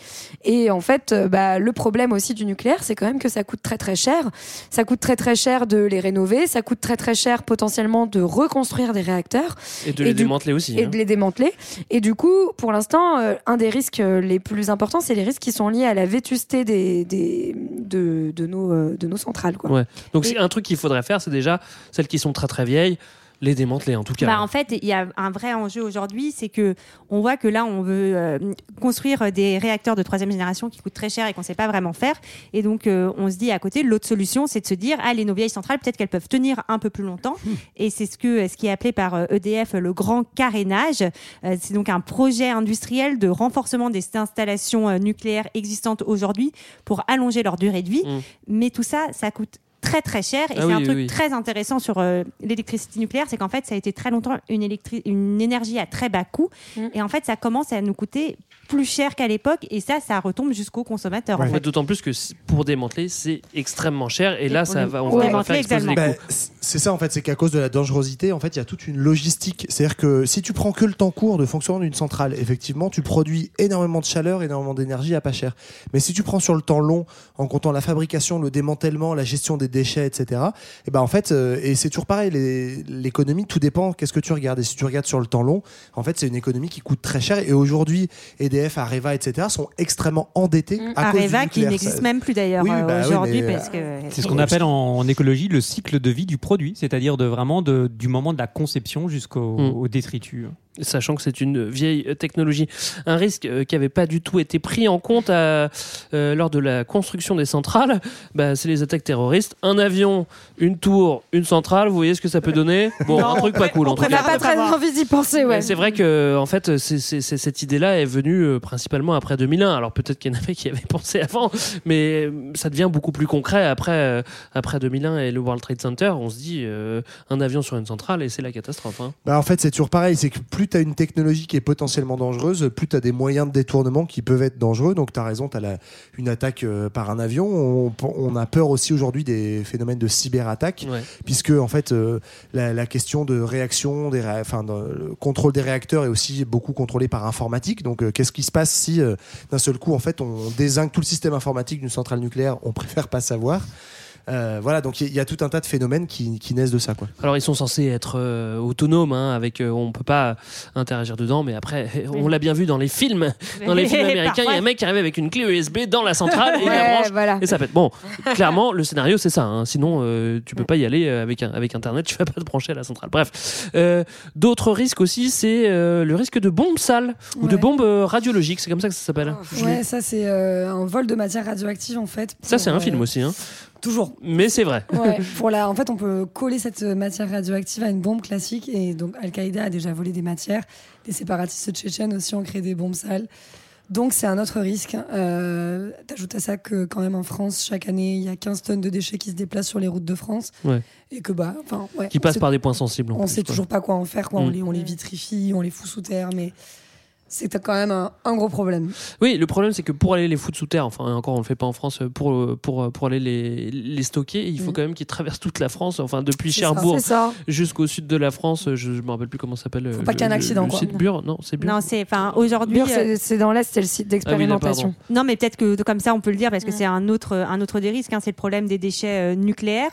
[SPEAKER 13] Et en fait, bah, le problème aussi du nucléaire, c'est quand même que ça coûte très très cher. Ça coûte très très cher de les rénover. Ça coûte très très cher potentiellement de reconstruire des réacteurs
[SPEAKER 8] Et de
[SPEAKER 13] Et
[SPEAKER 8] les
[SPEAKER 13] du-
[SPEAKER 8] démanteler aussi.
[SPEAKER 13] et
[SPEAKER 8] hein.
[SPEAKER 13] de les démanteler. Et du coup, pour l'instant, euh, un des risques euh, les plus importants, c'est les risques qui sont liés à la vétusté des, des, de, de, nos, euh, de nos centrales. Quoi.
[SPEAKER 8] Ouais. Donc,
[SPEAKER 9] Et-
[SPEAKER 8] c'est un truc qu'il faudrait faire, c'est déjà celles qui sont très très vieilles, les démanteler en tout cas.
[SPEAKER 9] Bah, en fait, il y a un vrai enjeu aujourd'hui, c'est que on voit que là, on veut euh, construire des réacteurs de troisième génération qui coûtent très cher et qu'on ne sait pas vraiment faire. Et donc, euh, on se dit à côté, l'autre solution, c'est de se dire, allez, nos vieilles centrales, peut-être qu'elles peuvent tenir un peu plus longtemps. Et c'est ce que ce qui est appelé par euh, EDF le grand carénage. Euh, c'est donc un projet industriel de renforcement des installations nucléaires existantes aujourd'hui pour allonger leur durée de vie.
[SPEAKER 8] Mm.
[SPEAKER 9] Mais tout ça, ça coûte très très cher et
[SPEAKER 8] Ah
[SPEAKER 9] c'est
[SPEAKER 8] oui,
[SPEAKER 9] un
[SPEAKER 8] oui,
[SPEAKER 9] truc
[SPEAKER 8] oui.
[SPEAKER 9] très intéressant sur euh, l'électricité nucléaire c'est qu'en fait ça a été très longtemps une, électri- une énergie à très bas coût
[SPEAKER 13] Mm.
[SPEAKER 9] et en fait ça commence à nous coûter plus cher qu'à l'époque et ça ça retombe jusqu'au consommateur en
[SPEAKER 8] En fait. D'autant plus que pour démanteler, c'est extrêmement cher. Et,
[SPEAKER 9] Et
[SPEAKER 8] là, ça va, on va
[SPEAKER 9] démanteler
[SPEAKER 8] faire exploser les coûts.
[SPEAKER 11] Bah, c'est ça en fait, c'est qu'à cause de la dangerosité, en fait, il y a toute une logistique. C'est-à-dire que si tu prends que le temps court de fonctionnement d'une centrale, effectivement, tu produis énormément de chaleur, énormément d'énergie à pas cher. Mais si tu prends sur le temps long, en comptant la fabrication, le démantèlement, la gestion des déchets, etc. Et ben en fait, euh, et c'est toujours pareil, l'économie, tout dépend. Qu'est-ce que tu regardes Et si tu regardes sur le temps long, en fait, c'est une économie qui coûte très cher. Et aujourd'hui, EDF, Areva, etc. sont extrêmement endettés
[SPEAKER 9] Mm.
[SPEAKER 11] à cause du
[SPEAKER 9] Areva qui n'existe même plus d'ailleurs
[SPEAKER 11] Oui,
[SPEAKER 9] euh,
[SPEAKER 11] bah
[SPEAKER 9] aujourd'hui parce que
[SPEAKER 10] C'est ce qu'on appelle en, en écologie le cycle de vie du produit, c'est-à-dire de vraiment de- du moment de la conception jusqu'au
[SPEAKER 8] Mm.
[SPEAKER 10] au détritus.
[SPEAKER 8] Sachant que c'est une vieille euh, technologie. Un risque euh, qui n'avait pas du tout été pris en compte à- euh, lors de la construction des centrales, bah, c'est les attaques terroristes. Un avion, une tour, une centrale, vous voyez ce que ça peut donner? Bon,
[SPEAKER 9] Non,
[SPEAKER 8] un truc pas cool
[SPEAKER 13] On n'a pas très envie d'y penser, ouais.
[SPEAKER 8] C'est vrai que en fait, cette idée-là est venue principalement après 2001. Alors peut-être qu'il y en avait qui avaient pensé avant, mais ça devient beaucoup plus concret après euh, après 2001 et le World Trade Center. On se dit euh, un avion sur une centrale et c'est la catastrophe. hein.
[SPEAKER 11] Bah, en fait, c'est toujours pareil. C'est que plus tu as une technologie qui est potentiellement dangereuse, plus tu as des moyens de détournement qui peuvent être dangereux. Donc, tu as raison, tu as une attaque euh, par un avion. On, on a peur aussi aujourd'hui des phénomènes de cyberattaque,
[SPEAKER 8] Ouais.
[SPEAKER 11] puisque, en fait, euh, la, la question de réaction, des enfin, de- le contrôle des réacteurs est aussi beaucoup contrôlé par informatique. Donc, euh, qu'est-ce qui se passe si, euh, d'un seul coup, en fait, on désingue tout le système informatique d'une centrale nucléaire? On préfère pas savoir. Euh, voilà, donc il y, a tout un tas de phénomènes qui, qui naissent de ça. Quoi.
[SPEAKER 8] Alors ils sont censés être euh, autonomes, hein, avec euh, on peut pas interagir dedans, mais après [laughs] on l'a bien vu dans les films, [laughs] dans les films américains, il y a un mec qui arrive avec une clé USB dans la centrale et il la
[SPEAKER 13] Ouais,
[SPEAKER 8] branche
[SPEAKER 13] voilà.
[SPEAKER 8] et ça pète. Bon, [laughs] clairement le scénario c'est ça, hein, sinon euh, tu peux pas y aller avec un, avec internet, tu vas pas te brancher à la centrale. Bref, Euh, d'autres risques aussi, c'est euh, le risque de bombes sales ou de
[SPEAKER 12] Ouais.
[SPEAKER 8] bombes radiologiques, c'est comme ça que ça s'appelle.
[SPEAKER 12] Ouais, ça c'est euh, un vol de matière radioactive en fait.
[SPEAKER 8] Ça c'est un
[SPEAKER 12] euh,
[SPEAKER 8] film aussi, hein.
[SPEAKER 12] Toujours.
[SPEAKER 8] Mais c'est vrai.
[SPEAKER 12] Ouais, [laughs] pour la, en fait, on peut coller cette matière radioactive à une bombe classique. Et donc, Al-Qaïda a déjà volé des matières. Les séparatistes tchétchènes aussi ont créé des bombes sales. Donc, c'est un autre risque. Euh, T'ajoutes à ça que, quand même, en France, chaque année, il y a 15 tonnes de déchets qui se déplacent sur les routes de France.
[SPEAKER 8] Ouais.
[SPEAKER 12] Et que, bah, enfin, ouais.
[SPEAKER 8] Qui
[SPEAKER 12] on
[SPEAKER 8] passent par des points sensibles. en
[SPEAKER 12] On
[SPEAKER 8] plus,
[SPEAKER 12] sait
[SPEAKER 8] quoi.
[SPEAKER 12] toujours pas quoi en faire. Quoi.
[SPEAKER 8] Mm.
[SPEAKER 12] On, les, on les vitrifie, on les fout sous terre. Mais c'est quand même un, un gros problème.
[SPEAKER 8] Oui, le problème c'est que pour aller les foutre sous terre, enfin encore on le fait pas en France, pour, pour, pour aller les, les stocker, il faut
[SPEAKER 12] Mm.
[SPEAKER 8] quand même qu'ils traversent toute la France, enfin depuis. Cherbourg jusqu'au sud de la France, je, je me rappelle plus comment ça s'appelle.
[SPEAKER 12] Faut pas qu'il y ait un accident,
[SPEAKER 8] Le
[SPEAKER 12] quoi.
[SPEAKER 8] site Bure, non, c'est Bure.
[SPEAKER 9] Non, c'est enfin aujourd'hui. Euh,
[SPEAKER 13] c'est dans l'Est, c'est le site d'expérimentation.
[SPEAKER 9] Non, mais peut-être que comme ça, on peut le dire parce que c'est un autre, un autre des risques. hein, c'est le problème des déchets euh, nucléaires.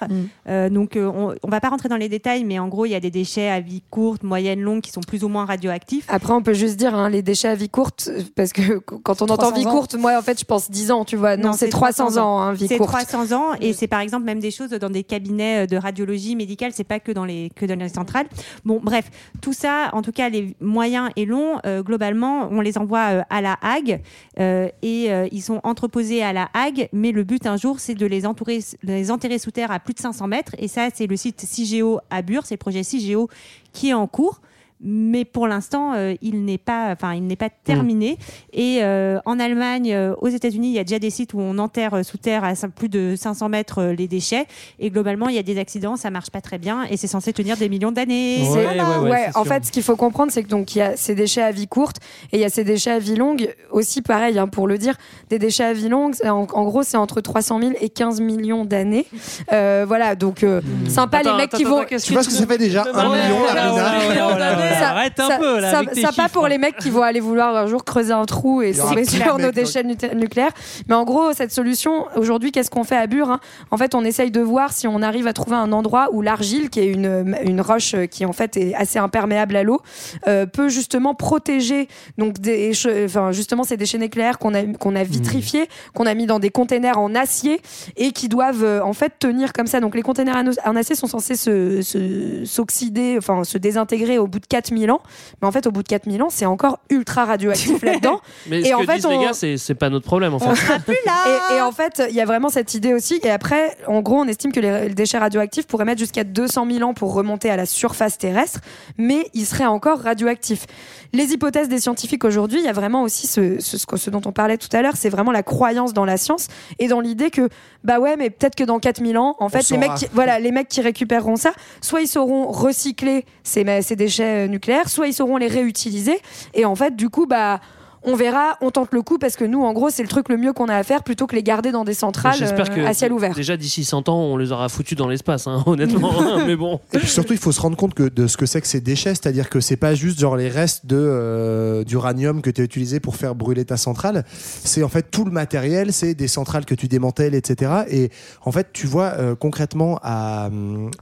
[SPEAKER 9] Euh, donc, euh, on, on va pas rentrer dans les détails, mais en gros, il y a des déchets à vie courte, moyenne, longue, qui sont plus ou moins radioactifs.
[SPEAKER 13] Après, on peut juste dire hein, les déchets à vie courte, parce que quand on entend
[SPEAKER 9] 300
[SPEAKER 13] vie
[SPEAKER 9] ans.
[SPEAKER 13] courte, moi en fait je pense 10 ans, tu vois. Non, c'est 300 ans, hein, vie
[SPEAKER 9] C'est
[SPEAKER 13] courte.
[SPEAKER 9] 300 ans et c'est par exemple même des choses dans des cabinets de radiologie médicale, c'est pas que dans les que dans les centrales. Bon, bref, tout ça, en tout cas les moyens et longs, euh, globalement, on les envoie euh, à la Hague euh, et euh, ils sont entreposés à la Hague, mais le but un jour c'est de les entourer, les enterrer sous terre à plus de 500 mètres et ça c'est le site CIGEO à Bure, c'est le projet CIGEO qui est en cours. Mais pour l'instant, euh, il n'est pas, enfin, il n'est pas terminé. Et euh, en Allemagne, euh, aux États-Unis, il y a déjà des sites où on enterre euh, sous terre à plus de 500 mètres euh, les déchets. Et globalement, il y a des accidents, ça marche pas très bien, et c'est censé tenir des millions d'années.
[SPEAKER 13] C'est-
[SPEAKER 9] Voilà.
[SPEAKER 13] ouais, en fait, ce qu'il faut comprendre, c'est que donc il y a ces déchets à vie courte et il y a ces déchets à vie longue aussi. Pareil, hein, pour le dire, des déchets à vie longue, en, en gros, c'est entre 300 000 et 15 millions d'années. Euh, voilà, donc euh, sympa
[SPEAKER 8] Attends,
[SPEAKER 13] les mecs
[SPEAKER 8] attends,
[SPEAKER 13] qui
[SPEAKER 8] attends,
[SPEAKER 13] vont.
[SPEAKER 11] Tu vois ce que ça fait déjà Un million, la
[SPEAKER 13] Ça-
[SPEAKER 10] Arrête un
[SPEAKER 13] ça-
[SPEAKER 10] peu, là,
[SPEAKER 13] ça-
[SPEAKER 10] avec tes
[SPEAKER 13] Sympa
[SPEAKER 10] chiffres.
[SPEAKER 13] pour les mecs qui vont aller vouloir un jour creuser un trou et
[SPEAKER 11] plus
[SPEAKER 13] sur nos déchets nu- nucléaires. Mais en gros, cette solution, aujourd'hui, qu'est-ce qu'on fait à Bure hein? En fait, on essaye de voir si on arrive à trouver un endroit où l'argile, qui est une, une roche euh, qui en fait est assez imperméable à l'eau, euh, peut justement protéger donc des, enfin justement ces déchets nucléaires qu'on a qu'on a vitrifiés, qu'on a mis dans des containers en acier et qui doivent euh, en fait tenir comme ça. Donc les containers en- acier sont censés se se- s'oxyder, enfin se désintégrer au bout de 4000 ans. Mais en fait, au bout de 4000 ans, c'est encore ultra radioactif [laughs] là-dedans.
[SPEAKER 8] Mais
[SPEAKER 13] Et
[SPEAKER 8] ce
[SPEAKER 13] en
[SPEAKER 8] que
[SPEAKER 13] fait,
[SPEAKER 8] disent les
[SPEAKER 13] on-
[SPEAKER 8] gars, c'est c'est pas notre problème en fait. [laughs]
[SPEAKER 13] Et, et en fait, il y a vraiment cette idée aussi. Et après, en gros, on estime que les, déchets radioactifs pourraient mettre jusqu'à 200 000 ans pour remonter à la surface terrestre, mais ils seraient encore radioactifs. Les hypothèses des scientifiques aujourd'hui, il y a vraiment aussi ce, ce, ce- ce dont on parlait tout à l'heure, c'est vraiment la croyance dans la science et dans l'idée que, bah ouais, mais peut-être que dans 4000 ans, en fait, les
[SPEAKER 11] saura.
[SPEAKER 13] mecs, qui, voilà, les mecs qui récupéreront ça, soit ils sauront recycler ces, ces déchets euh, nucléaires, soit ils sauront les réutiliser. Et en fait, du coup, bah, on verra, on tente le coup parce que nous, en gros, c'est le truc le mieux qu'on a à faire plutôt que les garder dans des centrales
[SPEAKER 8] J'espère
[SPEAKER 13] euh,
[SPEAKER 8] que
[SPEAKER 13] à ciel ouvert.
[SPEAKER 8] déjà d'ici 100 ans, on les aura foutus dans l'espace, hein, [laughs] honnêtement. [laughs] mais bon.
[SPEAKER 11] Et puis surtout, il faut se rendre compte que de ce que c'est que ces déchets, c'est-à-dire que c'est pas juste genre les restes de euh, d'uranium que tu as utilisé pour faire brûler ta centrale. C'est en fait tout le matériel, c'est des centrales que tu démantèles, etc. Et en fait, tu vois euh, concrètement à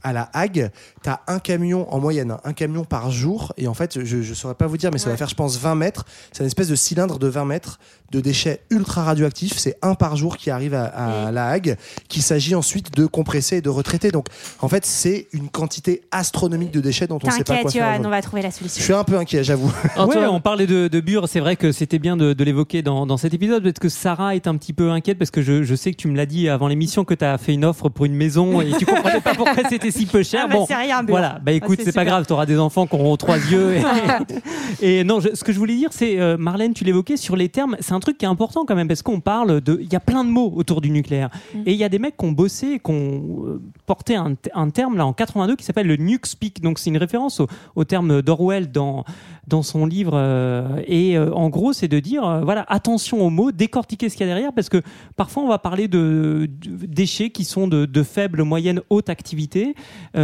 [SPEAKER 11] à la Hague, tu as un camion en moyenne, hein, un camion par jour. Et en fait, je je saurais pas vous dire, mais ça va faire, je pense, 20 mètres. C'est une espèce de cylindre de 20 mètres de déchets ultra radioactifs. C'est un par jour qui arrive à, à la Hague, qu'il s'agit ensuite de compresser et de retraiter. Donc, en fait, c'est une quantité astronomique de déchets dont on ne sait pas quoi faire.
[SPEAKER 9] On va trouver la
[SPEAKER 11] Je
[SPEAKER 9] solution.
[SPEAKER 11] suis un peu inquiet, j'avoue. [laughs]
[SPEAKER 10] Ouais, on parlait de, de Bure, c'est vrai que c'était bien de, de l'évoquer dans, dans cet épisode. Peut-être que Sarah est un petit peu inquiète parce que je, je sais que tu me l'as dit avant l'émission que tu as fait une offre pour une maison et tu comprenais pas pourquoi [laughs] c'était si peu cher.
[SPEAKER 9] Ah bah,
[SPEAKER 10] bon,
[SPEAKER 9] c'est rien,
[SPEAKER 10] voilà, bah
[SPEAKER 9] Ah,
[SPEAKER 10] écoute,
[SPEAKER 9] c'est
[SPEAKER 10] c'est pas grave, tu auras des enfants qui auront trois yeux. [laughs] Et, et non, je- ce que je voulais dire, c'est, euh, Marlène, tu l'évoquais sur les termes, c'est un truc qui est important quand même parce qu'on parle de. Il y a plein de mots autour du nucléaire. Et il y a des mecs qui ont bossé, qui ont euh, porté un, un terme là en 82 qui s'appelle le nuke speak. Donc c'est une référence au, au terme d'Orwell dans dans son livre. euh, et euh, en gros, c'est de dire, euh, voilà, attention aux mots, décortiquer ce qu'il y a derrière, parce que parfois on va parler de, de déchets qui sont de, de faible, moyenne, haute activité.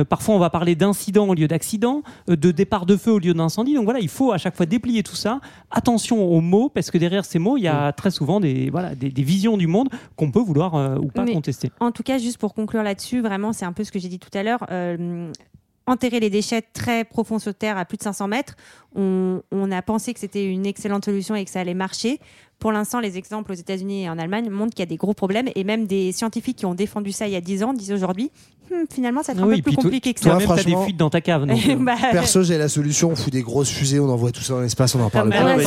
[SPEAKER 10] Parfois on va parler d'incidents au lieu d'accidents, de départ de feu au lieu d'incendie. Donc voilà, il faut à chaque fois déplier tout ça. Attention aux mots, parce que derrière ces mots, il y a très souvent des, voilà, des, des visions du monde qu'on peut vouloir euh, ou pas
[SPEAKER 9] Mais
[SPEAKER 10] contester.
[SPEAKER 9] En tout cas, juste pour conclure là-dessus, vraiment, c'est un peu ce que j'ai dit tout à l'heure. euh, enterrer les déchets très profonds sous terre à plus de 500 mètres, on, on a pensé que c'était une excellente solution et que ça allait marcher. Pour l'instant, les exemples aux États-Unis et en Allemagne montrent qu'il y a des gros problèmes et même des scientifiques qui ont défendu ça il y a 10 ans disent aujourd'hui, Hmm, finalement, ça
[SPEAKER 10] Ah
[SPEAKER 9] sera un peu plus compliqué que ça.
[SPEAKER 10] Toi-même, t'as des fuites dans ta cave. donc, [laughs] euh.
[SPEAKER 9] Bah, [laughs]
[SPEAKER 11] Perso, j'ai la solution. On fout des grosses fusées, on envoie tout ça dans l'espace, on en parle
[SPEAKER 10] mais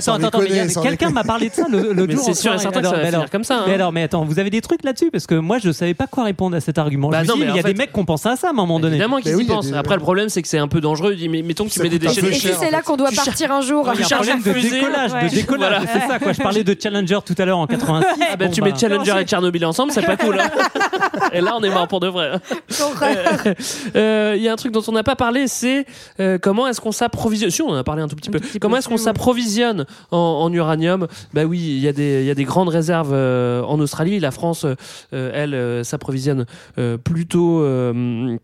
[SPEAKER 11] Sans
[SPEAKER 10] quelqu'un- m'a parlé de ça le, [laughs] jour
[SPEAKER 8] c'est sûr et certain que ça va
[SPEAKER 10] mais
[SPEAKER 8] finir comme ça, hein.
[SPEAKER 10] Mais alors, mais attends, vous avez des trucs là-dessus? Parce que moi, je savais pas quoi répondre à cet argument.
[SPEAKER 8] Bah
[SPEAKER 10] il y a des mecs qui ont pensé à ça à un moment donné.
[SPEAKER 8] Évidemment qu'ils
[SPEAKER 11] oui,
[SPEAKER 8] y pensent. Après, le problème, c'est que c'est un peu dangereux. Mais mettons que tu mets des déchets
[SPEAKER 13] Et c'est là qu'on doit partir un jour
[SPEAKER 10] Il y a un problème
[SPEAKER 8] une
[SPEAKER 10] de
[SPEAKER 8] fusée,
[SPEAKER 10] décollage, de décollage, c'est ça quoi. Je parlais de Challenger tout à l'heure en 86.
[SPEAKER 8] Ah bah, tu
[SPEAKER 10] bah,
[SPEAKER 8] mets Challenger et Tchernobyl ensemble, c'est pas cool. et là, on est mort pour de vrai. [laughs] Euh, Il y a un truc dont on n'a pas parlé, c'est euh, comment est-ce qu'on s'approvisionne. Si, on en a parlé un tout petit peu. comment est-ce qu'on s'approvisionne en, uranium? Bah oui, il y, a des- il grandes réserves euh, en Australie. La France, euh, elle, euh, s'approvisionne euh, plutôt. euh,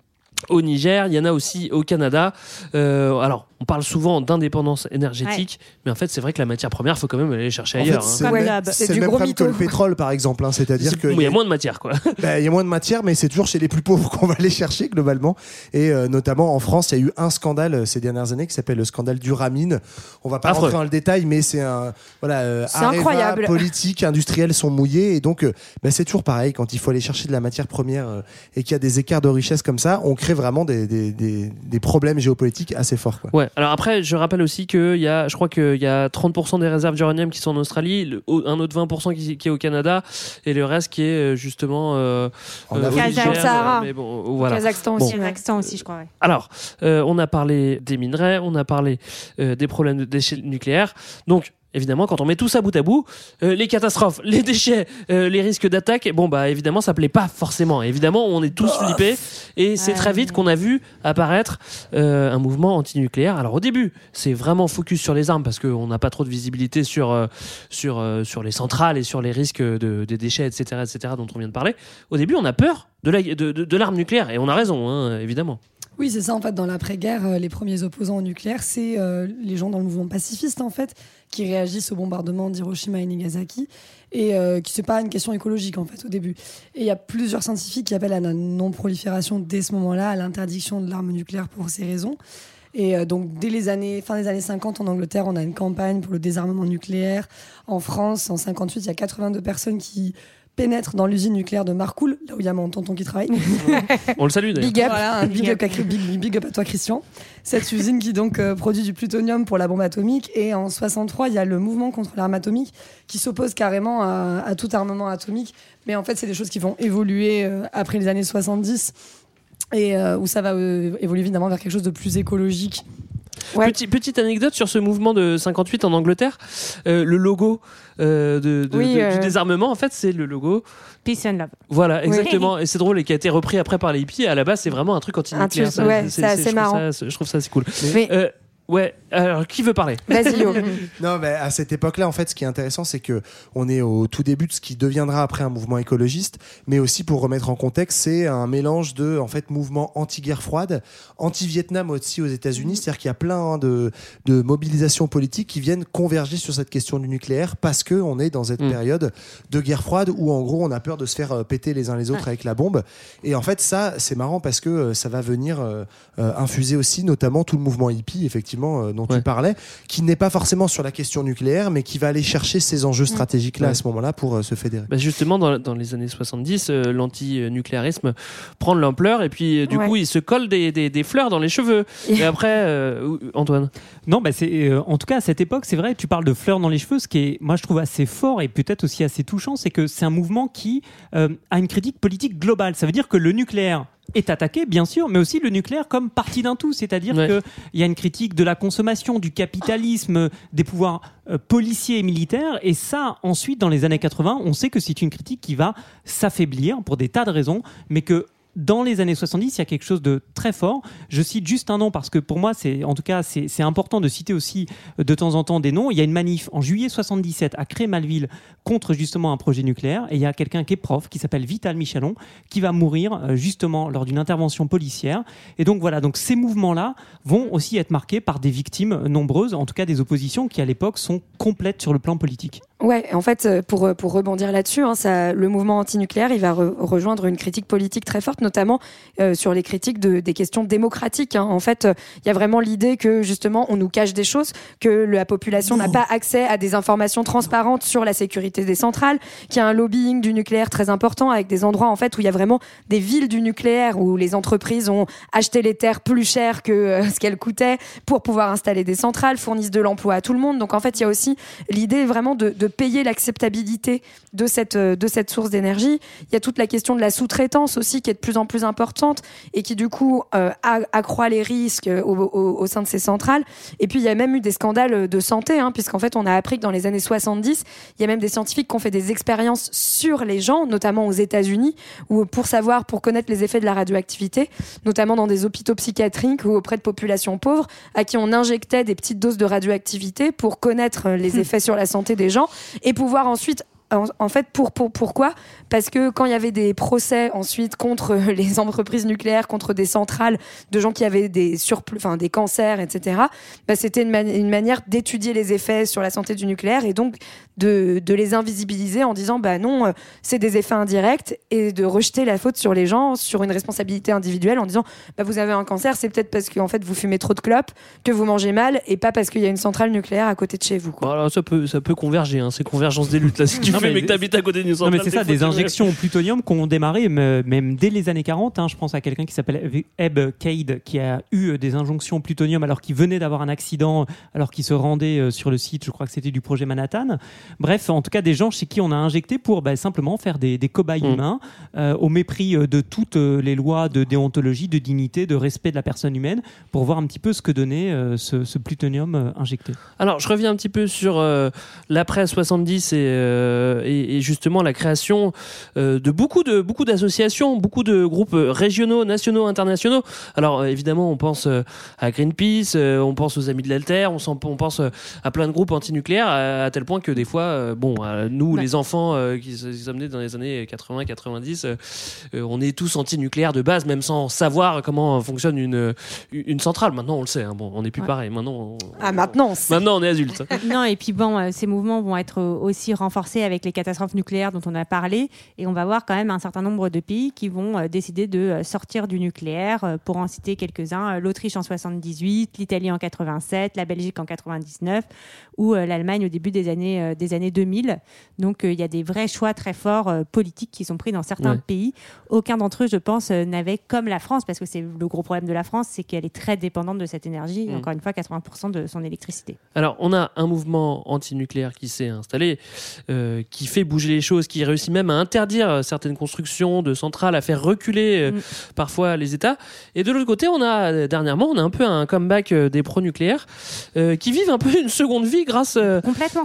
[SPEAKER 8] au Niger, il y en a aussi au Canada. Euh, alors, on parle souvent d'indépendance énergétique, mais en fait, c'est vrai que la matière première, faut quand même aller les chercher
[SPEAKER 11] En
[SPEAKER 8] ailleurs.
[SPEAKER 11] c'est
[SPEAKER 8] hein.
[SPEAKER 11] le
[SPEAKER 13] c'est du
[SPEAKER 11] le même problème que le pétrole, par exemple. hein. C'est-à-dire
[SPEAKER 8] C'est-
[SPEAKER 11] qu'il
[SPEAKER 8] il y a moins de matière, quoi. [laughs]
[SPEAKER 11] Bah, il y a moins de matière, mais c'est toujours chez les plus pauvres qu'on va les chercher globalement. Et euh, notamment en France, il y a eu un scandale euh, ces dernières années qui s'appelle le scandale du Ramine. On va pas
[SPEAKER 8] Affreux.
[SPEAKER 11] rentrer dans le détail, mais c'est un voilà, euh,
[SPEAKER 13] C'est
[SPEAKER 11] Areva,
[SPEAKER 13] incroyable. [laughs]
[SPEAKER 11] politique, industriels sont mouillés et donc euh, bah, c'est toujours pareil quand il faut aller chercher de la matière première euh, et qu'il y a des écarts de richesse comme ça, on crée vraiment des, des, des, des problèmes géopolitiques assez forts. Quoi.
[SPEAKER 8] Ouais. Alors après, je rappelle aussi qu'il y a, je crois qu'il y a 30% des réserves d'uranium qui sont en Australie, le- un autre 20% qui, qui est au Canada, et le reste qui est euh, justement euh,
[SPEAKER 11] En
[SPEAKER 8] euh,
[SPEAKER 13] Kazakhstan. Sahara.
[SPEAKER 8] mais bon, voilà.
[SPEAKER 13] Kazakhstan
[SPEAKER 8] Bon.
[SPEAKER 13] aussi.
[SPEAKER 9] Kazakhstan aussi, je crois. ouais.
[SPEAKER 8] Alors, euh, on a parlé des minerais, on a parlé euh, des problèmes de déchets nucléaires. Donc, évidemment, quand on met tout ça bout à bout, euh, les catastrophes, les déchets, euh, les risques d'attaque, bon, bah évidemment, ça plaît pas forcément. Évidemment, on est tous flippés. Et c'est très vite qu'on a vu apparaître euh, un mouvement antinucléaire. Alors, au début, c'est vraiment focus sur les armes parce qu'on n'a pas trop de visibilité sur, euh, sur, euh, sur les centrales et sur les risques de, des déchets, etc., etc., dont on vient de parler. Au début, on a peur de la- de, de- de l'arme nucléaire. Et on a raison, hein, évidemment.
[SPEAKER 12] Oui, c'est ça. En fait, dans l'après-guerre, euh, les premiers opposants au nucléaire, c'est euh, les gens dans le mouvement pacifiste, en fait, qui réagissent au bombardement d'Hiroshima et Nagasaki. Et euh, qui c'est pas une question écologique, en fait, au début. Et il y a plusieurs scientifiques qui appellent à la non-prolifération dès ce moment-là, à l'interdiction de l'arme nucléaire pour ces raisons. Et euh, donc, dès les années, fin des années 50, en Angleterre, on a une campagne pour le désarmement nucléaire. En France, en 58, il y a 82 personnes qui pénètrent dans l'usine nucléaire de Marcoule, là où il y a mon tonton qui travaille. [laughs]
[SPEAKER 8] On le salue d'ailleurs.
[SPEAKER 13] Big.
[SPEAKER 12] Voilà, big up, à, big, big up à toi, Christian. Cette usine qui donc euh, produit du plutonium pour la bombe atomique. Et en 63, il y a le mouvement contre l'arme atomique qui s'oppose carrément à, à tout armement atomique. Mais en fait, c'est des choses qui vont évoluer euh, après les années 70 et euh, où ça va euh, évoluer évidemment vers quelque chose de plus écologique.
[SPEAKER 8] Petit- petite anecdote sur ce mouvement de 58 en Angleterre. Euh, le logo euh, de, de-
[SPEAKER 13] Oui,
[SPEAKER 8] de-
[SPEAKER 13] euh.
[SPEAKER 8] du désarmement, en fait, c'est le logo.
[SPEAKER 9] Peace and love.
[SPEAKER 8] Voilà, exactement. Et c'est drôle et qui a été repris après par les hippies. À la base, c'est vraiment un truc anti-nucléaire.
[SPEAKER 13] Ouais, c'est assez marrant.
[SPEAKER 8] ça- je trouve ça assez cool.
[SPEAKER 13] Mais-
[SPEAKER 8] ouais, alors qui veut parler?
[SPEAKER 13] Vas-y. [laughs]
[SPEAKER 11] Non, mais à cette époque-là, en fait, ce qui est intéressant, c'est que on est au tout début de ce qui deviendra après un mouvement écologiste, mais aussi pour remettre en contexte, c'est un mélange de, en fait, mouvement anti-guerre froide, anti-Vietnam aussi aux États-Unis, c'est-à-dire qu'il y a plein hein, de, de mobilisations politiques qui viennent converger sur cette question du nucléaire parce que on est dans cette
[SPEAKER 8] Mm.
[SPEAKER 11] période de guerre froide où, en gros, on a peur de se faire euh, péter les uns les autres avec la bombe. Et en fait, ça, c'est marrant parce que euh, ça va venir euh, euh, infuser aussi, notamment tout le mouvement hippie, effectivement, euh, dont
[SPEAKER 8] Ouais.
[SPEAKER 11] tu parlais, qui n'est pas forcément sur la question nucléaire, mais qui va aller chercher ces enjeux stratégiques-là
[SPEAKER 8] Ouais.
[SPEAKER 11] à ce moment-là pour euh, se fédérer.
[SPEAKER 8] Bah, justement, dans, dans les années 70, euh, l'anti-nucléarisme prend de l'ampleur et puis euh, du
[SPEAKER 13] Ouais.
[SPEAKER 8] coup, il se colle des, des- des fleurs dans les cheveux. [laughs] Et après, euh, Antoine?
[SPEAKER 10] Non, bah c'est euh, en tout cas à cette époque, c'est vrai. Tu parles de fleurs dans les cheveux, ce qui est, moi, je trouve assez fort et peut-être aussi assez touchant, c'est que c'est un mouvement qui euh, a une critique politique globale. Ça veut dire que le nucléaire est attaqué, bien sûr, mais aussi le nucléaire comme partie d'un tout. C'est-à-dire
[SPEAKER 8] Ouais.
[SPEAKER 10] qu'il y a une critique de la consommation, du capitalisme, des pouvoirs euh, policiers et militaires. Et ça, ensuite, dans les années 80, on sait que c'est une critique qui va s'affaiblir pour des tas de raisons, mais que dans les années 70, il y a quelque chose de très fort. Je cite juste un nom parce que pour moi, c'est en tout cas, c'est important de citer aussi euh, de temps en temps des noms. Il y a une manif en juillet 77 à Crémalville contre justement un projet nucléaire et il y a quelqu'un qui est prof qui s'appelle Vital Michalon qui va mourir euh, justement lors d'une intervention policière. Et donc voilà, donc ces mouvements-là vont aussi être marqués par des victimes nombreuses, en tout cas des oppositions qui à l'époque sont complètes sur le plan politique.
[SPEAKER 13] Ouais, en fait, euh, pour, pour rebondir là-dessus, hein, ça, le mouvement antinucléaire, il va re- rejoindre une critique politique très forte, notamment euh, sur les critiques de, des questions démocratiques. hein. En fait, euh, il y a vraiment l'idée que justement, on nous cache des choses, que la population n'a pas accès à des informations transparentes sur la sécurité des centrales, qu'il y a un lobbying du nucléaire très important, avec des endroits en fait où il y a vraiment des villes du nucléaire où les entreprises ont acheté les terres plus chères que euh, [laughs] ce qu'elles coûtaient pour pouvoir installer des centrales, fournissent de l'emploi à tout le monde. Donc en fait, il y a aussi l'idée vraiment de, de payer l'acceptabilité de cette, euh, de cette source d'énergie. Il y a toute la question de la sous-traitance aussi qui est de plus en plus importante et qui du coup euh, accroît les risques euh, au, au- au sein de ces centrales. Et puis il y a même eu des scandales de santé, hein, puisqu'en fait on a appris que dans les années 70, il y a même des scientifiques qui ont fait des expériences sur les gens, notamment aux États-Unis, pour savoir, pour connaître les effets de la radioactivité, notamment dans des hôpitaux psychiatriques ou auprès de populations pauvres, à qui on injectait des petites doses de radioactivité pour connaître les effets sur la santé des gens et pouvoir ensuite en, fait, pour, pourquoi Parce que quand il y avait des procès ensuite contre [laughs] les entreprises nucléaires, contre des centrales de gens qui avaient des surplus, enfin des cancers, etc. Bah, c'était une, mani- une manière d'étudier les effets sur la santé du nucléaire et donc de, de les invisibiliser en disant bah non, euh, c'est des effets indirects et de rejeter la faute sur les gens, sur une responsabilité individuelle en disant bah, vous avez un cancer, c'est peut-être parce que en fait vous fumez trop de clopes, que vous mangez mal et pas parce qu'il y a une centrale nucléaire à côté de chez vous. Quoi.
[SPEAKER 8] Alors, ça peut, ça peut converger, hein, c'est convergence des luttes là. Si tu
[SPEAKER 10] Non,
[SPEAKER 8] fumes
[SPEAKER 10] mais-
[SPEAKER 8] que t'habites à côté d'une
[SPEAKER 10] Non,
[SPEAKER 8] centrale,
[SPEAKER 10] mais c'est ça, des
[SPEAKER 8] foutu.
[SPEAKER 10] Injections au plutonium qui ont démarré me- même dès les années 40. hein. je pense à quelqu'un qui s'appelle Eb Cade qui a eu euh, des injonctions au plutonium alors qu'il venait d'avoir un accident, alors qu'il se rendait euh, sur le site, je crois que c'était du projet Manhattan. Bref, en tout cas, des gens chez qui on a injecté pour bah, simplement faire des, des cobayes
[SPEAKER 8] Mm.
[SPEAKER 10] humains euh, au mépris de toutes les lois de déontologie, de dignité, de respect de la personne humaine pour voir un petit peu ce que donnait euh, ce, ce plutonium euh, injecté.
[SPEAKER 8] Alors, je reviens un petit peu sur l'après 70 et, et, et justement la création de beaucoup de beaucoup d'associations, beaucoup de groupes euh, régionaux, nationaux, internationaux. Alors, euh, évidemment, on pense euh, à Greenpeace, euh, on pense aux Amis de l'Alter, on, pense euh, à plein de groupes antinucléaires, à, à tel point que des fois, euh, bon, euh, nous, les enfants euh, qui qui sommes nés dans les années 80-90, euh, euh, on est tous antinucléaires de base, même sans savoir comment fonctionne une, une centrale. Maintenant, on le sait. hein. Bon, on n'est plus
[SPEAKER 9] Ouais.
[SPEAKER 8] pareil. Maintenant, on-
[SPEAKER 13] Ah maintenant,
[SPEAKER 8] Maintenant, on est adulte. [laughs]
[SPEAKER 9] non, et puis bon, euh, ces mouvements vont être euh, aussi renforcés avec les catastrophes nucléaires dont on a parlé. Et on va voir quand même un certain nombre de pays qui vont euh, décider de euh, sortir du nucléaire. euh, Pour en citer quelques-uns, l'Autriche en 78, l'Italie en 87, la Belgique en 99 ou euh, l'Allemagne au début des années, euh, des années 2000. Donc euh, il y a des vrais choix très forts politiques qui sont pris dans certains
[SPEAKER 8] Ouais.
[SPEAKER 9] pays. Aucun d'entre eux, je pense, n'avait comme la France, parce que c'est le gros problème de la France, c'est qu'elle est très dépendante de cette énergie.
[SPEAKER 8] Mm.
[SPEAKER 9] Encore une fois, 80% de son électricité.
[SPEAKER 8] Alors, on a un mouvement antinucléaire qui s'est installé, euh, qui fait bouger les choses, qui réussit même à interdire certaines constructions de centrales, à faire reculer euh,
[SPEAKER 9] Mm.
[SPEAKER 8] parfois les États. Et de l'autre côté, on a dernièrement, on a un peu un comeback des pro-nucléaires euh, qui vivent un peu une seconde vie grâce euh,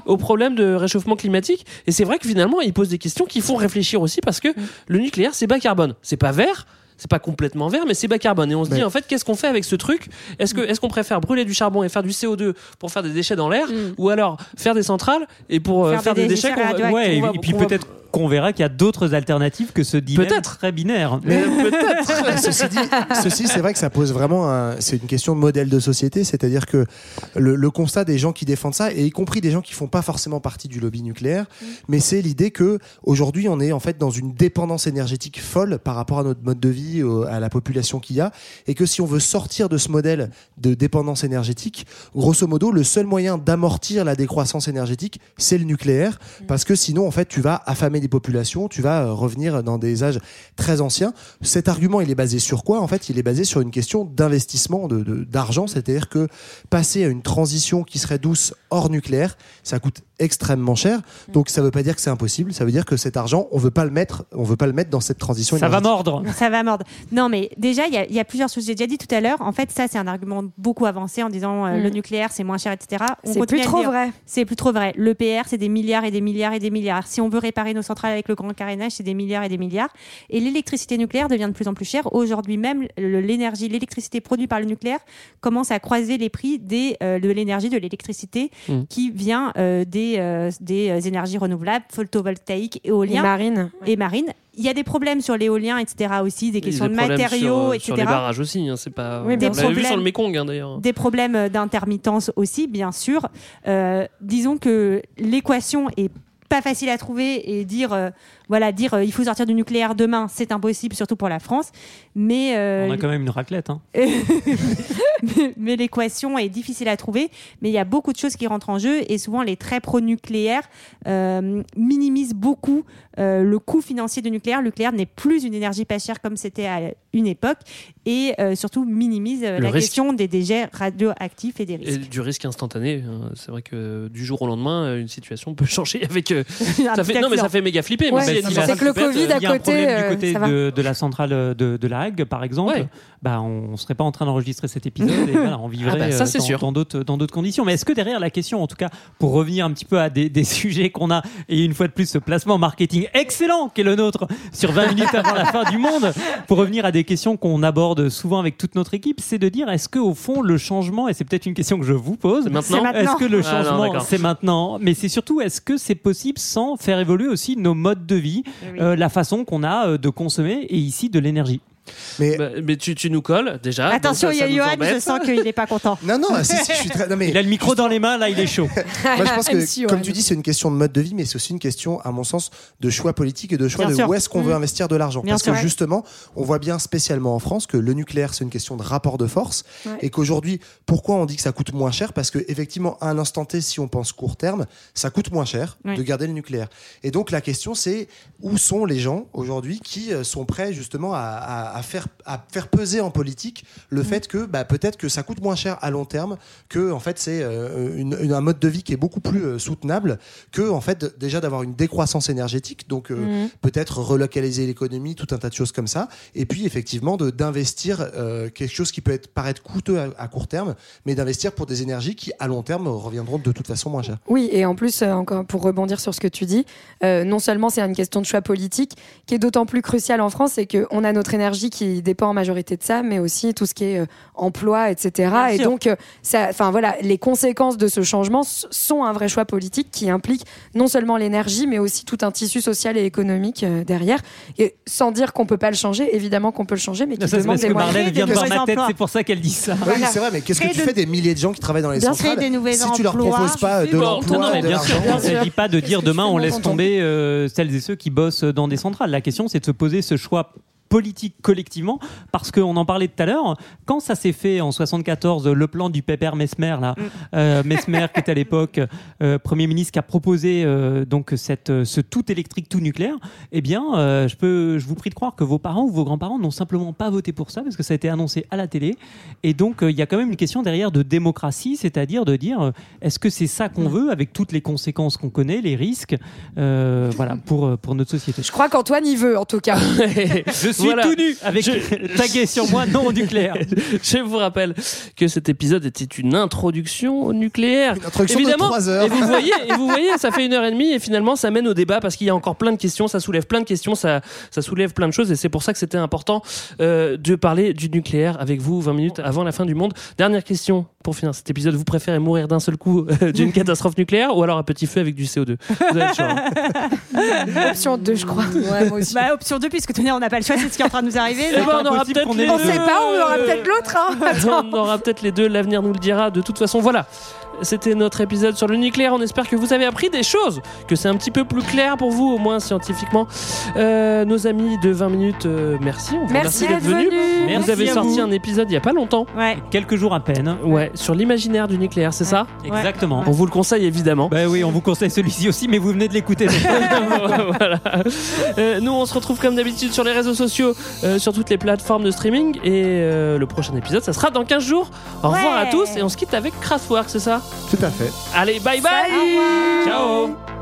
[SPEAKER 8] au problème de réchauffement climatique. Et c'est vrai que finalement, ils posent des questions qui font réfléchir aussi parce que le nucléaire, c'est bas carbone. C'est pas vert. C'est pas complètement vert, mais c'est bas carbone. Et on se dit,
[SPEAKER 11] Mais-
[SPEAKER 8] en fait, qu'est-ce qu'on fait avec ce truc? Est-ce que, est-ce qu'on préfère brûler du charbon et faire du CO2 pour faire des déchets dans l'air, ou alors faire des centrales et pour euh,
[SPEAKER 9] Faire
[SPEAKER 8] faire,
[SPEAKER 9] des
[SPEAKER 8] des,
[SPEAKER 9] déchets
[SPEAKER 8] déchets qu'on va-
[SPEAKER 9] radioactifs.
[SPEAKER 10] Ouais, et,
[SPEAKER 8] qu'on va-
[SPEAKER 10] et puis
[SPEAKER 8] va-
[SPEAKER 10] peut-être qu'on verra qu'il y a d'autres alternatives que ce dilemme
[SPEAKER 8] Peut-être.
[SPEAKER 10] très binaire.
[SPEAKER 11] Mais
[SPEAKER 8] peut-être.
[SPEAKER 11] ceci dit, ceci, c'est vrai que ça pose vraiment un- c'est une question de modèle de société, c'est-à-dire que le, le constat des gens qui défendent ça, et y compris des gens qui font pas forcément partie du lobby nucléaire, mais c'est l'idée que aujourd'hui on est en fait dans une dépendance énergétique folle par rapport à notre mode de vie, au- à la population qu'il y a, et que si on veut sortir de ce modèle de dépendance énergétique, grosso modo, le seul moyen d'amortir la décroissance énergétique, c'est le nucléaire, parce que sinon en fait tu vas affamer populations, tu vas euh, revenir dans des âges très anciens. Cet argument, il est basé sur quoi? En fait, il est basé sur une question d'investissement de- de- d'argent, c'est-à-dire que passer à une transition qui serait douce hors nucléaire, ça coûte extrêmement cher. Donc ça veut pas dire que c'est impossible, ça veut dire que cet argent, on veut pas le mettre, on veut pas le mettre dans cette transition
[SPEAKER 10] Ça va mordre.
[SPEAKER 9] Ça va mordre. Non, mais déjà, il y, a- il y a plusieurs choses. J'ai déjà dit tout à l'heure. En fait, ça, c'est un argument beaucoup avancé en disant euh,
[SPEAKER 13] Mm.
[SPEAKER 9] le nucléaire, c'est moins cher, etc.
[SPEAKER 13] C'est plus trop
[SPEAKER 9] dire,
[SPEAKER 13] vrai.
[SPEAKER 9] C'est plus trop vrai. Le PR, c'est des milliards et des milliards et des milliards. Si on veut réparer nos centrales centrale avec le grand carénage, c'est des milliards et des milliards. Et l'électricité nucléaire devient de plus en plus chère. Aujourd'hui même, l'énergie, l'électricité produite par le nucléaire commence à croiser les prix des, euh, de l'énergie, de l'électricité
[SPEAKER 13] Mm.
[SPEAKER 9] qui vient euh, des, euh, des énergies renouvelables, photovoltaïques, éoliens
[SPEAKER 13] Et marines.
[SPEAKER 9] et marines. Il y a des problèmes sur l'éolien, etc. aussi, des questions
[SPEAKER 8] des
[SPEAKER 9] de
[SPEAKER 8] problèmes
[SPEAKER 9] matériaux,
[SPEAKER 8] sur,
[SPEAKER 9] etc.
[SPEAKER 8] Sur les barrages aussi, hein, c'est pas.
[SPEAKER 9] Oui,
[SPEAKER 8] on
[SPEAKER 9] des
[SPEAKER 8] l'avait vu
[SPEAKER 9] problèmes-
[SPEAKER 8] sur le Mekong hein, d'ailleurs.
[SPEAKER 9] des problèmes d'intermittence aussi, bien sûr. Euh, disons que l'équation est pas facile à trouver et dire euh, voilà dire euh, il faut sortir du nucléaire demain c'est impossible surtout pour la France mais euh,
[SPEAKER 10] On a quand même une raclette. Hein.
[SPEAKER 9] mais, [laughs] mais l'équation est difficile à trouver. Mais il y a beaucoup de choses qui rentrent en jeu et souvent les très pro-nucléaires euh, minimisent beaucoup euh, le coût financier du nucléaire. Le nucléaire n'est plus une énergie pas chère comme c'était à une époque et euh, surtout minimise euh, la
[SPEAKER 8] risque.
[SPEAKER 9] question des déchets radioactifs et des
[SPEAKER 8] Et
[SPEAKER 9] risques.
[SPEAKER 8] du risque instantané. hein. C'est vrai que du jour au lendemain, une situation peut changer avec. euh, [laughs] ça fait, non, mais ça fait méga flipper.
[SPEAKER 13] Ouais,
[SPEAKER 8] mais
[SPEAKER 13] c'est que le Covid
[SPEAKER 8] euh,
[SPEAKER 13] à côté,
[SPEAKER 10] problème
[SPEAKER 13] euh,
[SPEAKER 10] du côté de, de la centrale de, de la Hague, par exemple.
[SPEAKER 8] Ouais.
[SPEAKER 10] Bah, on ne serait pas en train d'enregistrer cet épisode et [laughs] voilà, on vivrait
[SPEAKER 8] Ah bah, ça,
[SPEAKER 10] euh,
[SPEAKER 8] c'est
[SPEAKER 10] dans-
[SPEAKER 8] sûr.
[SPEAKER 10] dans d'autres dans d'autres conditions. Mais est-ce que derrière la question, en tout cas, pour revenir un petit peu à des, [laughs] des sujets qu'on a et une fois de plus ce placement marketing excellent qu'est le nôtre sur 20 minutes avant la fin du monde, pour revenir à des questions qu'on aborde souvent avec toute notre équipe, c'est de dire est-ce que au fond le changement et c'est peut-être une question que je vous pose,
[SPEAKER 8] maintenant
[SPEAKER 9] C'est maintenant.
[SPEAKER 10] est-ce que le
[SPEAKER 8] Ah, non,
[SPEAKER 10] changement c'est maintenant, mais c'est surtout est-ce que c'est possible sans faire évoluer aussi nos modes de vie,
[SPEAKER 9] Oui.
[SPEAKER 10] euh, la façon qu'on a euh, de consommer et ici de l'énergie.
[SPEAKER 11] Mais
[SPEAKER 8] Bah, mais tu, tu nous colles déjà.
[SPEAKER 9] Attention, il y a Johan, je sens qu'il n'est pas content. [laughs]
[SPEAKER 11] non, non, si, si, je suis très. Non, mais
[SPEAKER 10] Il a le micro dans les mains, là il est chaud. [laughs]
[SPEAKER 11] Moi, je pense que, [laughs]
[SPEAKER 13] MC
[SPEAKER 11] comme tu dis, c'est une question de mode de vie, mais c'est aussi une question, à mon sens, de choix politique et de choix
[SPEAKER 9] Bien
[SPEAKER 11] de
[SPEAKER 9] sûr.
[SPEAKER 11] où est-ce qu'on veut
[SPEAKER 9] Mmh.
[SPEAKER 11] investir de l'argent. Parce
[SPEAKER 9] sûr.
[SPEAKER 11] que justement, on voit bien spécialement en France que le nucléaire, c'est une question de rapport de force.
[SPEAKER 13] Ouais.
[SPEAKER 11] Et qu'aujourd'hui, pourquoi on dit que ça coûte moins cher? Parce que effectivement, à un instant T, si on pense court terme, ça coûte moins cher de garder le nucléaire. Et donc, la question, c'est où sont les gens aujourd'hui qui euh, sont prêts justement à, à- à faire, à faire peser en politique le fait que bah, peut-être que ça coûte moins cher à long terme, que en fait c'est euh, une- une- un mode de vie qui est beaucoup plus euh, soutenable, que en fait déjà d'avoir une décroissance énergétique, donc euh,
[SPEAKER 13] Mhm.
[SPEAKER 11] peut-être relocaliser l'économie, tout un tas de choses comme ça, et puis effectivement d'investir quelque chose qui peut être paraître coûteux à, à court terme, mais d'investir pour des énergies qui à long terme reviendront de toute façon moins cher.
[SPEAKER 13] Oui, et en plus, encore pour rebondir sur ce que tu dis, non seulement c'est une question de choix politique qui est d'autant plus cruciale en France, c'est qu'on a notre énergie qui dépend en majorité de ça, mais aussi tout ce qui est euh, emploi, etc.
[SPEAKER 9] Bien
[SPEAKER 13] et
[SPEAKER 9] sûr.
[SPEAKER 13] donc, euh, enfin voilà, les conséquences de ce changement sont un vrai choix politique qui implique non seulement l'énergie, mais aussi tout un tissu social et économique euh, derrière. Et sans dire qu'on peut pas le changer, évidemment qu'on peut le changer, mais qui demande
[SPEAKER 10] parce
[SPEAKER 13] des
[SPEAKER 10] que
[SPEAKER 13] moyens.
[SPEAKER 10] Marlène vient de voir ma tête, c'est pour ça qu'elle dit ça.
[SPEAKER 11] Oui, c'est vrai, mais qu'est-ce que tu
[SPEAKER 9] de-
[SPEAKER 11] fais des milliers de gens qui travaillent dans les
[SPEAKER 9] Bien
[SPEAKER 11] centrales Si tu leur
[SPEAKER 9] emplois.
[SPEAKER 11] proposes pas de
[SPEAKER 8] Bon,
[SPEAKER 11] l'emploi,
[SPEAKER 8] non, mais
[SPEAKER 11] de
[SPEAKER 10] bien sûr, elle ne dit pas de dire demain on laisse tomber celles et ceux qui bossent dans des centrales. La question c'est de se poser ce choix politique collectivement parce qu'on en parlait tout à l'heure quand ça s'est fait en 74 le plan du pépère Mesmer là euh, Mesmer qui était à l'époque euh, premier ministre qui a proposé euh, donc cette ce tout électrique tout nucléaire eh bien euh, je peux je vous prie de croire que vos parents ou vos grands-parents n'ont simplement pas voté pour ça parce que ça a été annoncé à la télé. Et donc euh, il y a quand même une question derrière de démocratie c'est-à-dire de dire est-ce que c'est ça qu'on veut avec toutes les conséquences qu'on connaît les risques euh, voilà pour pour notre société?
[SPEAKER 13] Je crois qu'Antoine y veut, en tout cas. [laughs] [laughs]
[SPEAKER 10] je suis
[SPEAKER 8] Voilà.
[SPEAKER 10] tout nu avec [laughs] tagué sur moi non au nucléaire. [laughs]
[SPEAKER 8] Je vous rappelle que cet épisode était une introduction au nucléaire.
[SPEAKER 11] Une introduction de
[SPEAKER 8] Évidemment.
[SPEAKER 11] trois heures.
[SPEAKER 8] Et vous voyez, et vous voyez, ça fait une heure et demie et finalement ça mène au débat parce qu'il y a encore plein de questions, ça soulève plein de questions, ça, ça soulève plein de choses et c'est pour ça que c'était important euh, de parler du nucléaire avec vous 20 minutes avant la fin du monde. Dernière question pour finir cet épisode, vous préférez mourir d'un seul coup euh, d'une [laughs] catastrophe nucléaire ou alors un petit feu avec du CO2 Vous avez le choix. hein.
[SPEAKER 13] Option 2, je crois. Ouais, moi aussi.
[SPEAKER 9] Bah, option 2, puisque tenez, on n'a pas le choix, c'est ce qui est en train de nous arriver.
[SPEAKER 8] Eh ben, on aura peut-être les
[SPEAKER 10] deux.
[SPEAKER 13] sait pas, on aura peut-être l'autre. Hein. Attends. [laughs]
[SPEAKER 8] on aura peut-être les deux, l'avenir nous le dira. De toute façon, voilà. C'était notre épisode sur le nucléaire. On espère que vous avez appris des choses, que c'est un petit peu plus clair pour vous, au moins scientifiquement. Euh, nos amis de 20 minutes, euh, merci. On vous
[SPEAKER 13] Merci
[SPEAKER 8] remercie
[SPEAKER 13] d'être
[SPEAKER 8] venus.
[SPEAKER 13] venu.
[SPEAKER 10] Merci
[SPEAKER 8] Vous avez sorti
[SPEAKER 10] vous.
[SPEAKER 8] un épisode il y a pas longtemps.
[SPEAKER 9] Ouais.
[SPEAKER 10] Quelques jours à peine.
[SPEAKER 8] Ouais, sur l'imaginaire du nucléaire, c'est ça
[SPEAKER 10] Exactement.
[SPEAKER 8] On vous le conseille évidemment.
[SPEAKER 10] Bah oui, on vous conseille celui-ci aussi, mais vous venez de l'écouter. [laughs]
[SPEAKER 8] voilà. Euh, nous, on se retrouve comme d'habitude sur les réseaux sociaux, euh, sur toutes les plateformes de streaming. Et euh, le prochain épisode, ça sera dans 15 jours. Au revoir
[SPEAKER 9] Ouais.
[SPEAKER 8] à tous et on se quitte avec Kraftwerk, c'est ça?
[SPEAKER 11] Tout à fait.
[SPEAKER 8] Allez, bye bye. Ciao